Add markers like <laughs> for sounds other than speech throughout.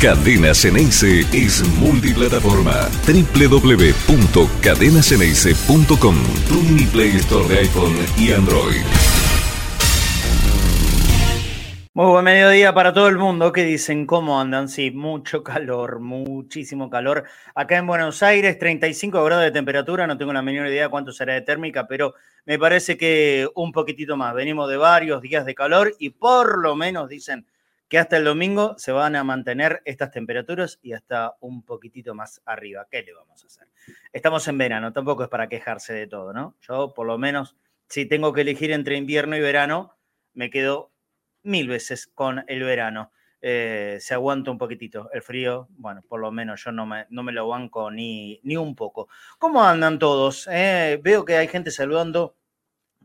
Cadena Ceneice es multiplataforma. www.cadenaceneice.com Tu mini Play Store de iPhone y Android. Muy buen mediodía para todo el mundo. ¿Qué dicen? ¿Cómo andan? Sí, mucho calor, muchísimo calor. Acá en Buenos Aires, 35 grados de temperatura. No tengo la menor idea cuánto será de térmica, pero me parece que un poquitito más. Venimos de varios días de calor y por lo menos dicen que hasta el domingo se van a mantener estas temperaturas y hasta un poquitito más arriba. ¿Qué le vamos a hacer? Estamos en verano, tampoco es para quejarse de todo, ¿no? Yo por lo menos, si tengo que elegir entre invierno y verano, me quedo mil veces con el verano. Eh, se aguanta un poquitito. El frío, bueno, por lo menos yo no me, lo banco ni, ni un poco. ¿Cómo andan todos? Eh, veo que hay gente saludando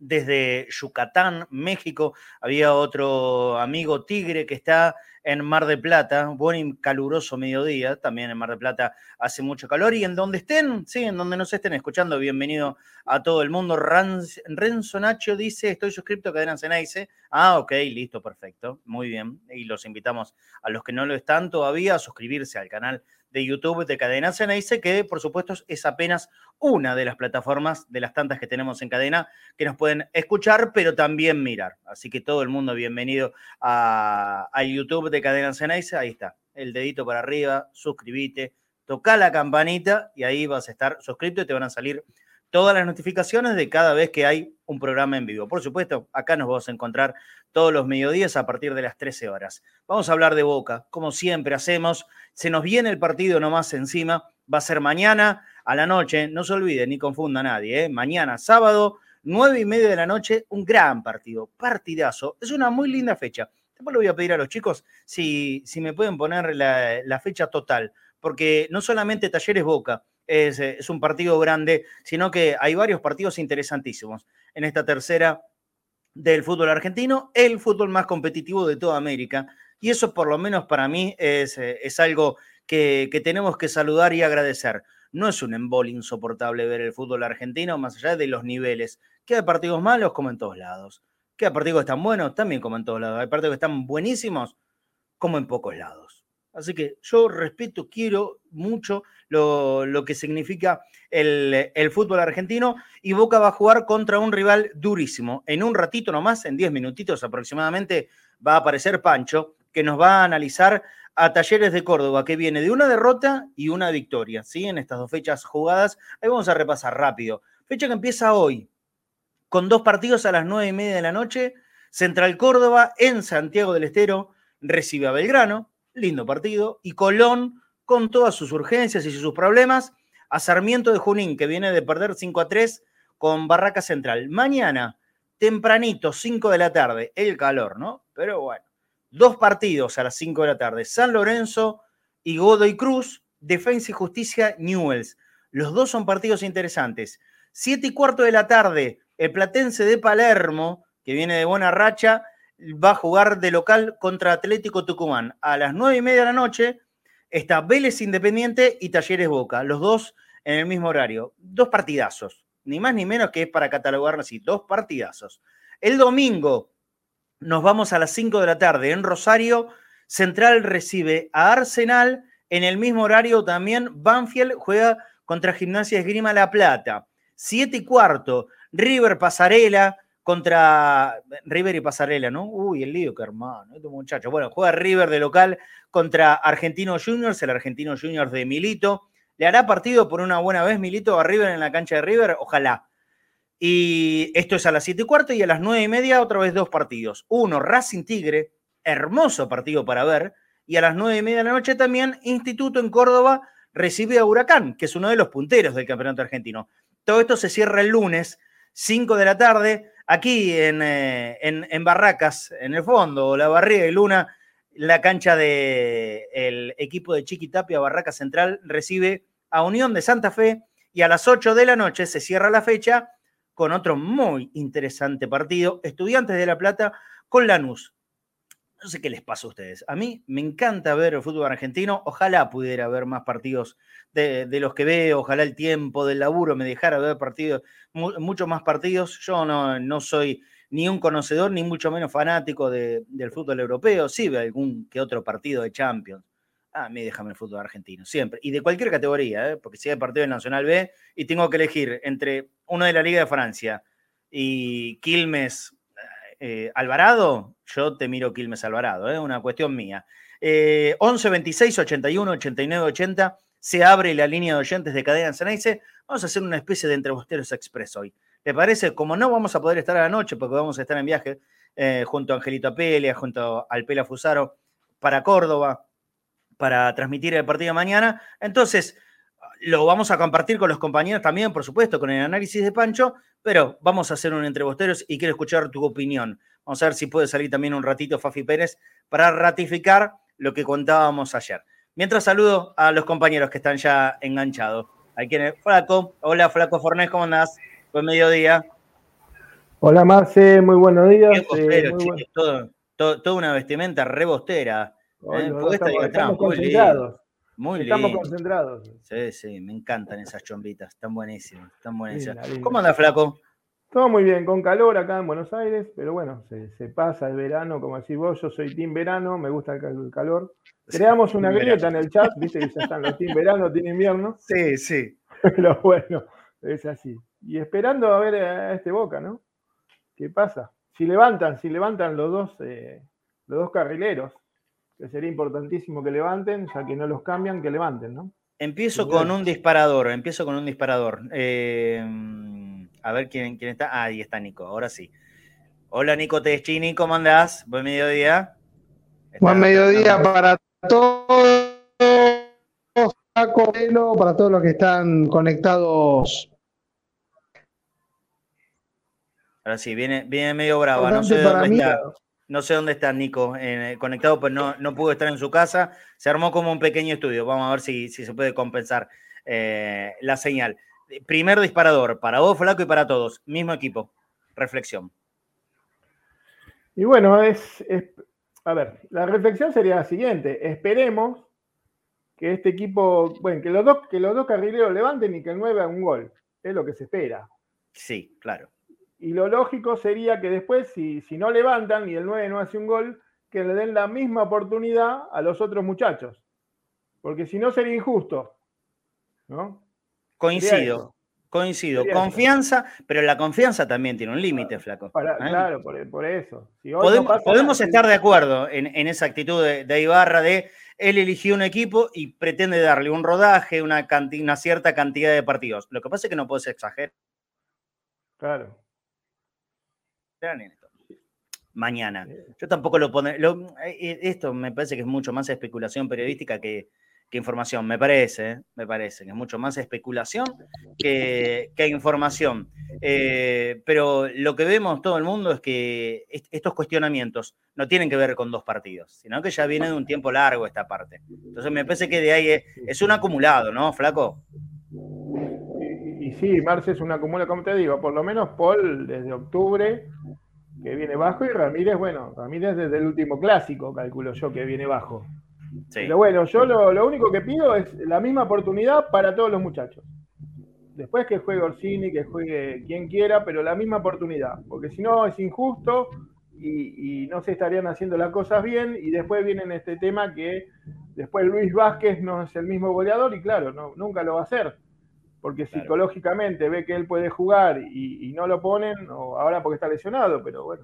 desde Yucatán, México. Había otro amigo tigre que está en Mar de Plata, buen y caluroso mediodía, también en Mar de Plata hace mucho calor y en donde estén, sí, en donde nos estén escuchando, bienvenido a todo el mundo. Renzo Nacho dice, estoy suscrito a Cadena Ceneice. Ah, ok, listo, perfecto, muy bien. Y los invitamos a los que no lo están todavía a suscribirse al canal de YouTube de Cadena Ceneice, que por supuesto es apenas una de las plataformas de las tantas que tenemos en cadena que nos pueden escuchar, pero también mirar. Así que todo el mundo bienvenido a, YouTube de Cadena Ceneice. Ahí está, el dedito para arriba, suscríbete, toca la campanita y ahí vas a estar suscrito y te van a salir todas las notificaciones de cada vez que hay un programa en vivo. Por supuesto, acá nos vamos a encontrar todos los mediodías a partir de las 13 horas. Vamos a hablar de Boca, como siempre hacemos. Se nos viene el partido nomás encima. Va a ser mañana a la noche. No se olviden ni confunda a nadie. ¿eh? Mañana, sábado, 9 y media de la noche, un gran partido. Partidazo. Es una muy linda fecha. Después le voy a pedir a los chicos si, si me pueden poner la, la fecha total. Porque no solamente Talleres Boca, eh, es, un partido grande, sino que hay varios partidos interesantísimos en esta tercera del fútbol argentino, el fútbol más competitivo de toda América. Y eso por lo menos para mí es, eh, algo que, que, tenemos que saludar y agradecer. No es un embol insoportable ver el fútbol argentino, más allá de los niveles. Que hay partidos malos como en todos lados. Que hay partidos que están buenos también como en todos lados. Hay partidos que están buenísimos como en pocos lados. Así que yo respeto, quiero mucho lo, que significa el, el, fútbol argentino y Boca va a jugar contra un rival durísimo. En un ratito nomás, en 10 minutitos aproximadamente, va a aparecer Pancho, que nos va a analizar a Talleres de Córdoba, que viene de una derrota y una victoria, ¿sí? En estas dos fechas jugadas. Ahí vamos a repasar rápido. Fecha que empieza hoy, con dos partidos a las nueve y media de la noche. Central Córdoba en Santiago del Estero recibe a Belgrano lindo partido, y Colón con todas sus urgencias y sus problemas, a Sarmiento de Junín, que viene de perder 5 a 3 con Barraca Central. Mañana, tempranito, 5 de la tarde, el calor, ¿no? Pero bueno, dos partidos a las 5 de la tarde, San Lorenzo y Godoy Cruz, Defensa y Justicia Newells. Los dos son partidos interesantes. 7 y cuarto de la tarde, el Platense de Palermo, que viene de buena racha, va a jugar de local contra Atlético Tucumán. A las nueve y media de la noche está Vélez Independiente y Talleres Boca, los dos en el mismo horario. Dos partidazos, ni más ni menos que es para catalogarlo así, dos partidazos. El domingo nos vamos a las 5 de la tarde en Rosario. Central recibe a Arsenal. En el mismo horario también Banfield juega contra Gimnasia Esgrima La Plata. Siete y cuarto, River Pasarela contra River y Pasarela, ¿no? Uy, el lío, que hermano, este muchacho. Bueno, juega River de local contra Argentino Juniors, el Argentino Juniors de Milito. ¿Le hará partido por una buena vez Milito a River en la cancha de River? Ojalá. Y esto es a las 7 y cuarto y a las 9 y media otra vez dos partidos. Uno, Racing Tigre, hermoso partido para ver. Y a las 9 y media de la noche también, Instituto en Córdoba recibe a Huracán, que es uno de los punteros del campeonato argentino. Todo esto se cierra el lunes, 5 de la tarde aquí eh, en, Barracas, en el fondo, la Barriga y Luna, la cancha del equipo de Chiquitapia, Barracas Central, recibe a Unión de Santa Fe y a las 8 de la noche se cierra la fecha con otro muy interesante partido, Estudiantes de La Plata con Lanús. No sé qué les pasa a ustedes. A mí me encanta ver el fútbol argentino. Ojalá pudiera ver más partidos de, los que veo. Ojalá el tiempo del laburo me dejara ver partidos, muchos más partidos. Yo no, no soy ni un conocedor, ni mucho menos fanático del fútbol europeo. Sí veo algún que otro partido de Champions. a mí déjame el fútbol argentino, siempre. Y de cualquier categoría, ¿eh? porque si hay partido del Nacional B y tengo que elegir entre uno de la Liga de Francia y Quilmes eh, Alvarado, yo te miro Quilmes Alvarado, es ¿eh? una cuestión mía. 11 26 81 89 80 se abre la línea de oyentes de Cadena Ceneice. Vamos a hacer una especie de entrebosteros express hoy. ¿Te parece? Como no vamos a poder estar a la noche porque vamos a estar en viaje eh, junto a Angelito Apelia, junto al Pela Fusaro para Córdoba, para transmitir el partido de mañana. Entonces, lo vamos a compartir con los compañeros también, por supuesto, con el análisis de Pancho, pero vamos a hacer un entrebosteros y quiero escuchar tu opinión. Vamos a ver si puede salir también un ratito Fafi Pérez para ratificar lo que contábamos ayer. Mientras saludo a los compañeros que están ya enganchados. Hay quienes, Flaco, hola Flaco Fornés, ¿cómo andás? Buen mediodía. Hola Marce, muy buenos días. Eh, todo, toda una vestimenta rebostera. ¿eh? estamos, concentrados. Muy Estamos concentrados. Sí, sí, me encantan esas chombitas, están buenísimas, están buenísimas. ¿Cómo anda, Flaco? Todo muy bien, con calor acá en Buenos Aires, pero bueno, se, pasa el verano, como decís vos, yo soy team verano, me gusta el, calor. Creamos una grieta en el chat, viste que ya están los team verano, team invierno. <laughs> Sí, sí. <laughs> Pero bueno, es así. Y esperando a ver a este Boca, ¿no? ¿Qué pasa? Si levantan, si levantan los dos, eh, los dos carrileros, que sería importantísimo que levanten, ya que no los cambian, que levanten, ¿no? Empiezo con un disparador, empiezo con un disparador. Eh, a ver quién, quién está. Ah, ahí está Nico, ahora sí. Hola Nico Teschini, ¿cómo andás? Buen mediodía. Buen mediodía para todos, para todos los que están conectados. Ahora sí, viene, viene medio brava, no sé dónde está. No sé dónde está Nico eh, conectado, pues no, no pudo estar en su casa. Se armó como un pequeño estudio. Vamos a ver si, si se puede compensar eh, la señal. Primer disparador, para vos, Flaco, y para todos. Mismo equipo. Reflexión. Y bueno, es, a ver, la reflexión sería la siguiente. Esperemos que este equipo, bueno, que los dos, que los dos carrileros levanten y que el 9 haga un gol. Es lo que se espera. Sí, claro. Y lo lógico sería que después, si, si no levantan y el 9 no hace un gol, que le den la misma oportunidad a los otros muchachos. Porque si no sería injusto. ¿no? Coincido. Coincido. confianza, pero la confianza también tiene un límite, flaco. ¿eh? Claro, por, eso. podemos, estar de acuerdo en, esa actitud de, Ibarra de él eligió un equipo y pretende darle un rodaje, una, una cierta cantidad de partidos. Lo que pasa es que no puedes exagerar. Claro mañana. Yo tampoco lo pondré. Eh, esto me parece que es mucho más especulación periodística que, información. Me parece, me parece que es mucho más especulación que, información. Eh, pero lo que vemos todo el mundo es que estos cuestionamientos no tienen que ver con dos partidos, sino que ya viene de un tiempo largo esta parte. Entonces me parece que de ahí es, un acumulado, ¿no, Flaco? Y, sí, Marce es un acumulado, como te digo, por lo menos Paul desde octubre que viene bajo, y Ramírez, bueno, Ramírez desde el último clásico, calculo yo, que viene bajo. Pero bueno, yo lo, único que pido es la misma oportunidad para todos los muchachos. Después que juegue Orsini, que juegue quien quiera, pero la misma oportunidad, porque si no es injusto y, no se estarían haciendo las cosas bien, y después viene este tema que después Luis Vázquez no es el mismo goleador, y claro, no, nunca lo va a hacer. Porque psicológicamente ve que él puede jugar y, no lo ponen, o ahora porque está lesionado, pero bueno.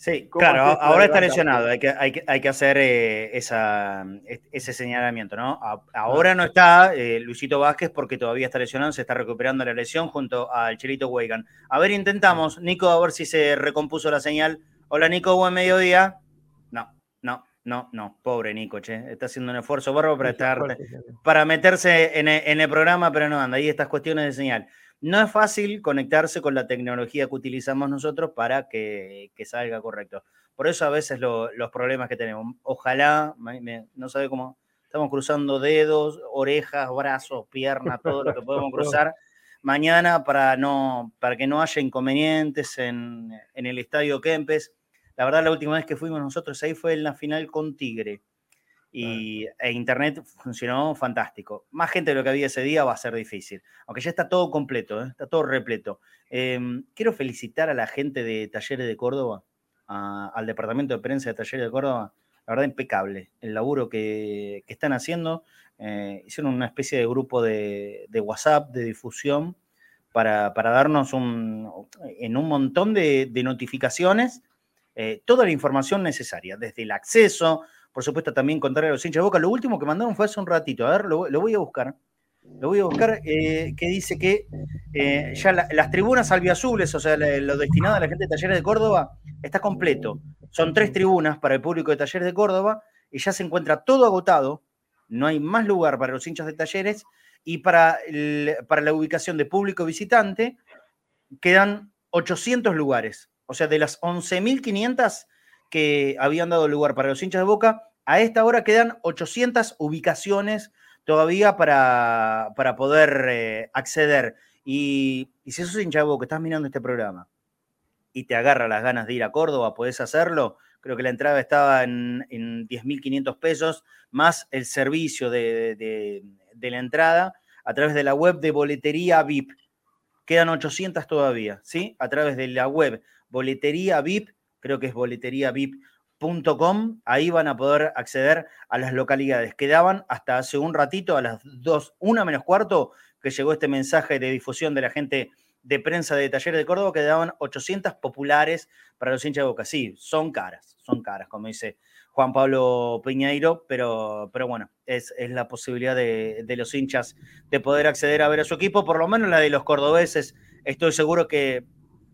Sí, claro, ahora está lesionado, hay que, hay que, hay que hacer eh, esa, ese señalamiento, ¿no? Ahora no está eh, Luisito Vázquez porque todavía está lesionado, se está recuperando la lesión junto al Chelito Weigan. A ver, intentamos, Nico, a ver si se recompuso la señal. Hola Nico, buen mediodía. No, no, no, no, pobre Nico, che. Está haciendo un esfuerzo bárbaro para, estar, para meterse en el, programa, pero no anda. Ahí estas cuestiones de señal. No es fácil conectarse con la tecnología que utilizamos nosotros para que, salga correcto. Por eso a veces los problemas que tenemos. Ojalá, no sabe cómo, estamos cruzando dedos, orejas, brazos, piernas, todo lo que podemos <laughs> cruzar mañana para, no, para que no haya inconvenientes en, en el estadio Kempes la verdad, la última vez que fuimos nosotros ahí fue en la final con Tigre. Y e internet funcionó fantástico. Más gente de lo que había ese día va a ser difícil. Aunque ya está todo completo, ¿eh? está todo repleto. Em, quiero felicitar a la gente de Talleres de Córdoba, al departamento de prensa de Talleres de Córdoba. La verdad, impecable el laburo que, están haciendo. Eh, hicieron una especie de grupo de, WhatsApp, de difusión, para, darnos un, en un montón de, notificaciones eh, toda la información necesaria, desde el acceso, por supuesto también contarle a los hinchas de boca. Lo último que mandaron fue hace un ratito, a ver, lo, voy a buscar. Lo voy a buscar, eh, que dice que ya las tribunas albiazules, o sea, lo destinado a la gente de Talleres de Córdoba, está completo. Son tres tribunas para el público de Talleres de Córdoba y ya se encuentra todo agotado. No hay más lugar para los hinchas de Talleres y para, para la ubicación de público visitante quedan 800 lugares. O sea, de las 11.500 que habían dado lugar para los hinchas de Boca, a esta hora quedan 800 ubicaciones todavía para, para poder eh, acceder. Y, y, si sos hincha de Boca, estás mirando este programa y te agarra las ganas de ir a Córdoba, podés hacerlo. Creo que la entrada estaba en, en 10.500 pesos, más el servicio de, la entrada a través de la web de boletería VIP. Quedan 800 todavía, ¿sí? A través de la web boletería VIP, creo que es boleteriavip.com, ahí van a poder acceder a las localidades. Quedaban hasta hace un ratito, a las 2, una menos cuarto, que llegó este mensaje de difusión de la gente de prensa de Talleres de Córdoba que daban 800 populares para los hinchas de Boca. Sí, son caras, son caras, como dice Juan Pablo Piñeiro, pero, pero bueno, es, la posibilidad de, los hinchas de poder acceder a ver a su equipo, por lo menos la de los cordobeses, estoy seguro que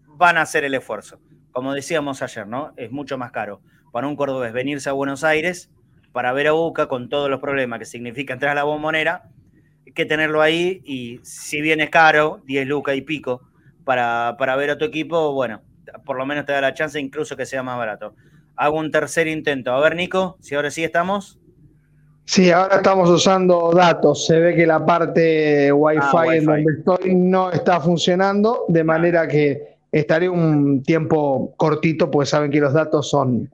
van a hacer el esfuerzo. Como decíamos ayer, ¿no? Es mucho más caro para un cordobés venirse a Buenos Aires para ver a Boca con todos los problemas que significa entrar a la bombonera que tenerlo ahí y si bien es caro, 10 lucas y pico, para, para ver a tu equipo, bueno, por lo menos te da la chance incluso que sea más barato. Hago un tercer intento. A ver, Nico, si ahora sí estamos. Sí, ahora estamos usando datos. Se ve que la parte Wi-Fi, ah, en donde estoy no está funcionando, de manera que estaré un tiempo cortito, pues saben que los datos son,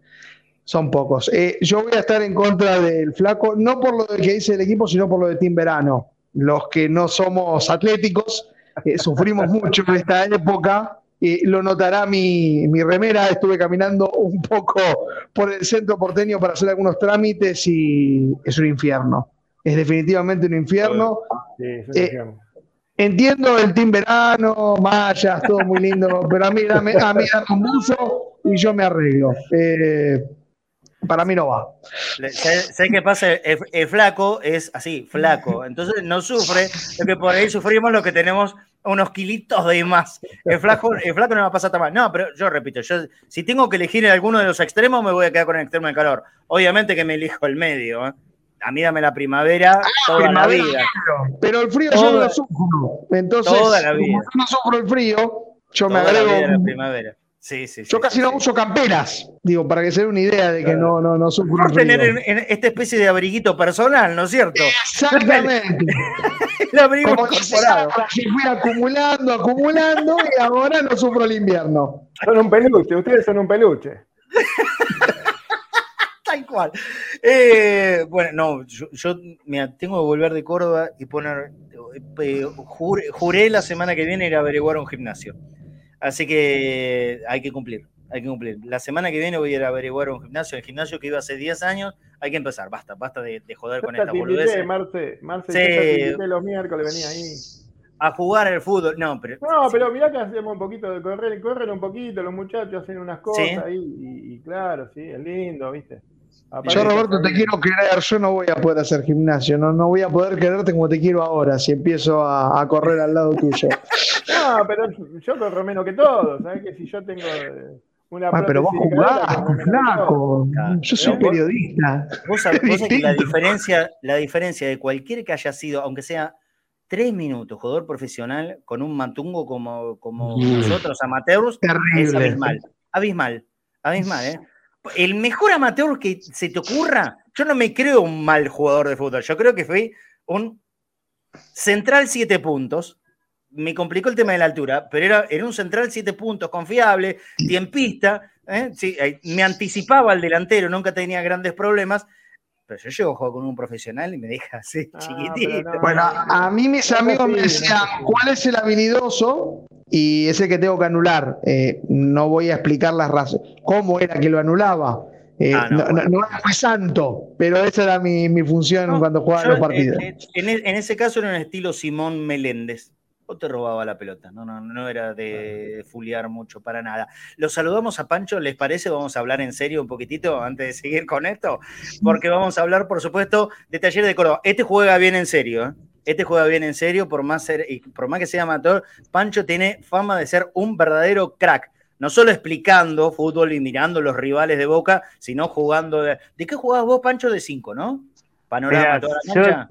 son pocos. Eh, yo voy a estar en contra del flaco, no por lo que dice el equipo, sino por lo de Tim Verano los que no somos atléticos, eh, sufrimos mucho en esta época. lo notará mi, mi, remera, estuve caminando un poco por el centro porteño para hacer algunos trámites y es un infierno. Es definitivamente un infierno. Eh, entiendo el team verano, mallas, todo muy lindo, pero a mí, a mí, a mí dame un buzo y yo me arreglo. Eh, para mí no va. Sé, qué pasa, el, flaco es así, flaco, entonces no sufre, lo que por ahí sufrimos lo que tenemos unos kilitos de más. El flaco, el flaco no va a pasar tan mal. No, pero yo repito, yo si tengo que elegir alguno de los extremos, me voy a quedar con el extremo de calor. Obviamente que me elijo el medio. ¿eh? A mí dame la primavera ah, toda la vida. Pero el frío yo no lo sufro. Entonces, toda la vida. como no sufro el frío, yo me agrego. La, primavera. Sí, sí, Yo casi no uso camperas, digo, para que se dé una idea de que no, no, no sufro. Por tener en, esta especie de abriguito personal, ¿no es cierto? Exactamente. <laughs> el abrigo incorporado. fui acumulando, acumulando y ahora no sufro el invierno. Son un peluche, ustedes son un peluche. <laughs> Tal cual. Eh, bueno, no, yo, tengo que volver de Córdoba y poner. Eh, juré la semana que viene ir a averiguar un gimnasio. Así que hay que cumplir, hay que cumplir. La semana que viene voy a ir a averiguar un gimnasio, el gimnasio que iba hace 10 años, hay que empezar, basta, basta de, joder con esta boludez. Marce, Marce, los miércoles venía ahí. A jugar el fútbol, no, pero... No, pero mirá que hacemos un poquito de correr, corren un poquito, los muchachos hacen unas cosas ahí, y, y claro, sí, es lindo, ¿viste? Yo, Roberto, te quiero querer, yo no voy a poder hacer gimnasio, no, no voy a poder quererte como te quiero ahora si empiezo a, correr al lado tuyo. <laughs> no, pero yo corro menos que todos, ¿sabes? Que si yo tengo eh, una. Ah, pero vos jugás, flaco. yo soy periodista. <laughs> Vos sabés, que la diferencia, la diferencia de cualquier que haya sido, aunque sea tres minutos, jugador profesional, con un matungo como, como nosotros, amateurs, es abismal. Abismal, abismal, ¿eh? El mejor amateur que se te ocurra, yo no me creo un mal jugador de fútbol, yo creo que fue un central siete puntos. Me complicó el tema de la altura, pero era, era un central siete puntos, confiable, tiempista, ¿eh? sí, me anticipaba al delantero, nunca tenía grandes problemas. Pero yo llego a jugar con un profesional y me deja así ah, chiquitito. bueno, a mí mis amigos me decían, ¿cuál es el habilidoso? y ese que tengo que anular. Eh, no voy a explicar las razones, cómo era que lo anulaba. Eh, ah, no, no, fue santo, pero esa era mi, función cuando jugaba los partidos. En, ese caso era un estilo Simón Meléndez. O te robaba la pelota, no, no, no era de fuliar mucho para nada. Los saludamos a Pancho, ¿les parece? Vamos a hablar en serio un poquitito antes de seguir con esto, porque vamos a hablar, por supuesto, de Taller de Córdoba. Este juega bien en serio, ¿eh? Este juega bien en serio, por más, ser, y por más que sea amateur, Pancho tiene fama de ser un verdadero crack no solo explicando fútbol y mirando los rivales de Boca, sino jugando. ¿De, ¿de qué jugabas vos, Pancho? De 5, ¿no? Panorama toda la cancha.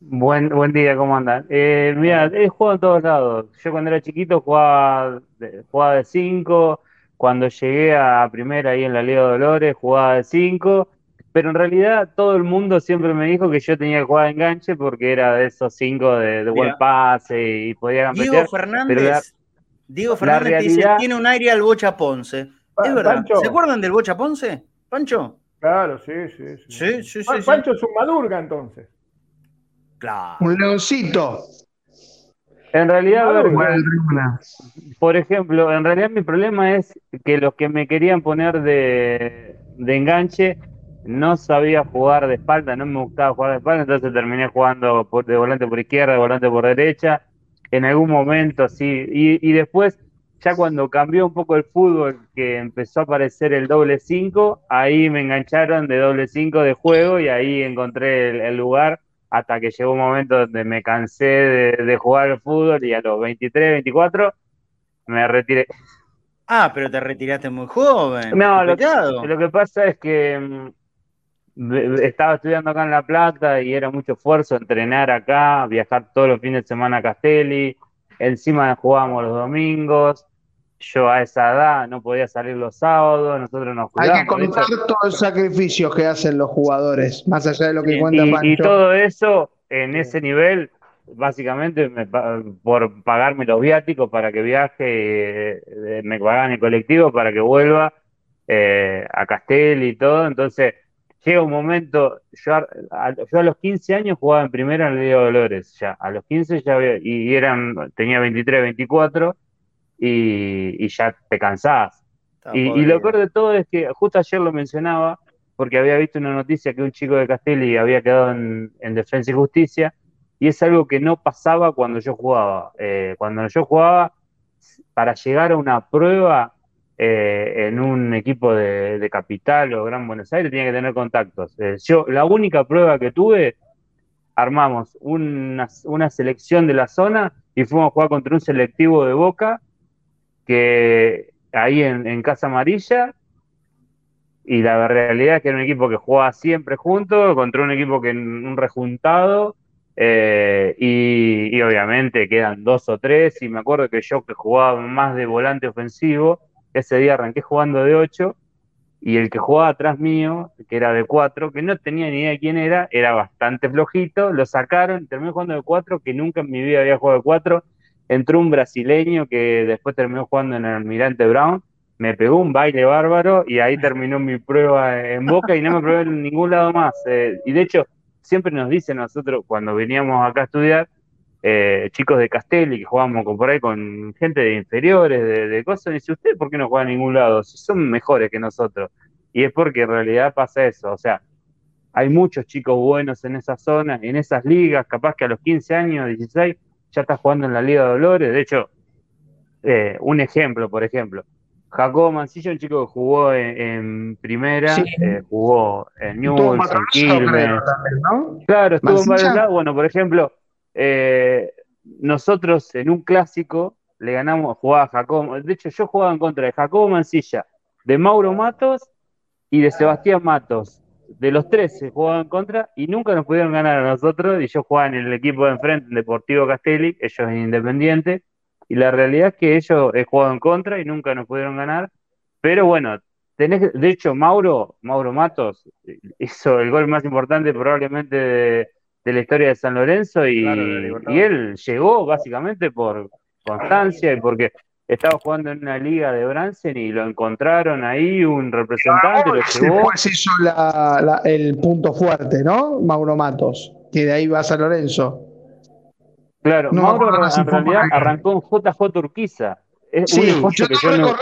Buen, buen día, ¿cómo andan? Eh, mira, he jugado en todos lados. Yo cuando era chiquito jugaba de 5. Cuando llegué a primera ahí en la Liga de Dolores, jugaba de 5. Pero en realidad todo el mundo siempre me dijo que yo tenía que jugar de enganche porque era de esos 5 de, buen pase y podía campear. Diego Fernández. Diego Fernández dice, tiene un aire al Bocha Ponce. es verdad. ¿Se acuerdan del Bocha Ponce, Pancho? Claro, sí, sí. sí. sí, sí, Pancho es un madurga entonces. Claro. Un leoncito. En realidad, por ejemplo, en realidad mi problema es que los que me querían poner de, de enganche no sabía jugar de espalda, no me gustaba jugar de espalda, entonces terminé jugando por, de volante por izquierda, de volante por derecha, en algún momento, sí. Y, después, ya cuando cambió un poco el fútbol, que empezó a aparecer el doble 5, ahí me engancharon de doble 5 de juego y ahí encontré el, lugar hasta que llegó un momento donde me cansé de, jugar el fútbol y a los 23, 24 me retiré. Ah, pero te retiraste muy joven. No, lo lo que, pasa es que mm, estaba estudiando acá en La Plata y era mucho esfuerzo entrenar acá, viajar todos los fines de semana a Castelli, encima jugábamos los domingos, yo a esa edad no podía salir los sábados, nosotros nos cuidábamos. Hay que contar todos los sacrificios que hacen los jugadores, más allá de lo que cuenta y, Y todo eso en ese nivel, básicamente por pagarme los viáticos para que viaje, eh, me pagan el colectivo para que vuelva eh, a Castelli y todo, entonces llega un momento, yo a, yo a los 15 años jugaba en primera en el Liga de Dolores, ya, a los 15 ya había, y eran, tenía 23, 24, y, y ya te cansabas. Y, lo peor de todo es que justo ayer lo mencionaba, porque había visto una noticia que un chico de Castelli había quedado en, Defensa y Justicia, y es algo que no pasaba cuando yo jugaba. Eh, cuando yo jugaba, para llegar a una prueba eh, en un equipo de, capital o Gran Buenos Aires tenía que tener contactos. Eh, yo, la única prueba que tuve, armamos una, selección de la zona y fuimos a jugar contra un selectivo de Boca, que ahí en, Casa Amarilla, y la realidad es que era un equipo que jugaba siempre junto, contra un equipo que un rejuntado, eh, y, obviamente quedan dos o tres, y me acuerdo que yo que jugaba más de volante ofensivo, ese día arranqué jugando de 8 y el que jugaba atrás mío, que era de 4, que no tenía ni idea de quién era, era bastante flojito, lo sacaron, terminó jugando de 4, que nunca en mi vida había jugado de 4, entró un brasileño que después terminó jugando en el Almirante Brown, me pegó un baile bárbaro y ahí terminó mi prueba en Boca y no me probé en ningún lado más. Eh, y de hecho, siempre nos dicen nosotros cuando veníamos acá a estudiar, eh, chicos de Castelli que jugamos con, por ahí con gente de inferiores, de, cosas, y dice, ¿usted por qué no juega a ningún lado? Si son mejores que nosotros. Y es porque en realidad pasa eso, o sea, hay muchos chicos buenos en esa zona, en esas ligas, capaz que a los 15 años, 16, ya está jugando en la Liga de Dolores. De hecho, eh, un ejemplo, por ejemplo, Jacobo Mancilla, un chico que jugó en, primera, eh, jugó en Newell's, en Quilmes. Claro, estuvo en varios lados. Bueno, por ejemplo, eh, nosotros en un clásico le ganamos, jugaba a Jacobo, de hecho yo jugaba en contra de Jacobo Mancilla, de Mauro Matos y de Sebastián Matos. De los tres se jugaba en contra y nunca nos pudieron ganar a nosotros y yo jugaba en el equipo de enfrente, Deportivo Castelli, ellos en Independiente, y la realidad es que ellos he jugado en contra y nunca nos pudieron ganar, pero bueno, tenés, de hecho Mauro, Mauro Matos hizo el gol más importante probablemente de de la historia de San Lorenzo y, él llegó básicamente por constancia y porque estaba jugando en una liga de Bransen y lo encontraron ahí, un representante, lo llevó. Después hizo el punto fuerte, ¿no? Mauro Matos, que de ahí va a San Lorenzo. Claro, Mauro en realidad arrancó en JJ Turquiza. Es un que yo no,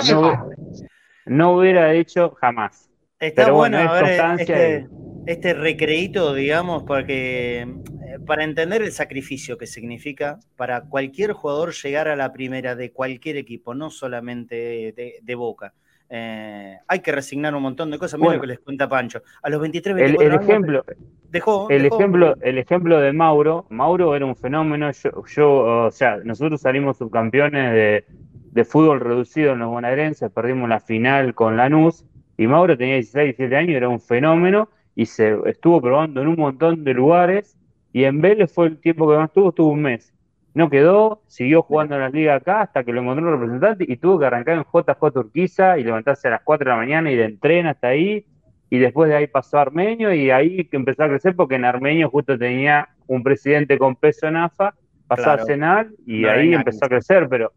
no, hubiera hecho jamás. Está bueno, este, este recreíto, digamos, porque eh, para entender el sacrificio que significa para cualquier jugador llegar a la primera de cualquier equipo, no solamente de, Boca. Eh, hay que resignar un montón de cosas. Mira lo que les cuenta Pancho. A los 23, 24 el, ejemplo, dejó, el ejemplo, el ejemplo de Mauro. Mauro era un fenómeno. Yo, o sea, nosotros salimos subcampeones de, de fútbol reducido en los bonaerenses, perdimos la final con Lanús y Mauro tenía 16, 17 años, era un fenómeno y se estuvo probando en un montón de lugares y en Vélez fue el tiempo que más tuvo, estuvo un mes. No quedó, siguió jugando en la liga acá hasta que lo encontró un representante y tuvo que arrancar en JJ Turquiza y levantarse a las 4 de la mañana y de entrena hasta ahí. Y después de ahí pasó a Armenio y ahí que empezó a crecer porque en Armenio justo tenía un presidente con peso en AFA, pasó a cenar y ahí empezó a crecer, pero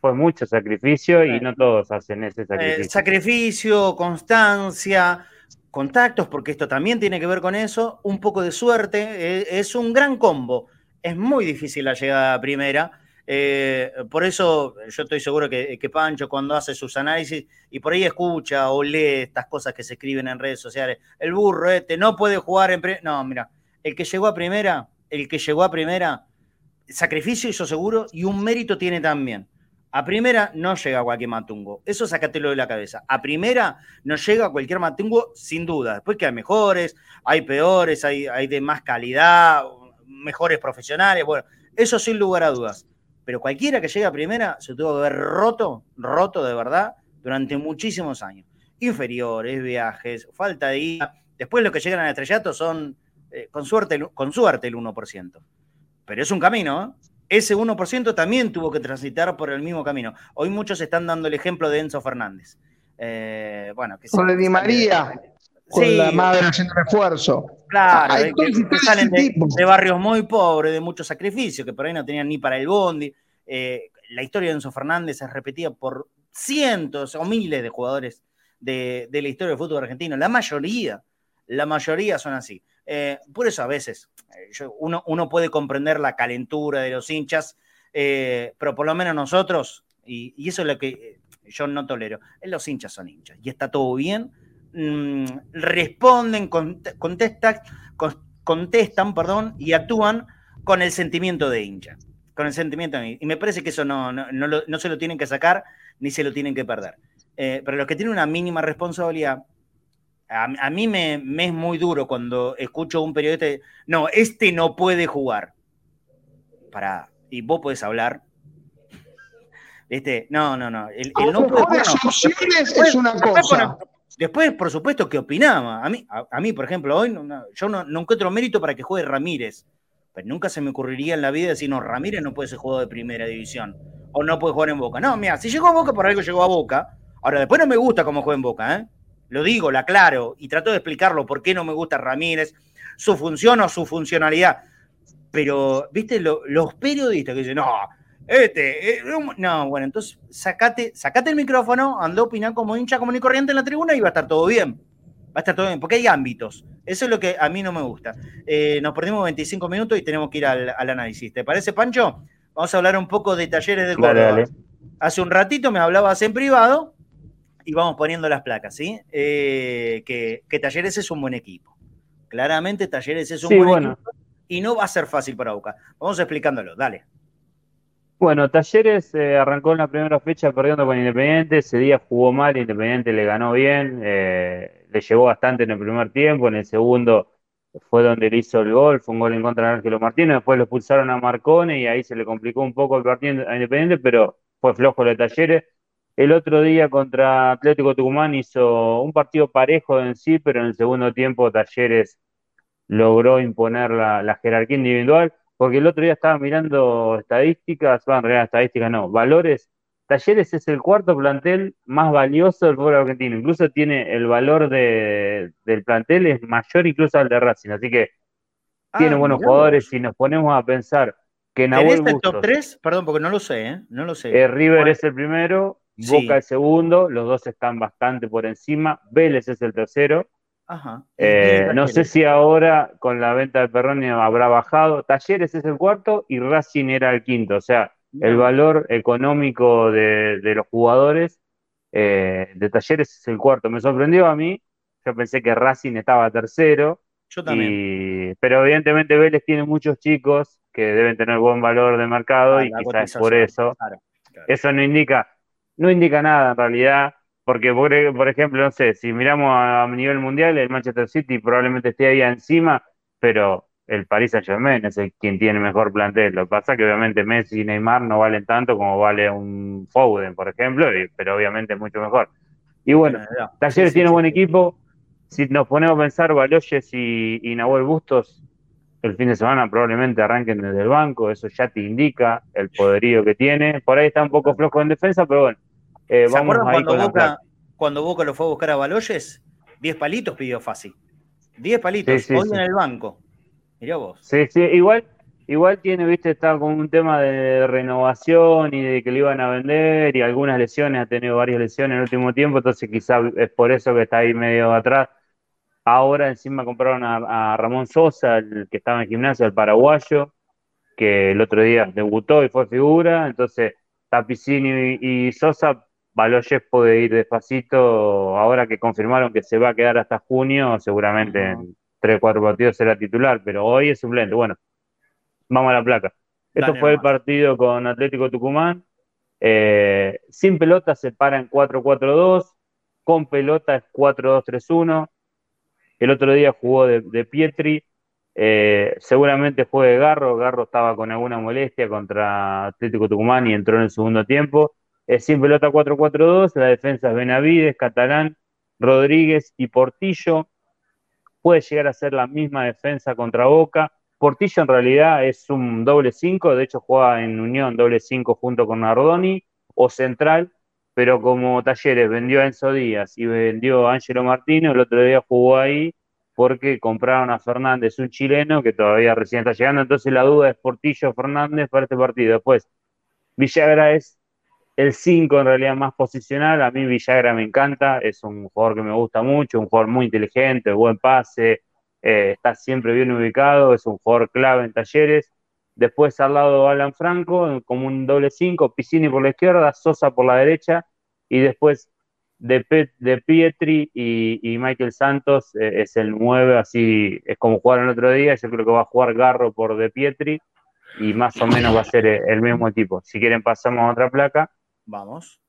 fue mucho sacrificio y no todos hacen ese sacrificio. Eh, sacrificio, constancia, contactos, porque esto también tiene que ver con eso, un poco de suerte, eh, es un gran combo. Es muy difícil la llegada a primera. Eh, por eso yo estoy seguro que, Pancho cuando hace sus análisis y por ahí escucha o lee estas cosas que se escriben en redes sociales, el burro este no puede jugar en. No, mira, el que llegó a primera, el que llegó a primera, sacrificio hizo seguro y un mérito tiene también. A primera no llega cualquier matungo. Eso sácatelo de la cabeza. A primera no llega cualquier matungo, sin duda. Después que hay mejores, hay peores, hay, de más calidad, mejores profesionales. Bueno, eso sin lugar a dudas. Pero cualquiera que llegue a primera se tuvo que ver roto, roto de verdad, durante muchísimos años. Inferiores, viajes, falta de guía. Después los que llegan al estrellato son, eh, con, suerte, con suerte, el 1%. Pero es un camino, ¿eh? Ese 1% también tuvo que transitar por el mismo camino. Hoy muchos están dando el ejemplo de Enzo Fernández. Eh, bueno, que Di María, con la madre haciendo refuerzo. Claro, que, salen de, barrios muy pobres, de mucho sacrificio, que por ahí no tenían ni para el bondi. Eh, la historia de Enzo Fernández es repetida por cientos o miles de jugadores de, de la historia del fútbol argentino. La mayoría, la mayoría son así. Eh, por eso a veces eh, uno, uno, puede comprender la calentura de los hinchas, eh, pero por lo menos nosotros, y, eso es lo que yo no tolero, los hinchas son hinchas y está todo bien, mm, responden, contestan, contestan perdón, y actúan con el sentimiento de hincha. Con el sentimiento Y me parece que eso no, no, no, se lo tienen que sacar ni se lo tienen que perder. pero los que tienen una mínima responsabilidad a, mí me, es muy duro cuando escucho a un periodista, no, este no puede jugar. Para, y vos podés hablar. Este, no, no, no. El, no puede es una cosa. Después, por supuesto, que opinaba. A mí, a, mí por ejemplo, hoy yo no, encuentro mérito para que juegue Ramírez. Pero nunca se me ocurriría en la vida decir, no, Ramírez no puede ser jugador de primera división. O no puede jugar en Boca. No, mira, si llegó a Boca, por algo llegó a Boca. Ahora, después no me gusta cómo juega en Boca, ¿eh? Lo digo, lo aclaro y trato de explicarlo por qué no me gusta Ramírez, su función o su funcionalidad. Pero, viste, los periodistas que dicen, no, este, eh, no, bueno, entonces sacate, sacate el micrófono, anda a opinar como hincha común y corriente en la tribuna y va a estar todo bien. Va a estar todo bien, porque hay ámbitos. Eso es lo que a mí no me gusta. Eh, nos perdimos 25 minutos y tenemos que ir al, análisis. ¿Te parece, Pancho? Vamos a hablar un poco de talleres del Córdoba. Hace un ratito me hablabas en privado y vamos poniendo las placas, ¿sí? Eh, que, Talleres es un buen equipo. Claramente Talleres es un buen equipo y no va a ser fácil para Boca. Vamos explicándolo, dale. Bueno, Talleres eh, arrancó en la primera fecha perdiendo con Independiente, ese día jugó mal, Independiente le ganó bien, eh, le llevó bastante en el primer tiempo, en el segundo fue donde le hizo el gol, fue un gol en contra de Ángelo Martínez, después lo expulsaron a Marcone y ahí se le complicó un poco el partido a Independiente, pero fue flojo de Talleres. El otro día contra Atlético Tucumán hizo un partido parejo en sí, pero en el segundo tiempo Talleres logró imponer la, jerarquía individual, porque el otro día estaba mirando estadísticas, bueno, en realidad estadísticas no, valores. Talleres es el cuarto plantel más valioso del fútbol argentino, incluso tiene el valor del plantel es mayor incluso al de Racing, así que tiene ah, buenos jugadores. Si nos ponemos a pensar que Nahuel el top 3? Perdón, porque no lo sé, ¿eh? No lo sé. Eh, River es el primero, Boca el segundo, los dos están bastante por encima. Vélez es el tercero. Eh, no sé si ahora con la venta de Perroni habrá bajado. Talleres es el cuarto y Racing era el quinto. O sea, el valor económico de, los jugadores eh, de Talleres es el cuarto. Me sorprendió a mí Yo pensé que Racing estaba tercero. Yo también. pero evidentemente Vélez tiene muchos chicos que deben tener buen valor de mercado ah, y quizás por eso. Eso no indica, no indica nada en realidad, porque por, por, ejemplo, no sé, si miramos a nivel mundial, el Manchester City probablemente esté ahí encima, pero el Paris Saint Germain es el quien tiene mejor plantel. Lo que pasa es que obviamente Messi y Neymar no valen tanto como vale un Foden, por ejemplo, pero obviamente mucho mejor. Y bueno, Talleres tiene buen equipo. Si nos ponemos a pensar, Baloyes y, y Nahuel Bustos el fin de semana probablemente arranquen desde el banco, eso ya te indica el poderío que tiene. Por ahí está un poco flojo en defensa, pero bueno. Eh, ¿Se vamos cuando, Boca, cuando Boca lo fue a buscar a Baloyes? 10 palitos pidió fácil. 10 palitos, hoy en el banco. Mirá vos. Sí, sí, igual, igual tiene, viste, está con un tema de renovación y de que le iban a vender y algunas lesiones, ha tenido varias lesiones en el último tiempo, entonces quizás es por eso que está ahí medio atrás. Ahora encima compraron a, Ramón Sosa, el que estaba en gimnasia, el paraguayo, que el otro día debutó y fue figura, entonces Tapicini y, Sosa, Baloyes puede ir despacito, ahora que confirmaron que se va a quedar hasta junio, seguramente en 3 4 partidos será titular, pero hoy es suplente. Bueno, vamos a la placa. Esto fue el partido con Atlético Tucumán. Eh, sin pelota se para en 4-4-2, con pelota es 4-2-3-1. El otro día jugó de, Pietri, eh, seguramente fue de Garro. Garro estaba con alguna molestia contra Atlético Tucumán y entró en el segundo tiempo. Es sin pelota 4-4-2, la defensa es Benavides, Catalán, Rodríguez y Portillo puede llegar a ser la misma defensa contra Boca. Portillo en realidad es un doble 5, de hecho juega en Unión doble 5 junto con Nardoni o central, pero como Talleres vendió a Enzo Díaz y vendió a Ángelo Martino, el otro día jugó ahí porque compraron a Fernández, un chileno que todavía recién está llegando, entonces la duda es Portillo Fernández para este partido. Después, Villagra es el 5 en realidad más posicional, a mí Villagra me encanta, es un jugador que me gusta mucho, un jugador muy inteligente, buen pase, eh, está siempre bien ubicado, es un jugador clave en talleres. Después al lado Alan Franco, como un doble 5, Piscini por la izquierda, Sosa por la derecha, y después de, de Pietri y, Michael Santos eh, es el 9, así es como jugaron el otro día, yo creo que va a jugar Garro por De Pietri, y más o menos va a ser el mismo equipo. Si quieren pasamos a otra placa. Vamos.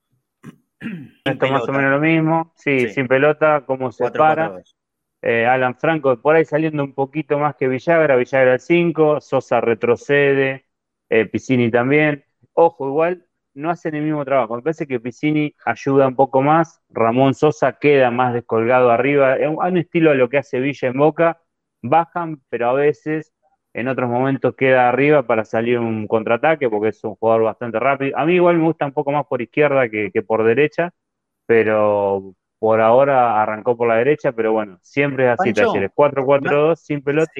<clears throat> Esto más o menos lo mismo. Sí, sin pelota, cómo se para. Eh, Alan Franco por ahí saliendo un poquito más que Villagra, Villagra el 5, Sosa retrocede, eh, Piscini también. Ojo, igual no hacen el mismo trabajo. Me parece que Piscini ayuda un poco más, Ramón Sosa queda más descolgado arriba. Hay un estilo a lo que hace Villa en Boca, bajan, pero a veces en otros momentos queda arriba para salir un contraataque porque es un jugador bastante rápido. A mí igual me gusta un poco más por izquierda que, por derecha, pero por ahora arrancó por la derecha, pero bueno, siempre es así, Talleres, 4-4-2, sin pelota.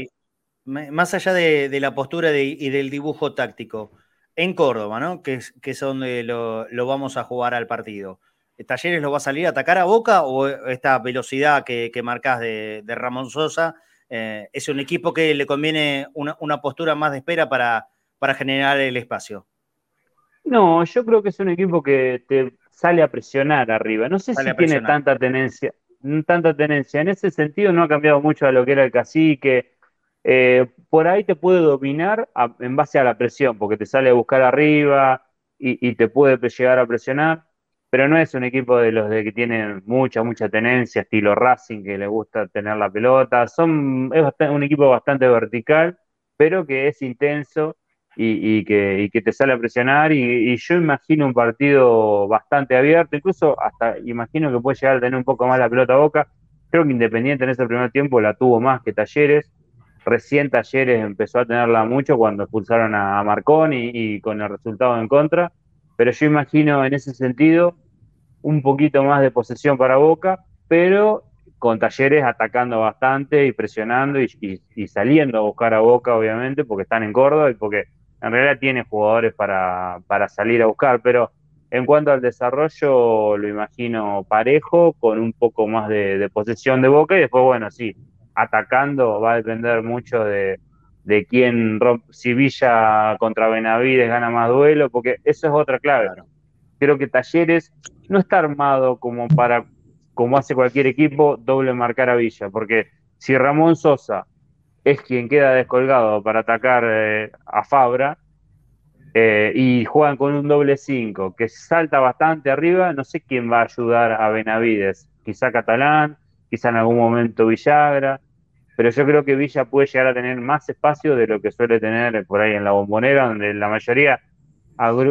Más allá de, la postura y del dibujo táctico, en Córdoba, ¿no? Que es, que es donde lo, vamos a jugar al partido. ¿Talleres lo va a salir a atacar a Boca o esta velocidad que, que marcás de, de Ramón Sosa eh, es un equipo que le conviene una, postura más de espera para, para, generar el espacio. No, yo creo que es un equipo que te sale a presionar arriba. No sé si tiene tanta tenencia, tanta tenencia. En ese sentido no ha cambiado mucho a lo que era el cacique. Eh, por ahí te puede dominar en base a la presión, porque te sale a buscar arriba y, y te puede llegar a presionar pero no es un equipo de los de que tienen mucha, mucha tenencia, estilo Racing, que le gusta tener la pelota. Son, es un equipo bastante vertical, pero que es intenso y, que, que, te sale a presionar. Y, yo imagino un partido bastante abierto, incluso hasta imagino que puede llegar a tener un poco más la pelota a boca. Creo que Independiente en ese primer tiempo la tuvo más que Talleres. Recién Talleres empezó a tenerla mucho cuando expulsaron a Marconi y con el resultado en contra pero yo imagino en ese sentido un poquito más de posesión para Boca, pero con Talleres atacando bastante y presionando y, saliendo a buscar a Boca, obviamente, porque están en Córdoba y porque en realidad tiene jugadores para, salir a buscar, pero en cuanto al desarrollo, lo imagino parejo, con un poco más de, posesión de Boca y después, bueno, sí, atacando va a depender mucho de, de quién rompe, si Villa contra Benavides gana más duelo, porque eso es otra clave. Creo que Talleres no está armado como para como hace cualquier equipo, doble marcar a Villa, porque si Ramón Sosa es quien queda descolgado para atacar eh, a Fabra eh, y juegan con un doble 5 que salta bastante arriba, no sé quién va a ayudar a Benavides, quizá Catalán, quizá en algún momento Villagra, pero yo creo que Villa puede llegar a tener más espacio de lo que suele tener por ahí en la bombonera, donde la mayoría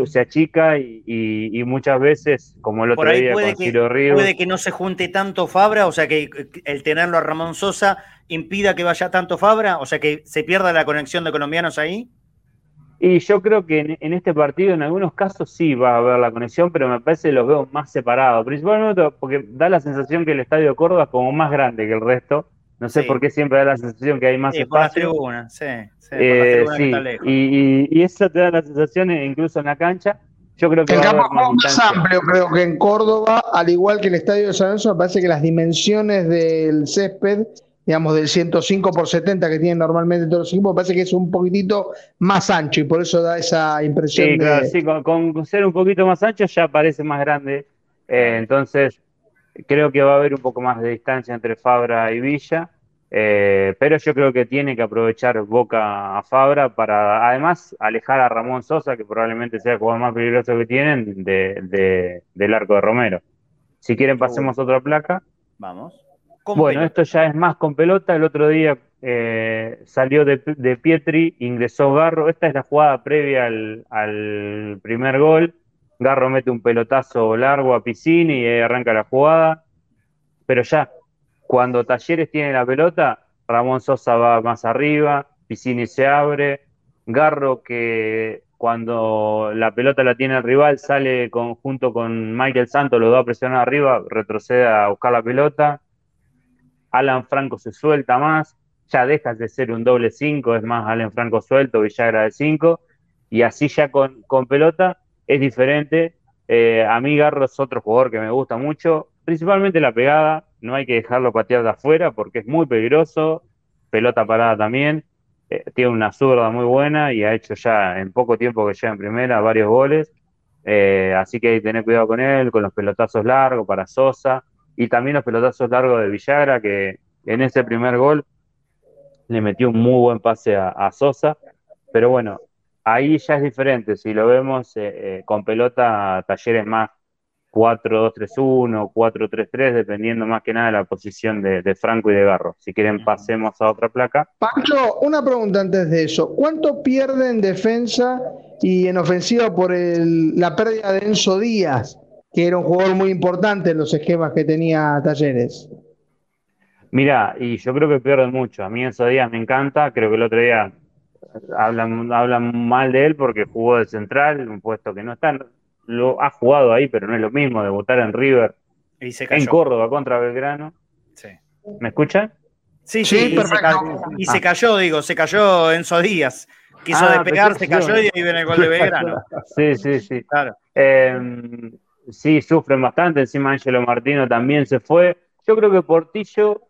se achica y, muchas veces, como el otro día con Ciro Ríos. Puede que no se junte tanto Fabra, o sea que el tenerlo a Ramón Sosa impida que vaya tanto Fabra, o sea que se pierda la conexión de colombianos ahí. Y yo creo que en, este partido, en algunos casos, sí va a haber la conexión, pero me parece que los veo más separados. Principalmente porque da la sensación que el estadio de Córdoba es como más grande que el resto. No sé por qué siempre da la sensación que hay más espacio. sí, sí, eh, y, eso te da la sensación incluso en la cancha. Yo creo que el campo es más amplio, creo que en Córdoba, al igual que el estadio de San Lorenzo, me parece que las dimensiones del césped digamos, del 105 por 70 que tienen normalmente todos los equipos, parece que es un poquitito más ancho y por eso da esa impresión. Sí, claro, sí, con, ser un poquito más ancho ya parece más grande. Eh, entonces, creo que va a haber un poco más de distancia entre Fabra y Villa. Eh, pero yo creo que tiene que aprovechar Boca a Fabra para además alejar a Ramón Sosa, que probablemente sea el jugador más peligroso que tienen, de, del arco de Romero. Si quieren, pasemos otra placa. Vamos bueno, esto ya es más con pelota. El otro día eh, salió de, Pietri, ingresó Garro. Esta es la jugada previa al, primer gol. Garro mete un pelotazo largo a Piscini y arranca la jugada. Pero ya, cuando Talleres tiene la pelota, Ramón Sosa va más arriba, Piscini se abre. Garro que cuando la pelota la tiene el rival sale junto con Michael Santos, los dos a presionar arriba, retrocede a buscar la pelota Alan Franco se suelta más, ya dejas de ser un doble 5, es más Alan Franco suelto, Villagra de 5, y así ya con, con pelota es diferente. Eh, a mí Garro es otro jugador que me gusta mucho, principalmente la pegada, no hay que dejarlo patear de afuera porque es muy peligroso, pelota parada también, eh, tiene una zurda muy buena y ha hecho ya en poco tiempo que llega en primera varios goles, eh, así que hay que tener cuidado con él, con los pelotazos largos para Sosa, y también los pelotazos largos de Villagra, que en ese primer gol le metió un muy buen pase a, Sosa, pero bueno, ahí ya es diferente, si lo vemos eh, eh, con pelota, talleres más 4-2-3-1, 4-3-3, dependiendo más que nada de la posición de, Franco y de Garro. Si quieren, pasemos a otra placa. Pancho, una pregunta antes de eso. ¿Cuánto pierde en defensa y en ofensiva por la pérdida de Enzo Díaz? que era un jugador muy importante en los esquemas que tenía Talleres. Mira, y yo creo que pierde mucho. A mí esos días me encanta. Creo que el otro día hablan, hablan mal de él porque jugó de central, un puesto que no está. Lo ha jugado ahí, pero no es lo mismo debutar en River, y se en Córdoba contra Belgrano. Sí. ¿Me escuchan? Sí, sí, perfecto. Y se cayó, digo, se cayó en esos días. Quiso ah, despegar, se cayó y ahí viene el gol de Belgrano. <laughs> sí, sí, sí. Claro. Eh, sí sufren bastante, encima Angelo Martino también se fue. Yo creo que Portillo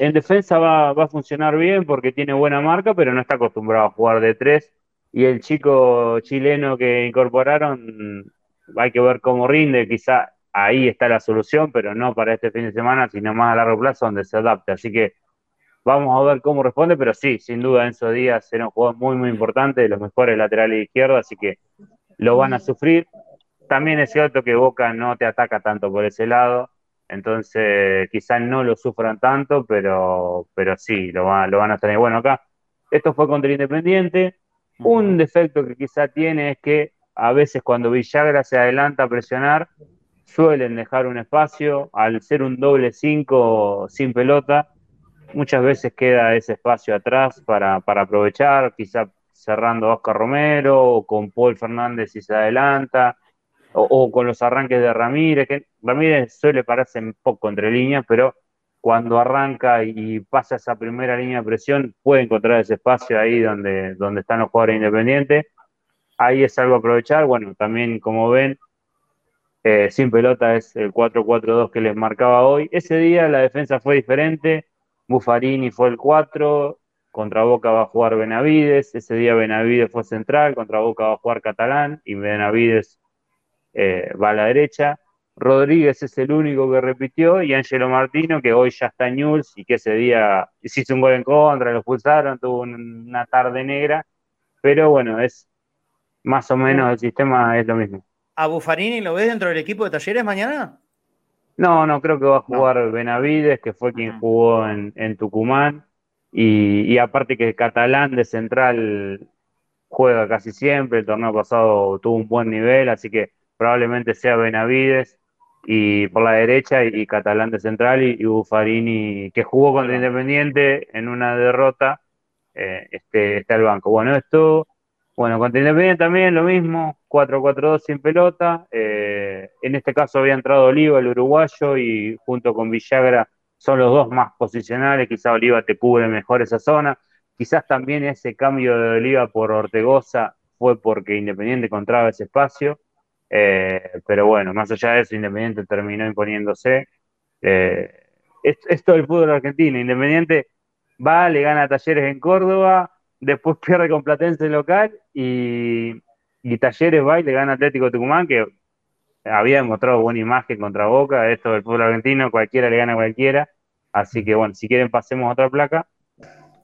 en defensa va, a funcionar bien porque tiene buena marca, pero no está acostumbrado a jugar de tres. Y el chico chileno que incorporaron, hay que ver cómo rinde, quizá ahí está la solución, pero no para este fin de semana, sino más a largo plazo donde se adapte. Así que vamos a ver cómo responde, pero sí, sin duda Enzo Díaz era un jugador muy, muy importante, de los mejores laterales de izquierda, así que lo van a sufrir. También es cierto que Boca no te ataca tanto por ese lado, entonces quizás no lo sufran tanto, pero, pero sí, lo, lo van a tener. Bueno, acá, esto fue contra Independiente. Un defecto que quizá tiene es que a veces cuando Villagra se adelanta a presionar, suelen dejar un espacio. Al ser un doble 5 sin pelota, muchas veces queda ese espacio atrás para, para aprovechar, quizá cerrando a Oscar Romero o con Paul Fernández si se adelanta o, con los arranques de Ramírez, que Ramírez suele pararse un poco entre líneas, pero cuando arranca y pasa esa primera línea de presión, puede encontrar ese espacio ahí donde, donde están los jugadores independientes. Ahí es algo a aprovechar. Bueno, también como ven, eh, sin pelota es el 4-4-2 que les marcaba hoy. Ese día la defensa fue diferente. Buffarini fue el 4, contra Boca va a jugar Benavides. Ese día Benavides fue central, contra Boca va a jugar Catalán y Benavides eh, va a la derecha. Rodríguez es el único que repitió y Angelo Martino, que hoy ya está en y que ese día hizo un gol en contra, lo expulsaron, tuvo una tarde negra, pero bueno, es más o menos el sistema es lo mismo. ¿A Buffarini lo ves dentro del equipo de Talleres mañana? No, no, creo que va a jugar Benavides, que fue quien jugó en, Tucumán, y, y, aparte que Catalán de central juega casi siempre, el torneo pasado tuvo un buen nivel, así que probablemente sea Benavides y por la derecha y, Catalán de central y, Buffarini que jugó contra Independiente en una derrota eh, este, está al banco. Bueno, esto, bueno, contra Independiente también lo mismo, 4-4-2 sin pelota. Eh, en este caso había entrado Oliva, el uruguayo, y junto con Villagra son los dos más posicionales. Quizá Oliva te cubre mejor esa zona. Quizás también ese cambio de Oliva por Ortegoza fue porque Independiente encontraba ese espacio. Eh, pero bueno, más allá de eso, Independiente terminó imponiéndose. Eh, esto del fútbol argentino. Independiente va, le gana a Talleres en Córdoba, después <laughs> pierde con Platense local y, Talleres va y le gana a Atlético Tucumán, que había demostrado buena imagen contra Boca. Esto del fútbol argentino, cualquiera le gana a cualquiera. Así que bueno, si quieren pasemos a otra placa.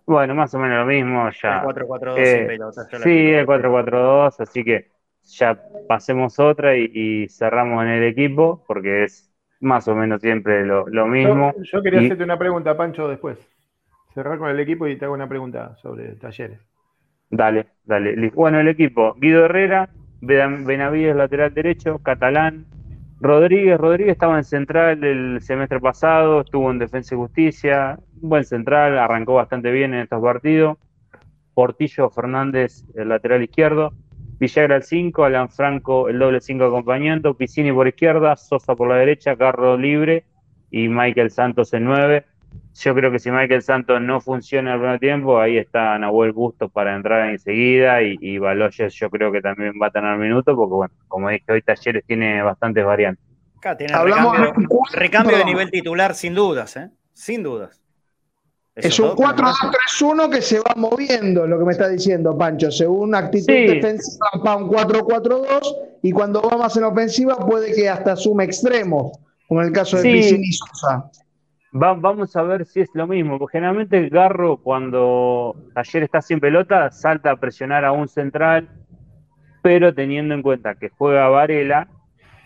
Bueno, más o menos lo mismo ya. El 4-4-2 eh, Sí, el 4-4-2, así que ya pasemos otra y, cerramos en el equipo, porque es más o menos siempre lo, mismo. Yo, quería hacerte una pregunta, Pancho, después. Cerrar con el equipo y te hago una pregunta sobre talleres. Dale, dale. Bueno, el equipo, Guido Herrera, Benavides lateral derecho, Catalán, Rodríguez, Rodríguez estaba en central el semestre pasado, estuvo en Defensa y Justicia, buen central, arrancó bastante bien en estos partidos. Portillo Fernández, el lateral izquierdo, Villagra el 5, Alan Franco el doble 5 acompañando, Piscini por izquierda, Sosa por la derecha, Carro libre y Michael Santos el 9. Yo creo que si Michael Santos no funciona al primer tiempo, ahí está Nahuel Bustos para entrar enseguida y, y Baloyes yo creo que también va a tener minutos porque, bueno, como dije, hoy Talleres tiene bastantes variantes. tiene recambio, recambio de nivel titular sin dudas, ¿eh? Sin dudas. Es un 4-2-3-1 que se va moviendo, lo que me está diciendo Pancho, según actitud defensiva va un 4-4-2 y cuando va más en ofensiva puede que hasta sume extremos, como en el caso de sí. y Sosa. vamos a ver si es lo mismo, porque generalmente Garro cuando ayer está sin pelota salta a presionar a un central, pero teniendo en cuenta que juega Varela,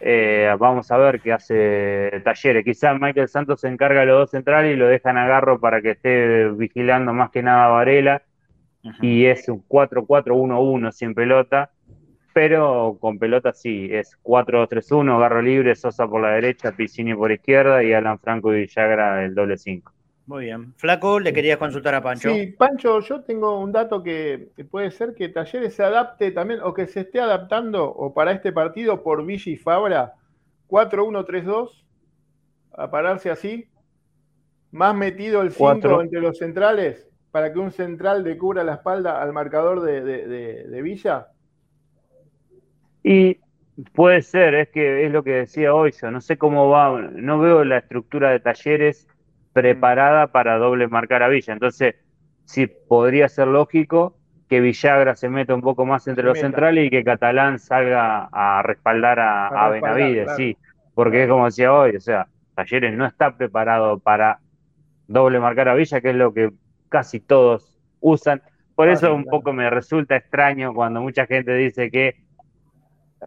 eh, vamos a ver qué hace Talleres. Quizás Michael Santos se encarga de los dos centrales y lo dejan a Garro para que esté vigilando más que nada a Varela. Y es un 4-4-1-1 sin pelota. Pero con pelota sí, es 4-2-3-1, Garro libre, Sosa por la derecha, Piscini por izquierda y Alan Franco y Villagra el doble 5. Muy bien. Flaco, le querías consultar a Pancho. Sí, Pancho, yo tengo un dato que puede ser que Talleres se adapte también, o que se esté adaptando, o para este partido por Villa y Fabra, 4-1-3-2, a pararse así, más metido el 5 entre los centrales, para que un central le cubra la espalda al marcador de, de Villa. Y puede ser, es que es lo que decía hoy yo, no sé cómo va, no veo la estructura de Talleres preparada para doble marcar a Villa. Entonces, sí, podría ser lógico que Villagra se meta un poco más entre los centrales y que Catalán salga a respaldar a, Benavides, sí, porque es como decía hoy, o sea, Talleres no está preparado para doble marcar a Villa, que es lo que casi todos usan. Por eso un poco me resulta extraño cuando mucha gente dice que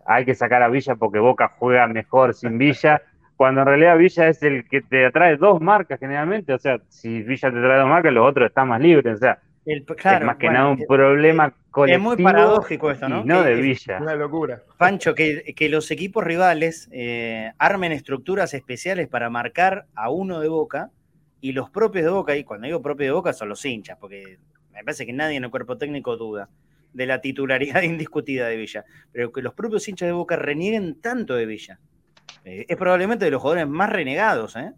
hay que sacar a Villa porque Boca juega mejor sin Villa cuando en realidad Villa es el que te atrae dos marcas generalmente, o sea, si Villa te trae dos marcas, los otros están más libres, o sea, es más que nada un problema colectivo. Es muy paradójico esto, ¿no? Y no de Villa. Una locura. Pancho, que, los equipos rivales eh, armen estructuras especiales para marcar a uno de Boca y los propios de Boca, y cuando digo propios de Boca son los hinchas, porque me parece que nadie en el cuerpo técnico duda de la titularidad <laughs> indiscutida de Villa, pero que los propios hinchas de Boca renieguen tanto de Villa eh, es probablemente de los jugadores más renegados, ¿eh?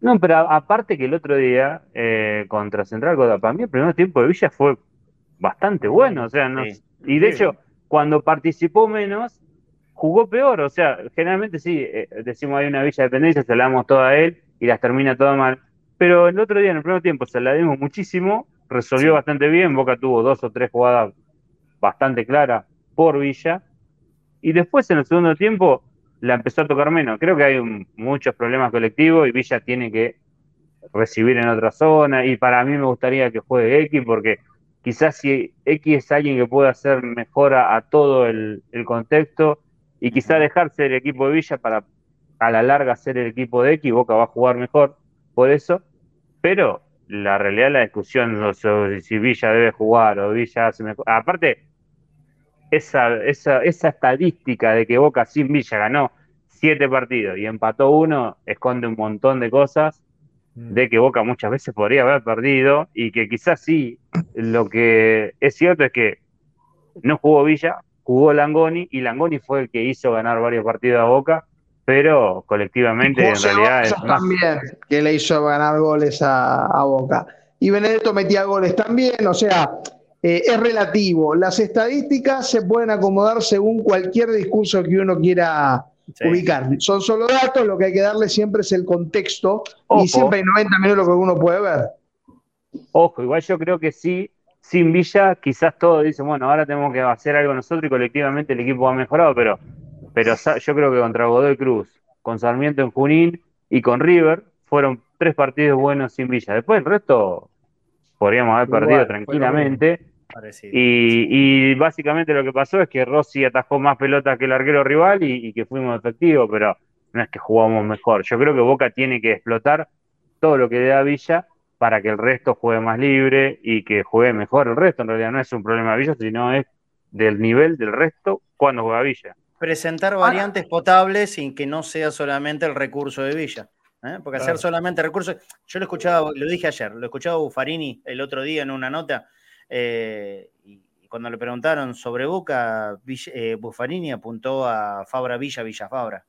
No, pero aparte que el otro día eh, contra Central para mí el primer tiempo de Villa fue bastante bueno, o sea, no, y de hecho, cuando participó menos, jugó peor, o sea, generalmente sí, eh, decimos hay una Villa de Dependencia, se la damos toda a él y las termina toda mal, pero el otro día en el primer tiempo se la dimos muchísimo, resolvió bastante bien, Boca tuvo dos o tres jugadas bastante claras por Villa, y después en el segundo tiempo la empezó a tocar menos. Creo que hay muchos problemas colectivos y Villa tiene que recibir en otra zona y para mí me gustaría que juegue X porque quizás si X es alguien que puede hacer mejor a, todo el, contexto y quizás dejarse el equipo de Villa para a la larga ser el equipo de X, Boca va a jugar mejor por eso, pero la realidad la discusión no si Villa debe jugar o Villa hace mejor. Aparte, esa, esa, esa estadística de que Boca sin Villa ganó siete partidos y empató uno, esconde un montón de cosas mm. de que Boca muchas veces podría haber perdido y que quizás sí, lo que es cierto es que no jugó Villa, jugó Langoni y Langoni fue el que hizo ganar varios partidos a Boca, pero colectivamente en realidad es también que le hizo ganar goles a, a Boca. Y Benedetto metía goles también, o sea, eh, es relativo. Las estadísticas se pueden acomodar según cualquier discurso que uno quiera ubicar. Son solo datos, lo que hay que darle siempre es el contexto y siempre hay 90 minutos lo que uno puede ver. Ojo, igual yo creo que sí, sin Villa quizás todos dicen, bueno, ahora tenemos que hacer algo nosotros y colectivamente el equipo ha mejorado, pero, pero yo creo que contra Godoy Cruz, con Sarmiento en Junín y con River fueron tres partidos buenos sin Villa. Después el resto podríamos haber perdido tranquilamente. Y, básicamente lo que pasó es que Rossi atajó más pelotas que el arquero rival y, que fuimos efectivos, pero no es que jugamos mejor. Yo creo que Boca tiene que explotar todo lo que le da Villa para que el resto juegue más libre y que juegue mejor el resto. En realidad no es un problema de Villa, sino es del nivel del resto cuando juega Villa. Presentar variantes potables sin que no sea solamente el recurso de Villa. ¿eh? Porque hacer solamente recursos. Yo lo escuchaba, lo dije ayer, lo escuchaba Buffarini el otro día en una nota eh, y, cuando le preguntaron sobre Boca, eh, Buffarini apuntó a Fabra Villa, Villa Fabra,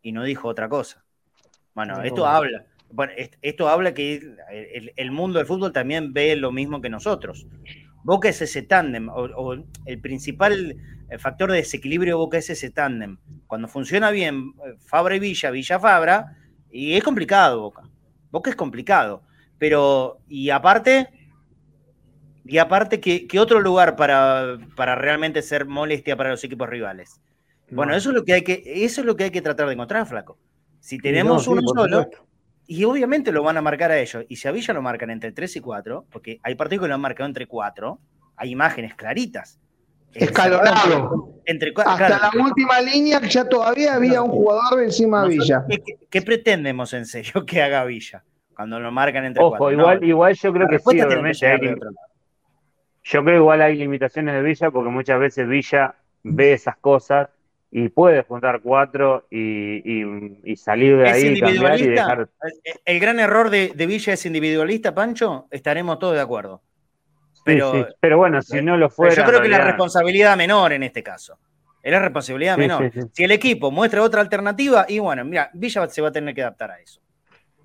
y no dijo otra cosa. Bueno, esto habla. Bueno, esto habla que el, mundo del fútbol también ve lo mismo que nosotros. Boca es ese tándem, o, el principal factor de desequilibrio de Boca es ese tándem. Cuando funciona bien eh, Fabra y Villa, Villa Fabra, y es complicado Boca. Boca es complicado. Pero, y aparte, y aparte, ¿qué, otro lugar para, para, realmente ser molestia para los equipos rivales? Bueno, eso es lo que hay que, eso es lo que hay que tratar de encontrar, flaco. Si tenemos uno solo, y obviamente lo van a marcar a ellos. Y si a Villa lo marcan entre 3 y 4, porque hay partidos que lo han marcado entre 4, hay imágenes claritas. Escalonado. Entre, Hasta la última línea ya todavía había un jugador encima de Villa. ¿qué, pretendemos en serio <laughs> que haga Villa? Cuando lo marcan entre Ojo, igual, igual yo creo que sí, obviamente hay que, yo creo igual hay limitaciones de Villa porque muchas veces Villa ve esas cosas y puede juntar cuatro y, salir de ahí cambiar y dejar. El, gran error de, Villa es individualista, Pancho, estaremos todos de acuerdo. Pero, pero bueno, si no lo fuera. Yo creo que la responsabilidad menor en este caso. Es la responsabilidad menor. Si el equipo muestra otra alternativa, y bueno, mira, Villa se va a tener que adaptar a eso.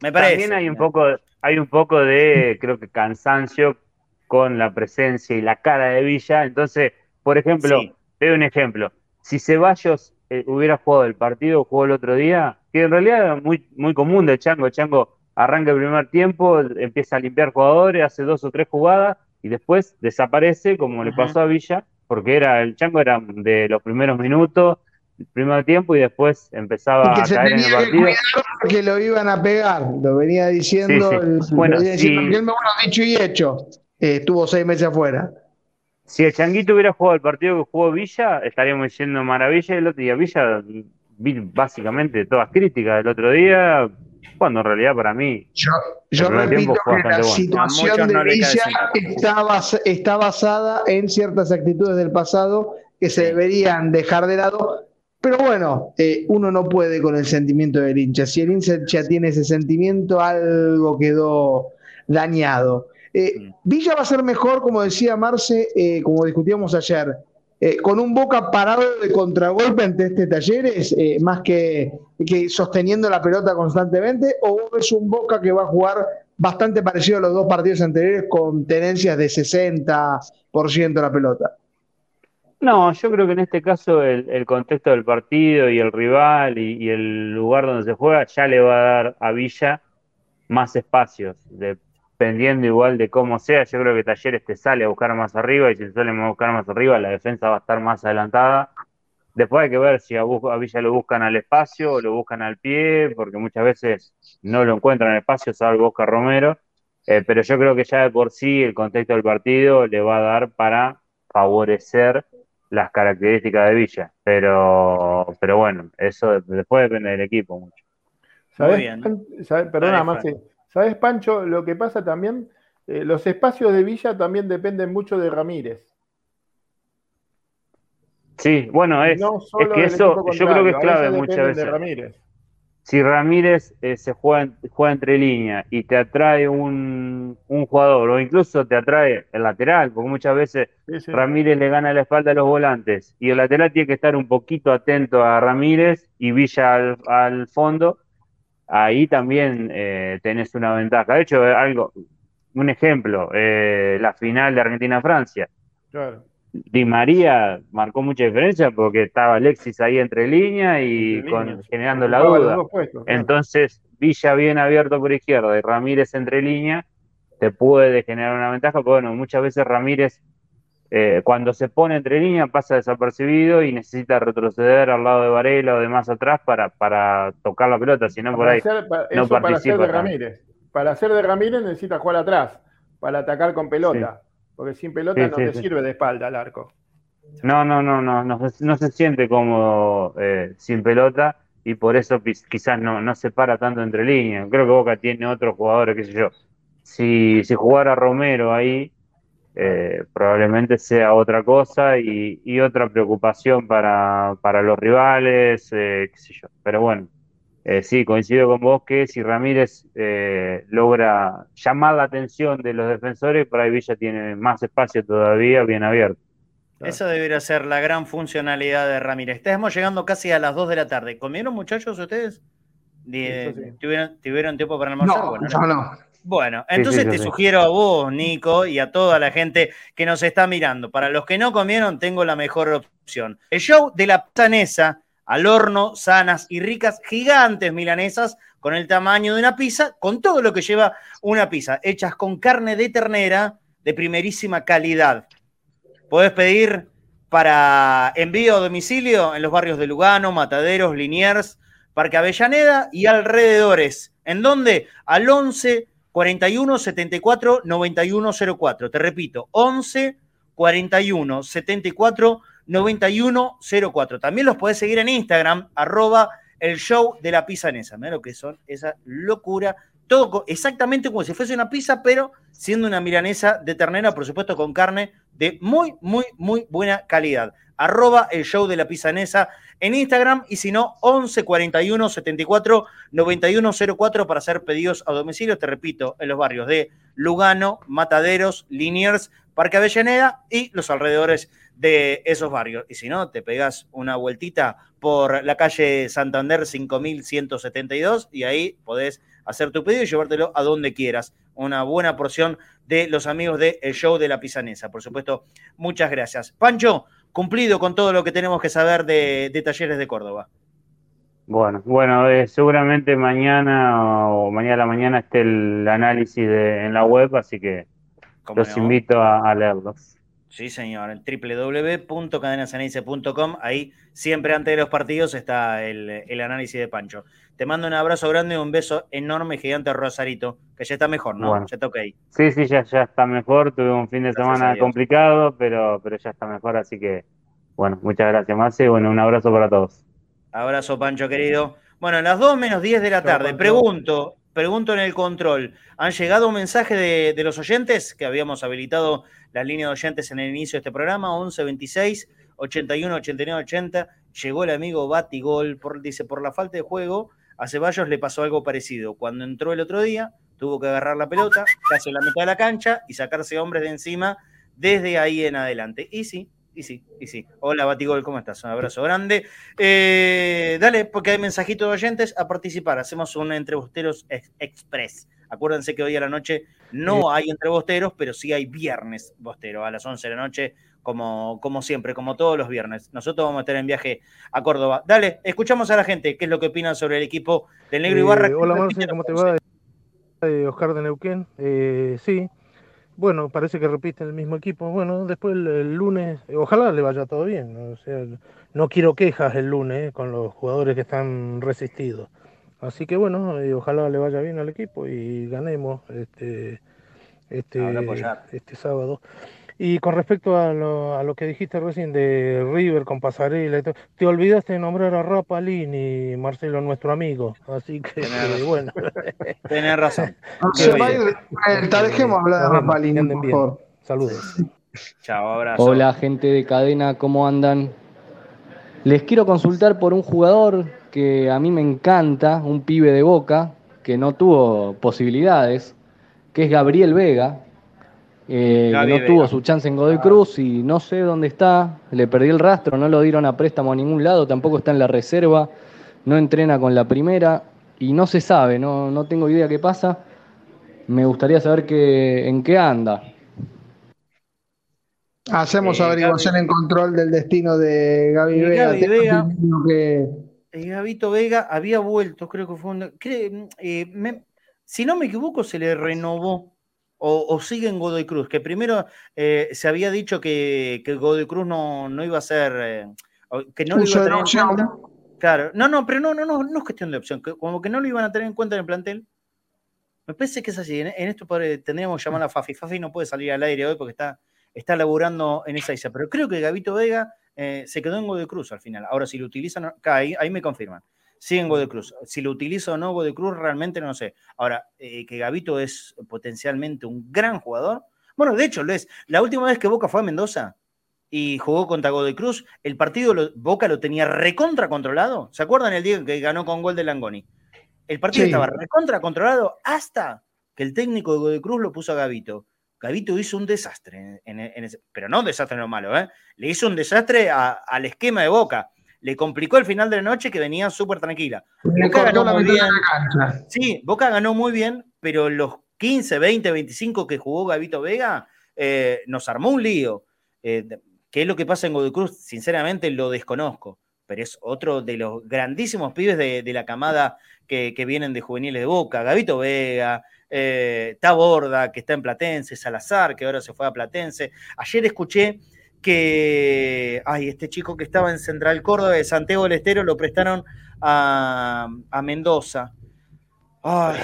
Me parece. También hay un poco, hay un poco de, creo que cansancio con la presencia y la cara de Villa. Entonces, por ejemplo, te doy un ejemplo. Si Ceballos eh, hubiera jugado el partido, jugó el otro día, que en realidad es muy, muy común de Chango. Chango arranca el primer tiempo, empieza a limpiar jugadores, hace dos o tres jugadas y después desaparece, como le pasó a Villa, porque era el Chango era de los primeros minutos, el primer tiempo y después empezaba a caer en el partido. Que, lo iban a pegar, lo venía diciendo, El, bueno, diciendo dicho y hecho. Eh, estuvo seis meses afuera. Si el Changuito hubiera jugado el partido que jugó Villa, estaríamos diciendo maravilla. El otro día Villa, vi básicamente todas críticas del otro día, cuando en realidad para mí. Yo, repito que la situación de Villa está, basada en ciertas actitudes del pasado que se deberían dejar de lado. Pero bueno, eh, uno no puede con el sentimiento del hincha. Si el hincha ya tiene ese sentimiento, algo quedó dañado. Eh, mm. Villa va a ser mejor, como decía Marce, eh, como discutíamos ayer, eh, con un Boca parado de contragolpe ante este Talleres, más que, sosteniendo la pelota constantemente, o ves un Boca que va a jugar bastante parecido a los dos partidos anteriores con tenencias de 60% la pelota. No, yo creo que en este caso el, contexto del partido y el rival y, el lugar donde se juega ya le va a dar a Villa más espacios de dependiendo igual de cómo sea, yo creo que Talleres te sale a buscar más arriba y si te sale a buscar más arriba, la defensa va a estar más adelantada Después hay que ver si a, Villa lo buscan al espacio o lo buscan al pie, porque muchas veces no lo encuentran en el espacio, salvo Oscar Romero. Eh, pero yo creo que ya de por sí el contexto del partido le va a dar para favorecer las características de Villa. Pero, pero bueno, eso después depende del equipo mucho. ¿Sabes, perdona, ¿Sabes, Pancho? Lo que pasa también, eh, los espacios de Villa también dependen mucho de Ramírez. Sí, bueno, es, que eso yo creo que es clave muchas veces. Si Ramírez eh, se juega, juega entre líneas y te atrae un, jugador, o incluso te atrae el lateral, porque muchas veces Ramírez le gana la espalda a los volantes, y el lateral tiene que estar un poquito atento a Ramírez y Villa al, fondo, ahí también eh, tenés una ventaja. De hecho, algo, un ejemplo, eh, la final de Argentina-Francia. Claro. Di María marcó mucha diferencia porque estaba Alexis ahí entre líneas y generando la duda. Entonces, Villa bien abierto por izquierda y Ramírez entre líneas, te puede generar una ventaja, pero bueno, muchas veces Ramírez eh, cuando se pone entre líneas pasa desapercibido y necesita retroceder al lado de Varela o de más atrás para, para tocar la pelota, si no por ahí no participa. Para hacer, de Ramírez. para hacer de Ramírez necesita jugar atrás, para atacar con pelota. Porque sin pelota no te sirve de espalda al arco. No, no, no, no, no, se siente como eh, sin pelota y por eso quizás no, no se para tanto entre líneas. Creo que Boca tiene otros jugadores, qué sé yo. Si, si jugara Romero ahí, eh, probablemente sea otra cosa y, otra preocupación para, para los rivales, eh, qué sé yo. Pero bueno, eh, sí, coincido con vos que si Ramírez eh, logra llamar la atención de los defensores, por ahí Villa tiene más espacio todavía bien abierto. Esa debería ser la gran funcionalidad de Ramírez. Estamos llegando casi a las 2 de la tarde. ¿Comieron muchachos ustedes? ¿Tuvieron, tiempo para almorzar? No, bueno, no. Bueno, entonces te sugiero a vos, Nico, y a toda la gente que nos está mirando. Para los que no comieron, tengo la mejor opción. El show de la Tanesa al horno, sanas y ricas, gigantes milanesas con el tamaño de una pizza, con todo lo que lleva una pizza, hechas con carne de ternera de primerísima calidad. Podés pedir para envío a domicilio en los barrios de Lugano, Mataderos, Liniers, Parque Avellaneda y alrededores. ¿En dónde? Al 11 41 74 91 04. Te repito, 11 41 74 9104. También los podés seguir en Instagram, arroba el show de la pizza esa. Mira lo que son, esa locura. Todo exactamente como si fuese una pizza, pero siendo una milanesa de ternera, por supuesto, con carne de muy, muy, muy buena calidad. Arroba el show de la pisanesa en Instagram y si no, 11 41 74 91 04 para hacer pedidos a domicilio. Te repito, en los barrios de Lugano, Mataderos, Liniers, Parque Avellaneda y los alrededores de esos barrios. Y si no, te pegas una vueltita por la calle Santander 5172 y ahí podés hacer tu pedido y llevártelo a donde quieras. Una buena porción de los amigos del Show de la Pisanesa. Por supuesto, muchas gracias. Pancho, cumplido con todo lo que tenemos que saber de, Talleres de Córdoba. Bueno, bueno, eh, seguramente mañana o mañana a la mañana esté el análisis en la web, así que los invito a leerlos. Sí, señor, en www.cadenasaneice.com. Ahí siempre antes de los partidos está el, análisis de Pancho. Te mando un abrazo grande y un beso enorme, gigante Rosarito, que ya está mejor, ¿no? Ya está ok. Sí, sí, ya, ya está mejor. Tuve un fin de semana complicado, pero, pero ya está mejor, así que, bueno, muchas gracias, Marce. Bueno, un abrazo para todos. Abrazo, Pancho, querido. Bueno, las 2 menos 10 de la tarde, pregunto, pregunto en el control, ¿han llegado un mensaje de, de los oyentes que habíamos habilitado la línea de oyentes en el inicio de este programa, 11 26 81 89 80. Llegó el amigo Batigol, por, dice, por la falta de juego, a Ceballos le pasó algo parecido. Cuando entró el otro día, tuvo que agarrar la pelota, casi en la mitad de la cancha y sacarse hombres de encima desde ahí en adelante. Y sí, y sí, y sí. Hola Batigol, ¿cómo estás? Un abrazo grande. Eh, dale, porque hay mensajitos de oyentes a participar. Hacemos un Entrebusteros Express. Acuérdense que hoy a la noche no hay entrebosteros, pero sí hay viernes bostero a las 11 de la noche, como, como siempre, como todos los viernes. Nosotros vamos a estar en viaje a Córdoba. Dale, escuchamos a la gente qué es lo que opinan sobre el equipo del Negro Ibarra. Eh, hola Marce, ¿cómo te va? Eh, Oscar de Neuquén. Eh, sí, bueno, parece que repite el mismo equipo. Bueno, después el, lunes, ojalá le vaya todo bien. O sea, no quiero quejas el lunes con los jugadores que están resistidos. Así que bueno, ojalá le vaya bien al equipo y ganemos este, este, este sábado. Y con respecto a lo, a lo, que dijiste recién de River con Pasarela, te olvidaste de nombrar a Rapalini, Marcelo, nuestro amigo. Así que, bueno. Tenés razón. <laughs> dejemos hablar de Rapalini, por Saludos. Chao, abrazo. Hola, gente de cadena, ¿cómo andan? Les quiero consultar por un jugador que a mí me encanta, un pibe de boca, que no tuvo posibilidades, que es Gabriel Vega, eh, no tuvo su chance en Godoy Cruz y no sé dónde está, le perdí el rastro, no lo dieron a préstamo a ningún lado, tampoco está en la reserva, no entrena con la primera y no se sabe, no, no tengo idea qué pasa. Me gustaría saber qué, en qué anda. Hacemos eh, averiguación en control del destino de Gaby Vega. Vega eh, Gabito Vega había vuelto, creo que fue un... si no me equivoco, se le renovó o, sigue en Godoy Cruz, que primero eh, se había dicho que, que, Godoy Cruz no, no iba a ser, eh, que no iba a tener en cuenta. Claro, no, no, pero no, no, no, no es cuestión de opción, como que no lo iban a tener en cuenta en el plantel. Me parece que es así, en, esto tendríamos que llamar a Fafi. Fafi no puede salir al aire hoy porque está, está laburando en esa isla, pero creo que Gabito Vega eh, se quedó en Godoy Cruz al final. Ahora, si lo utilizan, ahí, ahí me confirman sigue en Cruz. Si lo utilizo o no Cruz, realmente no sé. Ahora, eh, que Gavito es potencialmente un gran jugador. Bueno, de hecho lo es. La última vez que Boca fue a Mendoza y jugó contra Godoy Cruz, el partido Boca lo tenía recontra controlado. ¿Se acuerdan el día que ganó con gol de Langoni? El partido estaba recontra controlado hasta que el técnico de Godoy Cruz lo puso a Gavito. Gavito hizo un desastre, en, ese, pero no un desastre no malo, ¿eh? le hizo un desastre al esquema de Boca le complicó el final de la noche que venía súper tranquila. Boca ganó muy bien. Sí, Boca ganó muy bien, pero los 15, 20, 25 que jugó Gavito Vega eh, nos armó un lío. Eh, ¿Qué es lo que pasa en Godoy Cruz? Sinceramente lo desconozco, pero es otro de los grandísimos pibes de, la camada que, vienen de juveniles de Boca. Gavito Vega, eh, Taborda, que está en Platense, Salazar, que ahora se fue a Platense. Ayer escuché que, ay, este chico que estaba en Central Córdoba de Santiago del Estero lo prestaron a, Mendoza. Ay,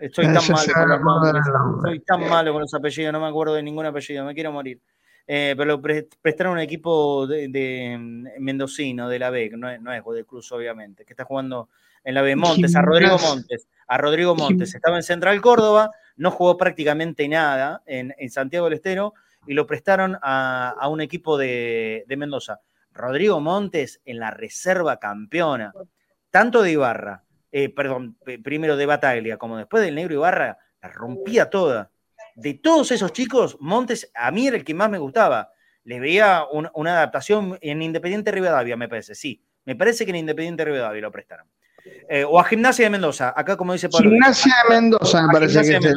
estoy tan malo con los nombres, estoy tan malo con los apellidos, no me acuerdo de ningún apellido, me quiero morir. Eh, pero lo prestaron un equipo de, mendocino, de la B, no es, no es de Cruz, obviamente, que está jugando en la B, Montes, a Rodrigo Montes, a Rodrigo Montes. Estaba en Central Córdoba, no jugó prácticamente nada en, en Santiago del Estero, y lo prestaron a, un equipo de, Mendoza. Rodrigo Montes en la reserva campeona, tanto de Ibarra, eh, perdón, primero de Bataglia como después del Negro Ibarra, la rompía toda. De todos esos chicos, Montes a mí era el que más me gustaba. Les veía una adaptación en Independiente Rivadavia, me parece, sí. Me parece que en Independiente Rivadavia lo prestaron. Eh, o a Gimnasia de Mendoza, acá como dice Pablo. Gimnasia de Mendoza, me parece que es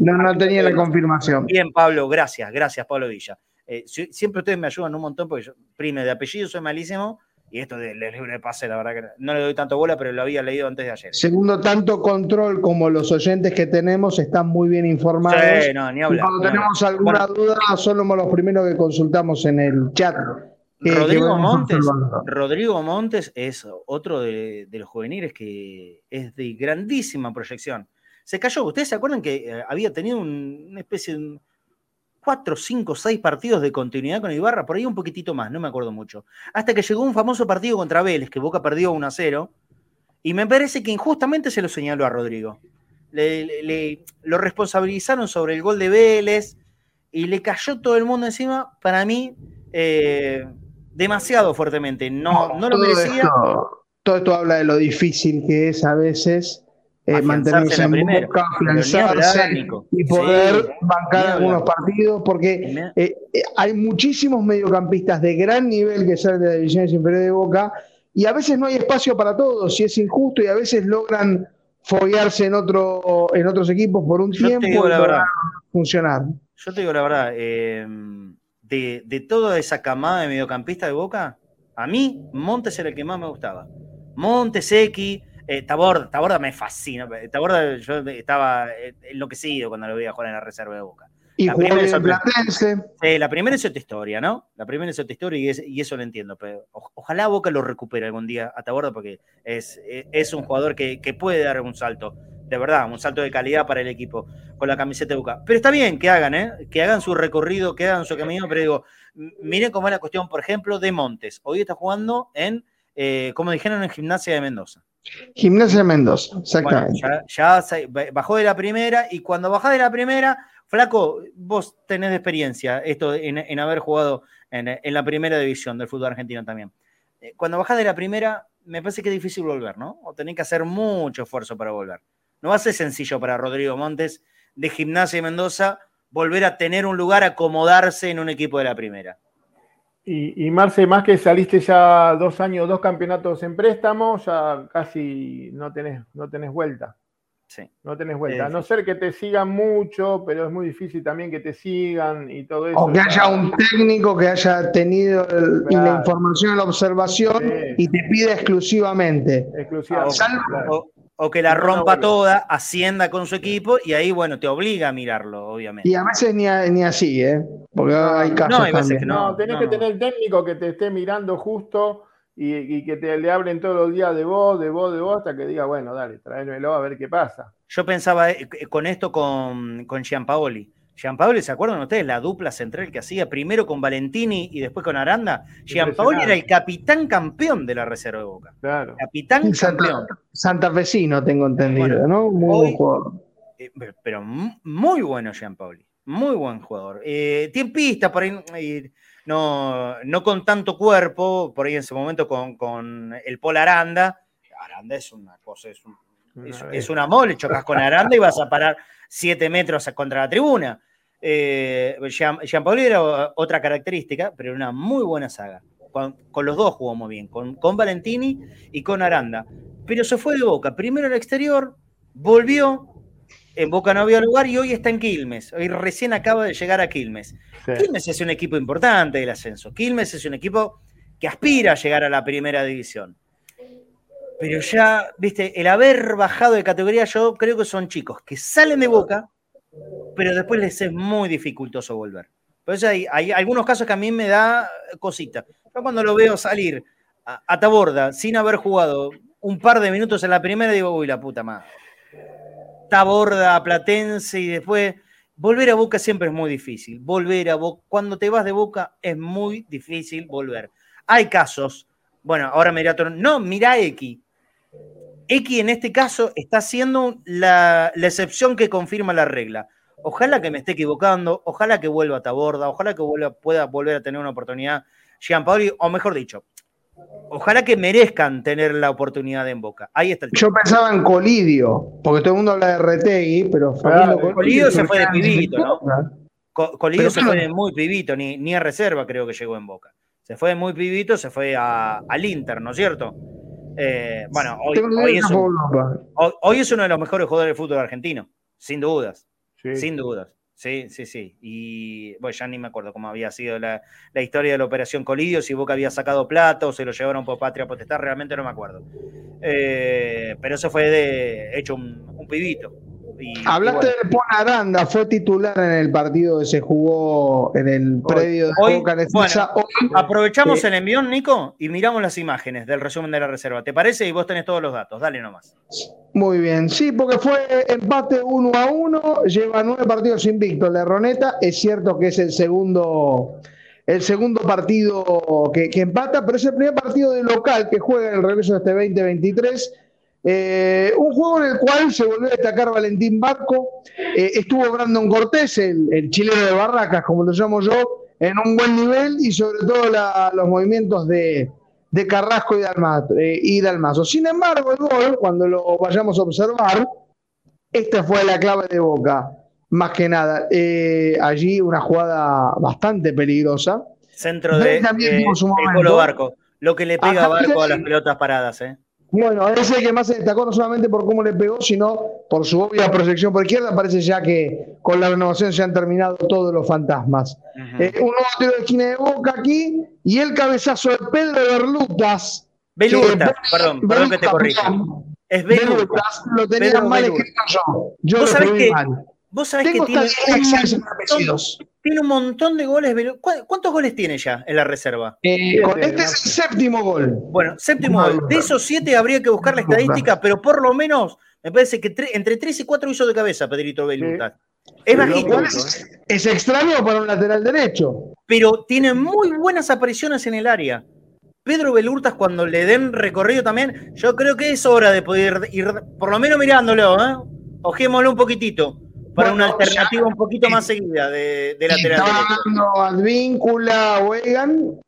no, no, tenía la confirmación. Bien, Pablo, gracias, gracias, Pablo Villa. Eh, siempre ustedes me ayudan un montón porque yo, prime, de apellido soy malísimo y esto del libro de pase, la verdad que no le doy tanto bola, pero lo había leído antes de ayer. Segundo, tanto control como los oyentes que tenemos están muy bien informados. Sí, no, ni hablar, cuando tenemos alguna duda, somos los primeros que consultamos en el chat. Rodrigo Montes, Rodrigo Montes es otro de, los juveniles que es de grandísima proyección. Se cayó, ¿ustedes se acuerdan que eh, había tenido una especie de cuatro, cinco, seis partidos de continuidad con Ibarra? Por ahí un poquitito más, no me acuerdo mucho. Hasta que llegó un famoso partido contra Vélez, que Boca perdió 1 a 0, y me parece que injustamente se lo señaló a Rodrigo. Le, lo responsabilizaron sobre el gol de Vélez y le cayó todo el mundo encima. Para mí, eh, demasiado fuertemente. No, no, lo merecía. todo esto habla de lo difícil que es a veces eh, mantenerse en, boca, y poder bancar algunos partidos, porque eh, eh, hay muchísimos mediocampistas de gran nivel que salen de la división inferiores de Boca y a veces no hay espacio para todos y es injusto y a veces logran foguearse en otro en otros equipos por un tiempo y funcionar. Yo te digo la verdad, eh, de, toda esa camada de mediocampista de Boca, a mí Montes era el que más me gustaba. Montes, X, eh, Taborda, Taborda me fascina. Taborda yo estaba enloquecido cuando lo veía jugar en la reserva de Boca. Y La primera es otra- la primera es otra historia, ¿no? La primera es otra historia y, es- y eso lo entiendo. Pero ojalá Boca lo recupere algún día a Taborda porque es, es- es un jugador que, que puede dar un salto, de verdad, un salto de calidad para el equipo con la camiseta de Boca. Pero está bien que hagan, ¿eh? Que hagan su recorrido, que hagan su camino, pero digo, miren cómo es la cuestión, por ejemplo, de Montes. Hoy está jugando en, eh, como dijeron, en Gimnasia de Mendoza. Gimnasia de Mendoza, Bueno, exactamente. ya, bajó de la primera y cuando bajás de la primera, flaco, vos tenés experiencia esto en, en haber jugado en, en la primera división del fútbol argentino también. Eh, Cuando bajás de la primera, me parece que es difícil volver, ¿no? O tenés que hacer mucho esfuerzo para volver. No va a ser sencillo para Rodrigo Montes de Gimnasia de Mendoza volver a tener un lugar, acomodarse en un equipo de la primera. Y, y Marce, más que saliste ya dos años, dos campeonatos en préstamo, ya casi no tenés, no tenés vuelta. Sí. No tenés vuelta. A Sí. no ser que te sigan mucho, pero es muy difícil también que te sigan y todo eso. O que ya- haya un técnico que haya tenido el- Claro. la información, la observación Sí. y te pida exclusivamente. exclusivamente. Salvo- claro. O, que la No, no rompa toda, ascienda con su equipo y ahí, bueno, te obliga a mirarlo, obviamente. Y a veces ni, a- ni así, ¿eh? Porque hay casos no, hay veces que No, no, tenés no, que no. tener técnico que te esté mirando justo y, y que te le hablen todos los días de vos, de vos, de vos, hasta que diga, bueno, dale, tráemelo a ver qué pasa. Yo pensaba eh, con esto con, con Giampaoli. Giampaoli, ¿se acuerdan ustedes la dupla central que hacía primero con Valentini y después con Aranda? Giampaoli era el capitán campeón de la Reserva de Boca. Claro. Capitán Santa, campeón. Santafesino, tengo entendido, Bueno, ¿no? Muy hoy- buen jugador. Eh, pero- muy bueno Giampaoli. Muy buen jugador. Eh, tiempista, por ahí eh, no, no con tanto cuerpo, por ahí en ese momento con, con el Paul Aranda. Aranda es una cosa, es un, es, Una es una mole, chocas con Aranda y vas a parar siete metros contra la tribuna. Eh, Gian- Giampaoli era o- otra característica, pero era una muy buena saga. Con, con los dos jugó muy bien, con, con Valentini y con Aranda. Pero se fue de Boca, primero al exterior, volvió, en Boca no había lugar y hoy está en Quilmes. Hoy recién acaba de llegar a Quilmes. Sí. Quilmes es un equipo importante del ascenso. Quilmes es un equipo que aspira a llegar a la primera división. Pero ya, viste, el haber bajado de categoría, yo creo que son chicos que salen de boca, pero después les es muy dificultoso volver. Por hay, algunos casos que a mí me da cosita. Yo cuando lo veo salir a, Taborda sin haber jugado un par de minutos en la primera, digo, uy, la puta madre. Taborda, Platense y después volver a Boca siempre es muy difícil. Volver a Boca, cuando te vas de Boca es muy difícil volver. Hay casos, bueno, ahora mira, no, mira X. X en este caso está siendo la, la excepción que confirma la regla. Ojalá que me esté equivocando, ojalá que vuelva a Taborda, ojalá que vuelva, pueda volver a tener una oportunidad Gianpaoli, o mejor dicho, ojalá que merezcan tener la oportunidad en Boca. Ahí está el tema. Yo pensaba en Colidio, porque todo el mundo habla de Retegui, pero Claro, Colidio se fue de pibito, ¿no? Co- Colidio Pero se claro. fue de muy pibito, ni, ni a reserva creo que llegó en Boca. Se fue de muy pibito, se fue a- al Inter, ¿no es cierto? Eh, bueno, hoy, hoy es un- hoy- hoy es uno de los mejores jugadores del fútbol argentino, sin dudas, Sí. sin dudas. Sí, sí, sí. Y bueno, ya ni me acuerdo cómo había sido la, la historia de la operación Colidio, si Boca había sacado plata o se lo llevaron por patria potestad, realmente no me acuerdo. Eh, pero eso fue de hecho un, un pibito. Y- y Hablaste bueno. de Aranda, fue titular en el partido que se jugó en el predio de Hoy- Boca. en bueno. Hoy- Aprovechamos Sí. el envión, Nico, y miramos las imágenes del resumen de la reserva. ¿Te parece? Y vos tenés todos los datos. Dale nomás. Muy bien, sí, porque fue empate 1 a 1, lleva nueve partidos invictos la Roneta, es cierto que es el segundo, el segundo partido que, que empata, pero es el primer partido de local que juega en el regreso de este 2023. Eh, un juego en el cual se volvió a destacar Valentín Barco, eh, estuvo Brandon Cortés, el, el chileno de Barracas, como lo llamo yo, en un buen nivel y sobre todo la- los movimientos de, de Carrasco y Dalmazo, eh, y Dalmazo. Sin embargo, el gol, cuando lo vayamos a observar, esta fue la clave de Boca, más que nada. Eh, allí una jugada bastante peligrosa. Centro de también. Colo Barco. Lo que le pega a Barco a las pelotas paradas, ¿eh? Bueno, es el que más se destacó, no solamente por cómo le pegó, sino por su obvia proyección por izquierda. Parece ya que con la renovación se han terminado todos los fantasmas. Eh, un nuevo tiro de esquina de Boca aquí y el cabezazo de Pedro Berlutas. Velutas, que- perdón, perdón que te corrija. Es. Velutas, lo tenía mal escrito yo. Yo ¿Vos lo escribí mal. Vos sabés que tiene un, montón, tiene un montón de goles. ¿Cuántos goles tiene ya en la reserva? Eh, este es el séptimo gol. Bueno, séptimo gol. De esos siete habría que buscar la estadística, pero por lo menos me parece que entre tres y cuatro hizo de cabeza Pedrito Belutas. Es bajito. Es, extraño para un lateral derecho. Pero tiene muy buenas apariciones en el área. Pedro Belurtas, cuando le den recorrido también, yo creo que es hora de poder ir, por lo menos mirándolo, ¿eh? Ojémoslo un poquitito para una alternativa un poquito más seguida de, de lateral. Advíncula, Wegan.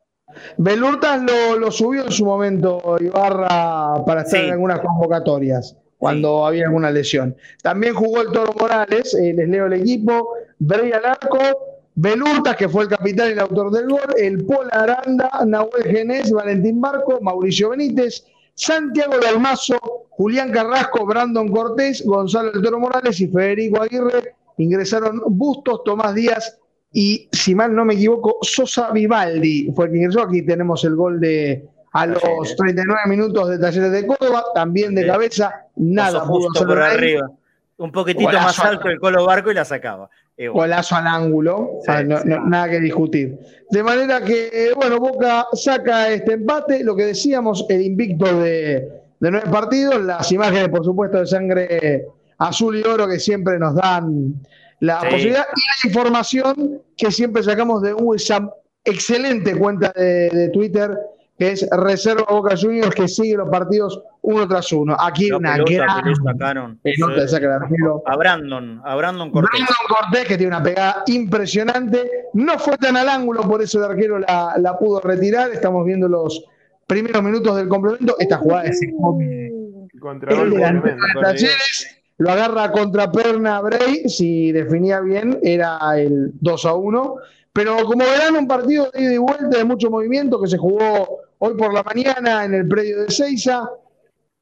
Belurtas lo, subió en su momento Ibarra para estar en algunas convocatorias cuando había alguna lesión. También jugó el Toro Morales, eh, les leo el equipo, Brey Alarco, Belurtas, que fue el capitán y el autor del gol, el Pola Aranda, Nahuel Genés, Valentín Barco, Mauricio Benítez, Santiago Dalmazo, Julián Carrasco, Brandon Cortés, Gonzalo Toro Morales y Federico Aguirre. Ingresaron Bustos, Tomás Díaz y, si mal no me equivoco, Sosa Vivaldi fue el que ingresó. Aquí tenemos el gol de a los 39 minutos de Talleres de Córdoba, también de cabeza, nada pudo por arriba. Un poquitito más alto el Colo Barco y la sacaba. Golazo al ángulo, nada que discutir. De manera que, bueno, Boca saca este empate, lo que decíamos, el invicto de, nueve partidos, las imágenes, por supuesto, de sangre azul y oro que siempre nos dan la posibilidad y la información que siempre sacamos de esa excelente cuenta de Twitter que es Reserva Boca Juniors, que sigue los partidos uno tras uno. Aquí una gran A Brandon, a Brandon Cortés. Brandon Cortés, que tiene una pegada impresionante. No fue tan al ángulo, por eso el arquero la, pudo retirar. Estamos viendo los primeros minutos del complemento. Esta jugada es contra lo agarra contra Perna Bray, si definía bien, era el 2 a 1. Pero como verán, un partido de ida y vuelta de mucho movimiento que se jugó hoy por la mañana en el predio de Seiza.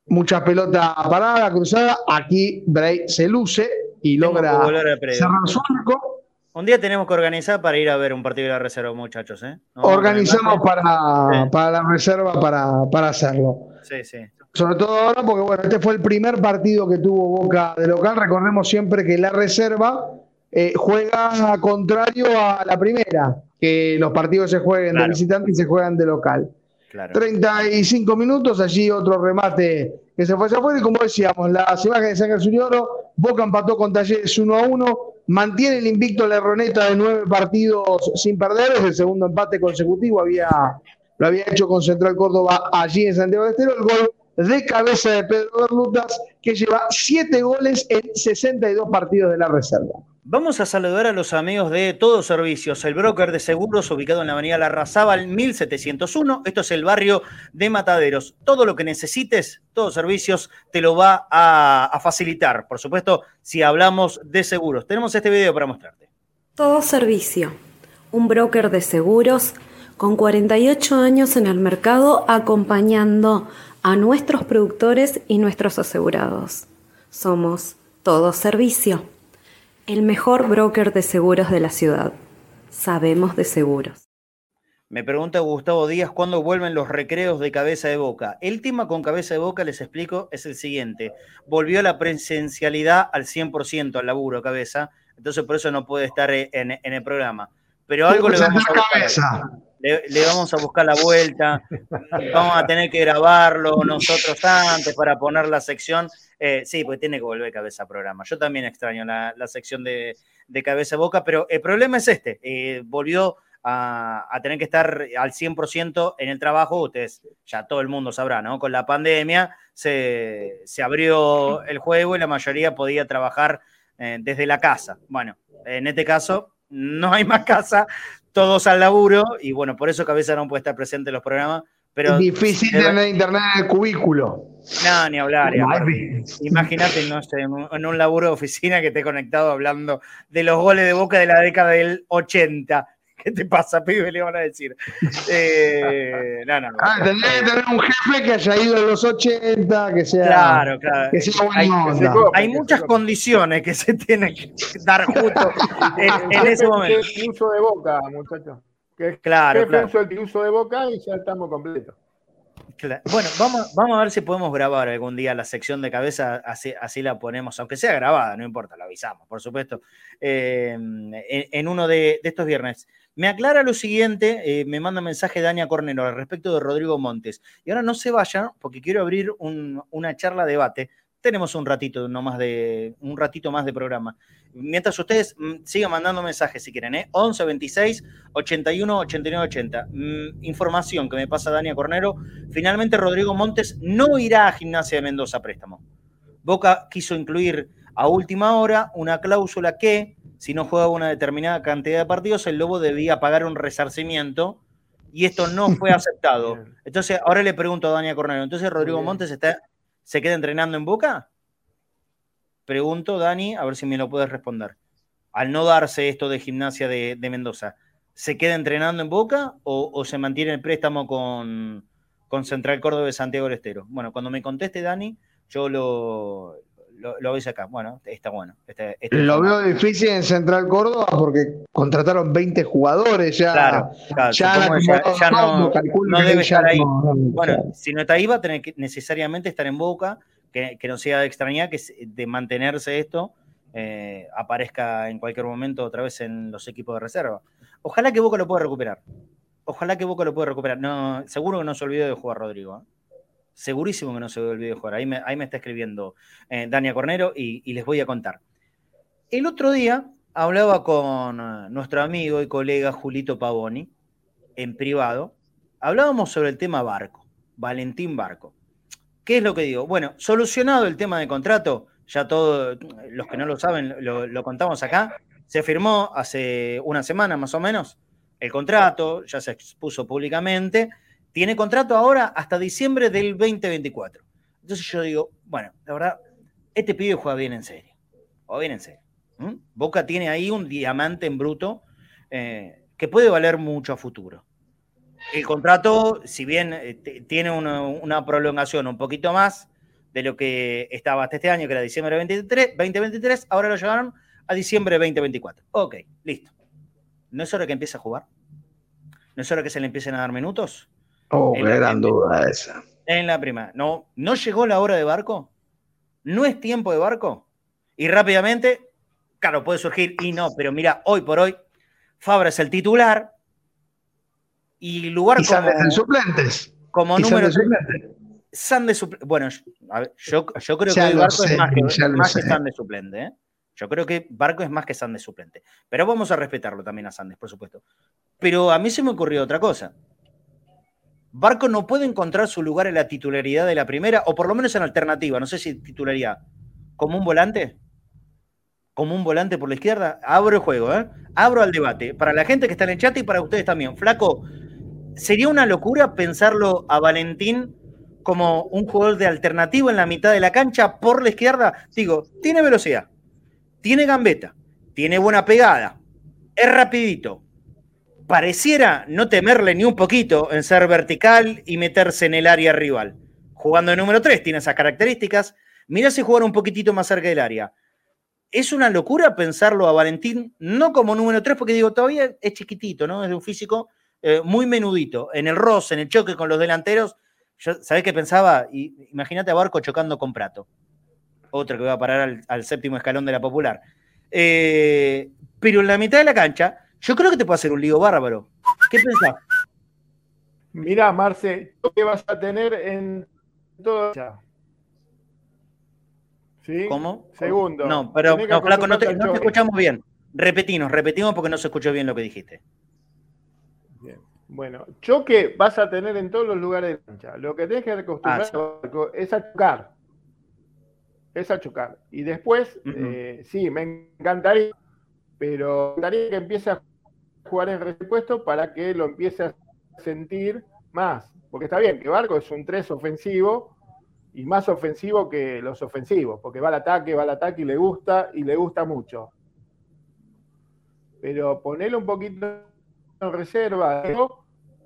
Mucha pelota parada, cruzada. Aquí Bray se luce y logra cerrar su arco. Un día tenemos que organizar para ir a ver un partido de la reserva, muchachos. ¿eh? Organizamos para, para la reserva para, para hacerlo. Sí, sí. Sobre todo ahora porque, bueno, este fue el primer partido que tuvo Boca de local. Recordemos siempre que la reserva eh, juega contrario a la primera, que los partidos se jueguen de visitante y se juegan de local. 35 minutos, allí otro remate que se fue hacia afuera y como decíamos, las imágenes de San Oro, Boca empató con Talleres 1 a 1, mantiene el invicto la Roneta de nueve partidos sin perder, es el segundo empate consecutivo, había, lo había hecho con Central Córdoba allí en Santiago de Estero, el gol de cabeza de Pedro Berlutas, que lleva siete goles en 62 partidos de la reserva. Vamos a saludar a los amigos de Todos Servicios, el broker de seguros ubicado en la avenida Larrazábal 1701. Esto es el barrio de Mataderos. Todo lo que necesites, Todos Servicios te lo va a, facilitar. Por supuesto, si hablamos de seguros. Tenemos este video para mostrarte. Todo Servicio, un broker de seguros con 48 años en el mercado acompañando a nuestros productores y nuestros asegurados. Somos Todo Servicio el mejor broker de seguros de la ciudad. Sabemos de seguros. Me pregunta Gustavo Díaz cuándo vuelven los recreos de cabeza de boca. El tema con cabeza de boca, les explico, es el siguiente. Volvió la presencialidad al 100% al laburo cabeza, entonces por eso no puede estar en, el programa. Pero algo le vamos a buscar. Le, vamos a buscar la vuelta. Vamos a tener que grabarlo nosotros antes para poner la sección eh, sí, porque tiene que volver cabeza a programa. Yo también extraño la, sección de, cabeza a boca, pero el problema es este. Eh, volvió a, tener que estar al 100% en el trabajo. Ustedes, ya todo el mundo sabrá, ¿no? Con la pandemia se, abrió el juego y la mayoría podía trabajar eh, desde la casa. Bueno, en este caso no hay más casa, todos al laburo y bueno, por eso Cabeza no puede estar presente en los programas pero, Difícil tener internet en el cubículo. No, ni hablar. Imagínate, no sé, en un, laburo de oficina que esté conectado hablando de los goles de boca de la década del 80. ¿Qué te pasa, pibe? Le van a decir. Eh, no, no, no. Ah, tendría que tener un jefe que haya ido en los 80, que sea. Claro, claro. Que sea hay, hay muchas condiciones que se tienen que dar justo en, ese momento. ¿Qué uso de boca, muchachos? claro, claro. uso el uso de boca y ya estamos completos. Bueno, vamos, vamos a ver si podemos grabar algún día la sección de cabeza, así, así la ponemos, aunque sea grabada, no importa, la avisamos, por supuesto, eh, en, uno de, estos viernes. Me aclara lo siguiente, eh, me manda mensaje Dania Cornero al respecto de Rodrigo Montes. Y ahora no se vayan, porque quiero abrir una charla debate tenemos un ratito, no más de, un ratito más de programa. Mientras ustedes mm, sigan mandando mensajes si quieren, ¿eh? 11 26 81 89 80. información que me pasa Dania Cornero. Finalmente Rodrigo Montes no irá a Gimnasia de Mendoza préstamo. Boca quiso incluir a última hora una cláusula que, si no juega una determinada cantidad de partidos, el Lobo debía pagar un resarcimiento y esto no fue <laughs> aceptado. Entonces, ahora le pregunto a Dania Cornero, entonces Rodrigo Montes está ¿Se queda entrenando en Boca? Pregunto, Dani, a ver si me lo puedes responder. Al no darse esto de gimnasia de, Mendoza, ¿se queda entrenando en Boca o, se mantiene el préstamo con, Central Córdoba de Santiago del Estero? Bueno, cuando me conteste, Dani, yo lo, lo, veis acá. Bueno, está bueno. lo veo difícil en Central Córdoba porque contrataron 20 jugadores ya. Claro, ya, no, debe estar ahí. bueno, si no está ahí, va a tener que necesariamente estar en boca, que, no sea de extrañar que de mantenerse esto. Eh, aparezca en cualquier momento otra vez en los equipos de reserva. Ojalá que Boca lo pueda recuperar. Ojalá que Boca lo pueda recuperar. No, seguro que no se olvide de jugar Rodrigo. ¿eh? Segurísimo que no se ve el video jugar. Ahí me, está escribiendo eh, Dania Cornero y, les voy a contar. El otro día hablaba con eh, nuestro amigo y colega Julito Pavoni en privado. Hablábamos sobre el tema Barco, Valentín Barco. ¿Qué es lo que digo? Bueno, solucionado el tema de contrato, ya todos los que no lo saben lo contamos acá. Se firmó hace una semana más o menos el contrato, ya se expuso públicamente tiene contrato ahora hasta diciembre del 2024. Entonces yo digo, bueno, la verdad, este pibe juega bien en serio. O bien en serio. Boca tiene ahí un diamante en bruto eh, que puede valer mucho a futuro. El contrato, si bien eh, tiene una, prolongación un poquito más de lo que estaba hasta este año, que era diciembre 23, 2023, ahora lo llevaron a diciembre 2024. Ok, listo. ¿No es hora que empiece a jugar? ¿No es hora que se le empiecen a dar minutos? Oh, qué gran duda esa. En la prima. No, ¿No llegó la hora de barco? ¿No es tiempo de barco? Y rápidamente, claro, puede surgir, y no, pero mira, hoy por hoy, Fabra es el titular. Y lugar ¿Y como. de suplentes. Como número. San de suplente. Bueno, yo, yo, creo que el Barco es más que, más que San de suplente. ¿eh? Yo creo que Barco es más que San de suplente. Pero vamos a respetarlo también a Sandes, por supuesto. Pero a mí se me ocurrió otra cosa. Barco no puede encontrar su lugar en la titularidad de la primera, o por lo menos en alternativa, no sé si titularidad, como un volante. Como un volante por la izquierda. Abro el juego, ¿eh? Abro al debate. Para la gente que está en el chat y para ustedes también. Flaco, ¿sería una locura pensarlo a Valentín como un jugador de alternativa en la mitad de la cancha por la izquierda? Digo, tiene velocidad, tiene gambeta, tiene buena pegada, es rapidito, pareciera no temerle ni un poquito en ser vertical y meterse en el área rival. Jugando de número 3 tiene esas características. Mira si jugar un poquitito más cerca del área. Es una locura pensarlo a Valentín no como número 3, porque digo, todavía es chiquitito, ¿no? Es de un físico eh, muy menudito. En el roce, en el choque con los delanteros, ¿sabés qué pensaba? Imagínate a Barco chocando con Prato. Otro que va a parar al, séptimo escalón de la popular. Eh, pero en la mitad de la cancha yo creo que te puede hacer un lío bárbaro. ¿Qué pensás? Mirá, Marce, ¿qué vas a tener en todo. ¿Sí? ¿Cómo? Segundo. No, pero no, Flaco, no te, escuchamos bien. Repetimos, repetimos porque no se escuchó bien lo que dijiste. Bien. Bueno, choque vas a tener en todos los lugares de cancha. Lo que tienes que acostumbrar ah, es a chocar. Es a chocar. Y después, eh, sí, me encantaría, pero me encantaría que empiece a jugar en repuesto para que lo empiece a sentir más. Porque está bien que Barco es un 3 ofensivo y más ofensivo que los ofensivos, porque va al ataque, va al ataque y le gusta y le gusta mucho. Pero ponerlo un poquito en reserva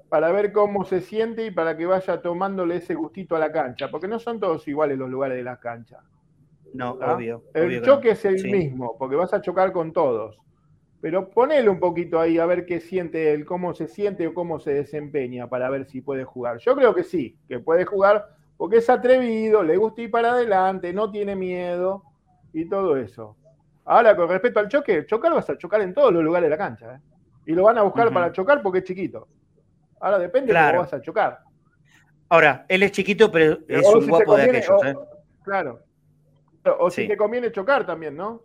para ver cómo se siente y para que vaya tomándole ese gustito a la cancha, porque no son todos iguales los lugares de las canchas. No, obvio. El choque es el mismo, porque vas a chocar con todos pero ponele un poquito ahí a ver qué siente él, cómo se siente o cómo se desempeña para ver si puede jugar. Yo creo que sí, que puede jugar porque es atrevido, le gusta ir para adelante, no tiene miedo y todo eso. Ahora, con respecto al choque, chocar vas a chocar en todos los lugares de la cancha. ¿eh? Y lo van a buscar para chocar porque es chiquito. Ahora depende de cómo vas a chocar. Ahora, él es chiquito, pero es un guapo de aquellos. ¿eh? Claro. O si te conviene chocar también, ¿no?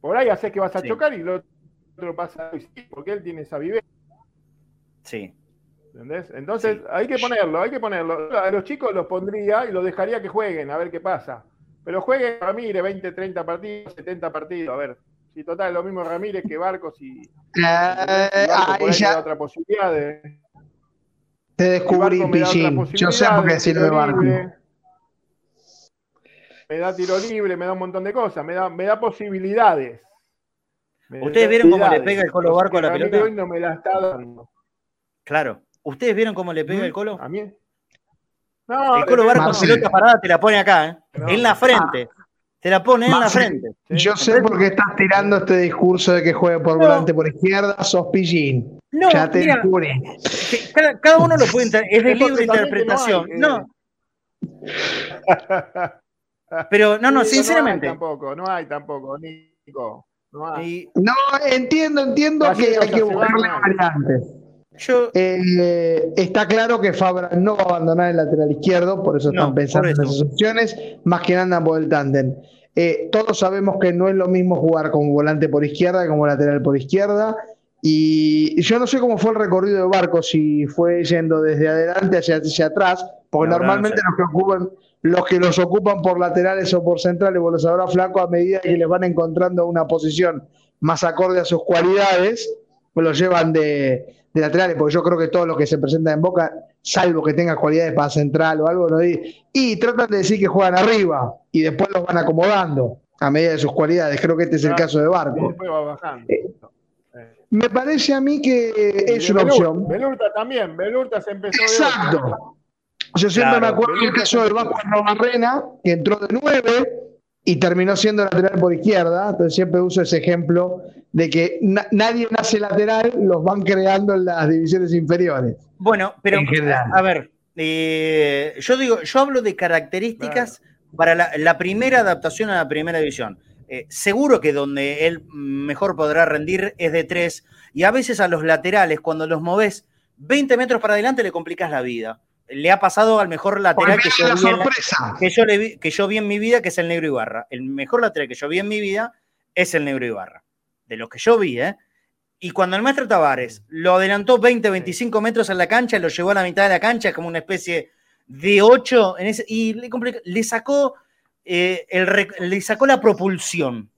Por ahí haces que vas a chocar y lo otro pasa porque él tiene esa vivencia. Sí. ¿Entendés? Entonces hay que ponerlo, hay que ponerlo. A los chicos los pondría y los dejaría que jueguen, a ver qué pasa. Pero jueguen Ramírez 20, 30 partidos, 70 partidos, a ver. Si total es lo mismo Ramírez que Barcos y. Eh, ya. otra posibilidad de. Te descubrí, Pichín. Yo sé por qué decirlo de Barcos me da tiro libre, me da un montón de cosas, me da, me da posibilidades. ¿Ustedes vieron cómo le pega el Colo Barco a la pelota? Hoy no me la está dando. Claro. ¿Ustedes vieron cómo le pega el Colo? A mí. No, el Colo Barco con pelota parada te la pone acá, ¿eh? en la frente. Te la pone en la frente. Yo sé por qué estás tirando este discurso de que juegue por volante por izquierda, sos pillín. No, ya te mira, cada, cada, uno lo puede entender, es de libre interpretación. No. Eh. <laughs> <laughs> Pero no, no, sinceramente. No hay tampoco, no hay tampoco, Nico. No, hay. no entiendo, entiendo que hay que buscarle variantes. Yo, eh, está claro que Fabra no va a abandonar el lateral izquierdo, por eso están pensando en esas opciones, más que andan por el tándem. Eh, todos sabemos que no es lo mismo jugar como volante por izquierda que como lateral por izquierda. Y yo no sé cómo fue el recorrido de Barco, si fue yendo desde adelante hacia, hacia atrás, porque normalmente los que ocupan, los que los ocupan por laterales o por centrales, vos lo sabrás flaco, a medida que les van encontrando una posición más acorde a sus cualidades, pues los llevan de, laterales, porque yo creo que todos los que se presentan en Boca, salvo que tengan cualidades para central o algo, no y tratan de decir que juegan arriba y después los van acomodando a medida de sus cualidades. Creo que este es el caso de Barco. Eh, me parece a mí que es una opción. Belurta también, Belurta se empezó Exacto. Yo siempre me acuerdo del caso del Vasco Barrena, que entró de nueve y terminó siendo lateral por izquierda. Entonces siempre uso ese ejemplo de que nadie nace lateral, los van creando en las divisiones inferiores. Bueno, pero a ver, eh, yo digo, yo hablo de características para la, primera adaptación a la primera división. Eh, seguro que donde él mejor podrá rendir es de tres, y a veces a los laterales, cuando los moves 20 metros para adelante, le complicas la vida le ha pasado al mejor lateral que yo, que, yo le vi, que yo vi en mi vida, que es el Negro Ibarra. El mejor lateral que yo vi en mi vida es el Negro Ibarra. De los que yo vi, ¿eh? Y cuando el maestro Tavares lo adelantó 20, 25 metros en la cancha, lo llevó a la mitad de la cancha como una especie de 8, y le, sacó, eh, el, le sacó la propulsión.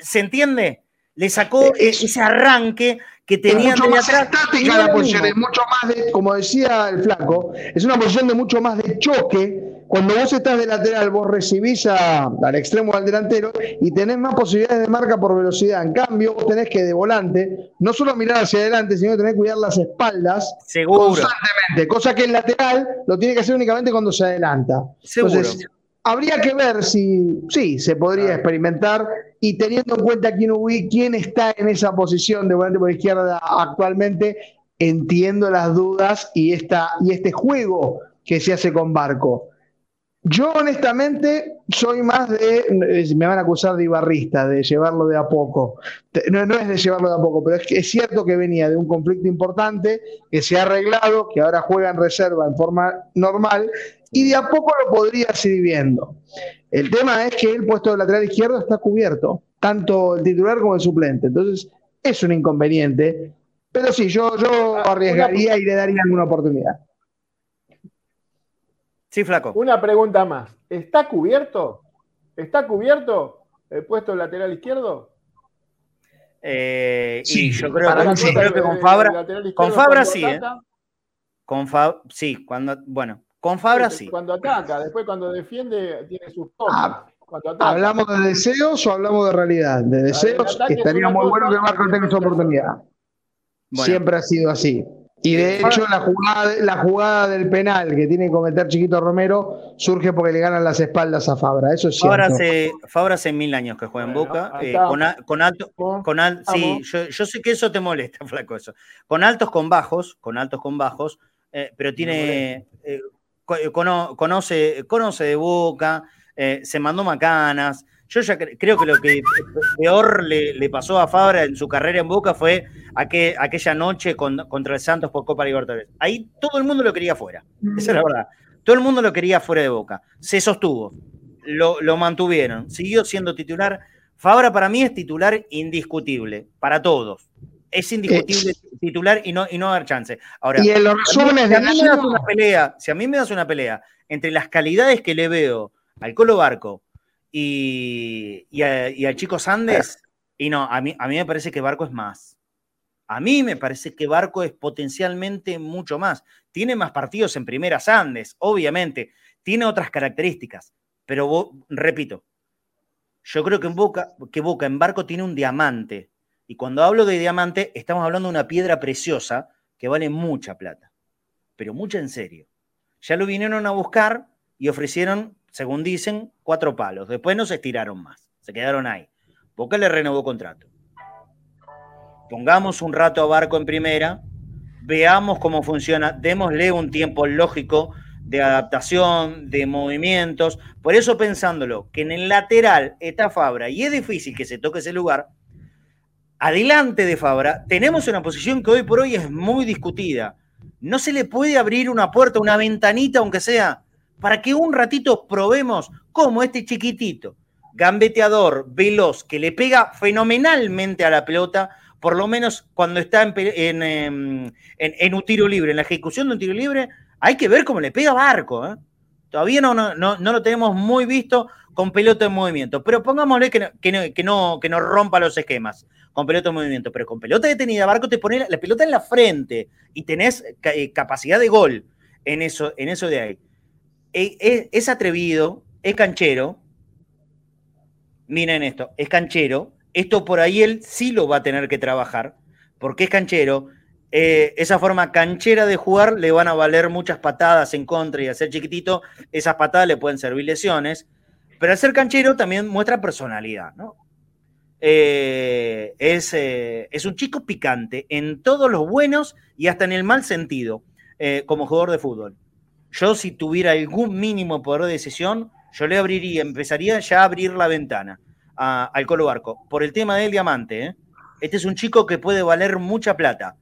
¿Se entiende? Le sacó e, ese arranque que tenían mucho más estática la posición, es mucho más de, como decía el flaco, es una posición de mucho más de choque. Cuando vos estás de lateral, vos recibís al extremo del delantero y tenés más posibilidades de marca por velocidad. En cambio, vos tenés que de volante, no solo mirar hacia adelante, sino que tenés que cuidar las espaldas constantemente, cosa que el lateral lo tiene que hacer únicamente cuando se adelanta. Entonces, habría que ver si sí se podría experimentar y teniendo en cuenta quién, quién está en esa posición de volante por izquierda actualmente, entiendo las dudas y, esta, y este juego que se hace con Barco. Yo honestamente soy más de, me van a acusar de ibarrista, de llevarlo de a poco. No, no, es de llevarlo de a poco, pero es, que es cierto que venía de un conflicto importante, que se ha arreglado, que ahora juega en reserva en forma normal y de a poco lo podría seguir viendo. El tema es que el puesto de lateral izquierdo está cubierto, tanto el titular como el suplente. Entonces, es un inconveniente. Pero sí, yo, yo ah, arriesgaría y le daría alguna oportunidad. Sí, flaco. Una pregunta más. ¿Está cubierto? ¿Está cubierto el puesto de lateral izquierdo? Eh, sí, yo creo, que, con Fabra, con Fabra sí, ¿eh? Con Fabra, sí, cuando, bueno, con Fabra sí. Cuando ataca, después cuando defiende tiene sus cosas. Ah, ¿Hablamos de deseos o hablamos de realidad? De deseos estaría muy bueno que Marco tenga esa oportunidad. Siempre ha sido así. Y de hecho, la jugada, la jugada del penal que tiene que cometer Chiquito Romero surge porque le ganan las espaldas a Fabra. Eso es Fabra hace, Fabra hace mil años que juega en Boca. Eh, con, alto. Con sí, yo, sé que eso te molesta, <laughs> flaco, eso. Con altos, con bajos, con altos, con bajos, eh, pero tiene. Eh, conoce, conoce de Boca, se mandó macanas. Yo ya creo que lo que peor le, pasó a Fabra en su carrera en Boca fue aquella noche contra el Santos por Copa Libertadores. Ahí todo el mundo lo quería fuera. Esa es la verdad. Todo el mundo lo quería fuera de Boca. Se sostuvo. Lo, mantuvieron. Siguió siendo titular. Fabra para mí es titular indiscutible. Para todos. Es indiscutible titular y no, y no dar chance. Ahora, y en los resúmenes de una pelea, si a mí me das una pelea entre las calidades que le veo al Colo Barco y, y, a, Chico Sandes, y no, a mí, a mí me parece que Barco es más. A mí me parece que Barco es potencialmente mucho más. Tiene más partidos en primera Sandes, obviamente. Tiene otras características. Pero repito, yo creo que en Boca, que Boca en Barco tiene un diamante. Y cuando hablo de diamante, estamos hablando de una piedra preciosa que vale mucha plata. Pero mucha en serio. Ya lo vinieron a buscar y ofrecieron según dicen, cuatro palos. Después no se estiraron más, se quedaron ahí. Boca le renovó contrato. Pongamos un rato a Barco en primera, veamos cómo funciona, démosle un tiempo lógico de adaptación, de movimientos. Por eso pensándolo, que en el lateral está Fabra y es difícil que se toque ese lugar, adelante de Fabra tenemos una posición que hoy por hoy es muy discutida. No se le puede abrir una puerta, una ventanita, aunque sea para que un ratito probemos cómo este chiquitito, gambeteador, veloz, que le pega fenomenalmente a la pelota, por lo menos cuando está en, em, un tiro libre, en la ejecución de un tiro libre, hay que ver cómo le pega Barco. ¿eh? Todavía no, no, no, lo tenemos muy visto con pelota en movimiento, pero pongámosle que no, que no, que no, rompa los esquemas con pelota en movimiento, pero con pelota detenida, Barco te pone la, pelota en la frente y tenés eh, capacidad de gol en eso, en eso de ahí. E, e, es, atrevido, es canchero. Miren esto, es canchero. Esto por ahí él sí lo va a tener que trabajar, porque es canchero. Eh, esa forma canchera de jugar le van a valer muchas patadas en contra y ser chiquitito, esas patadas le pueden servir lesiones. Pero al ser canchero también muestra personalidad, ¿no? Eh, es, eh, es, un chico picante en todos los buenos y hasta en el mal sentido como jugador de fútbol. Yo si tuviera algún mínimo poder de decisión, yo le abriría, empezaría ya a abrir la ventana al Colo Barco. Por el tema del diamante, ¿eh? este es un chico que puede valer mucha plata,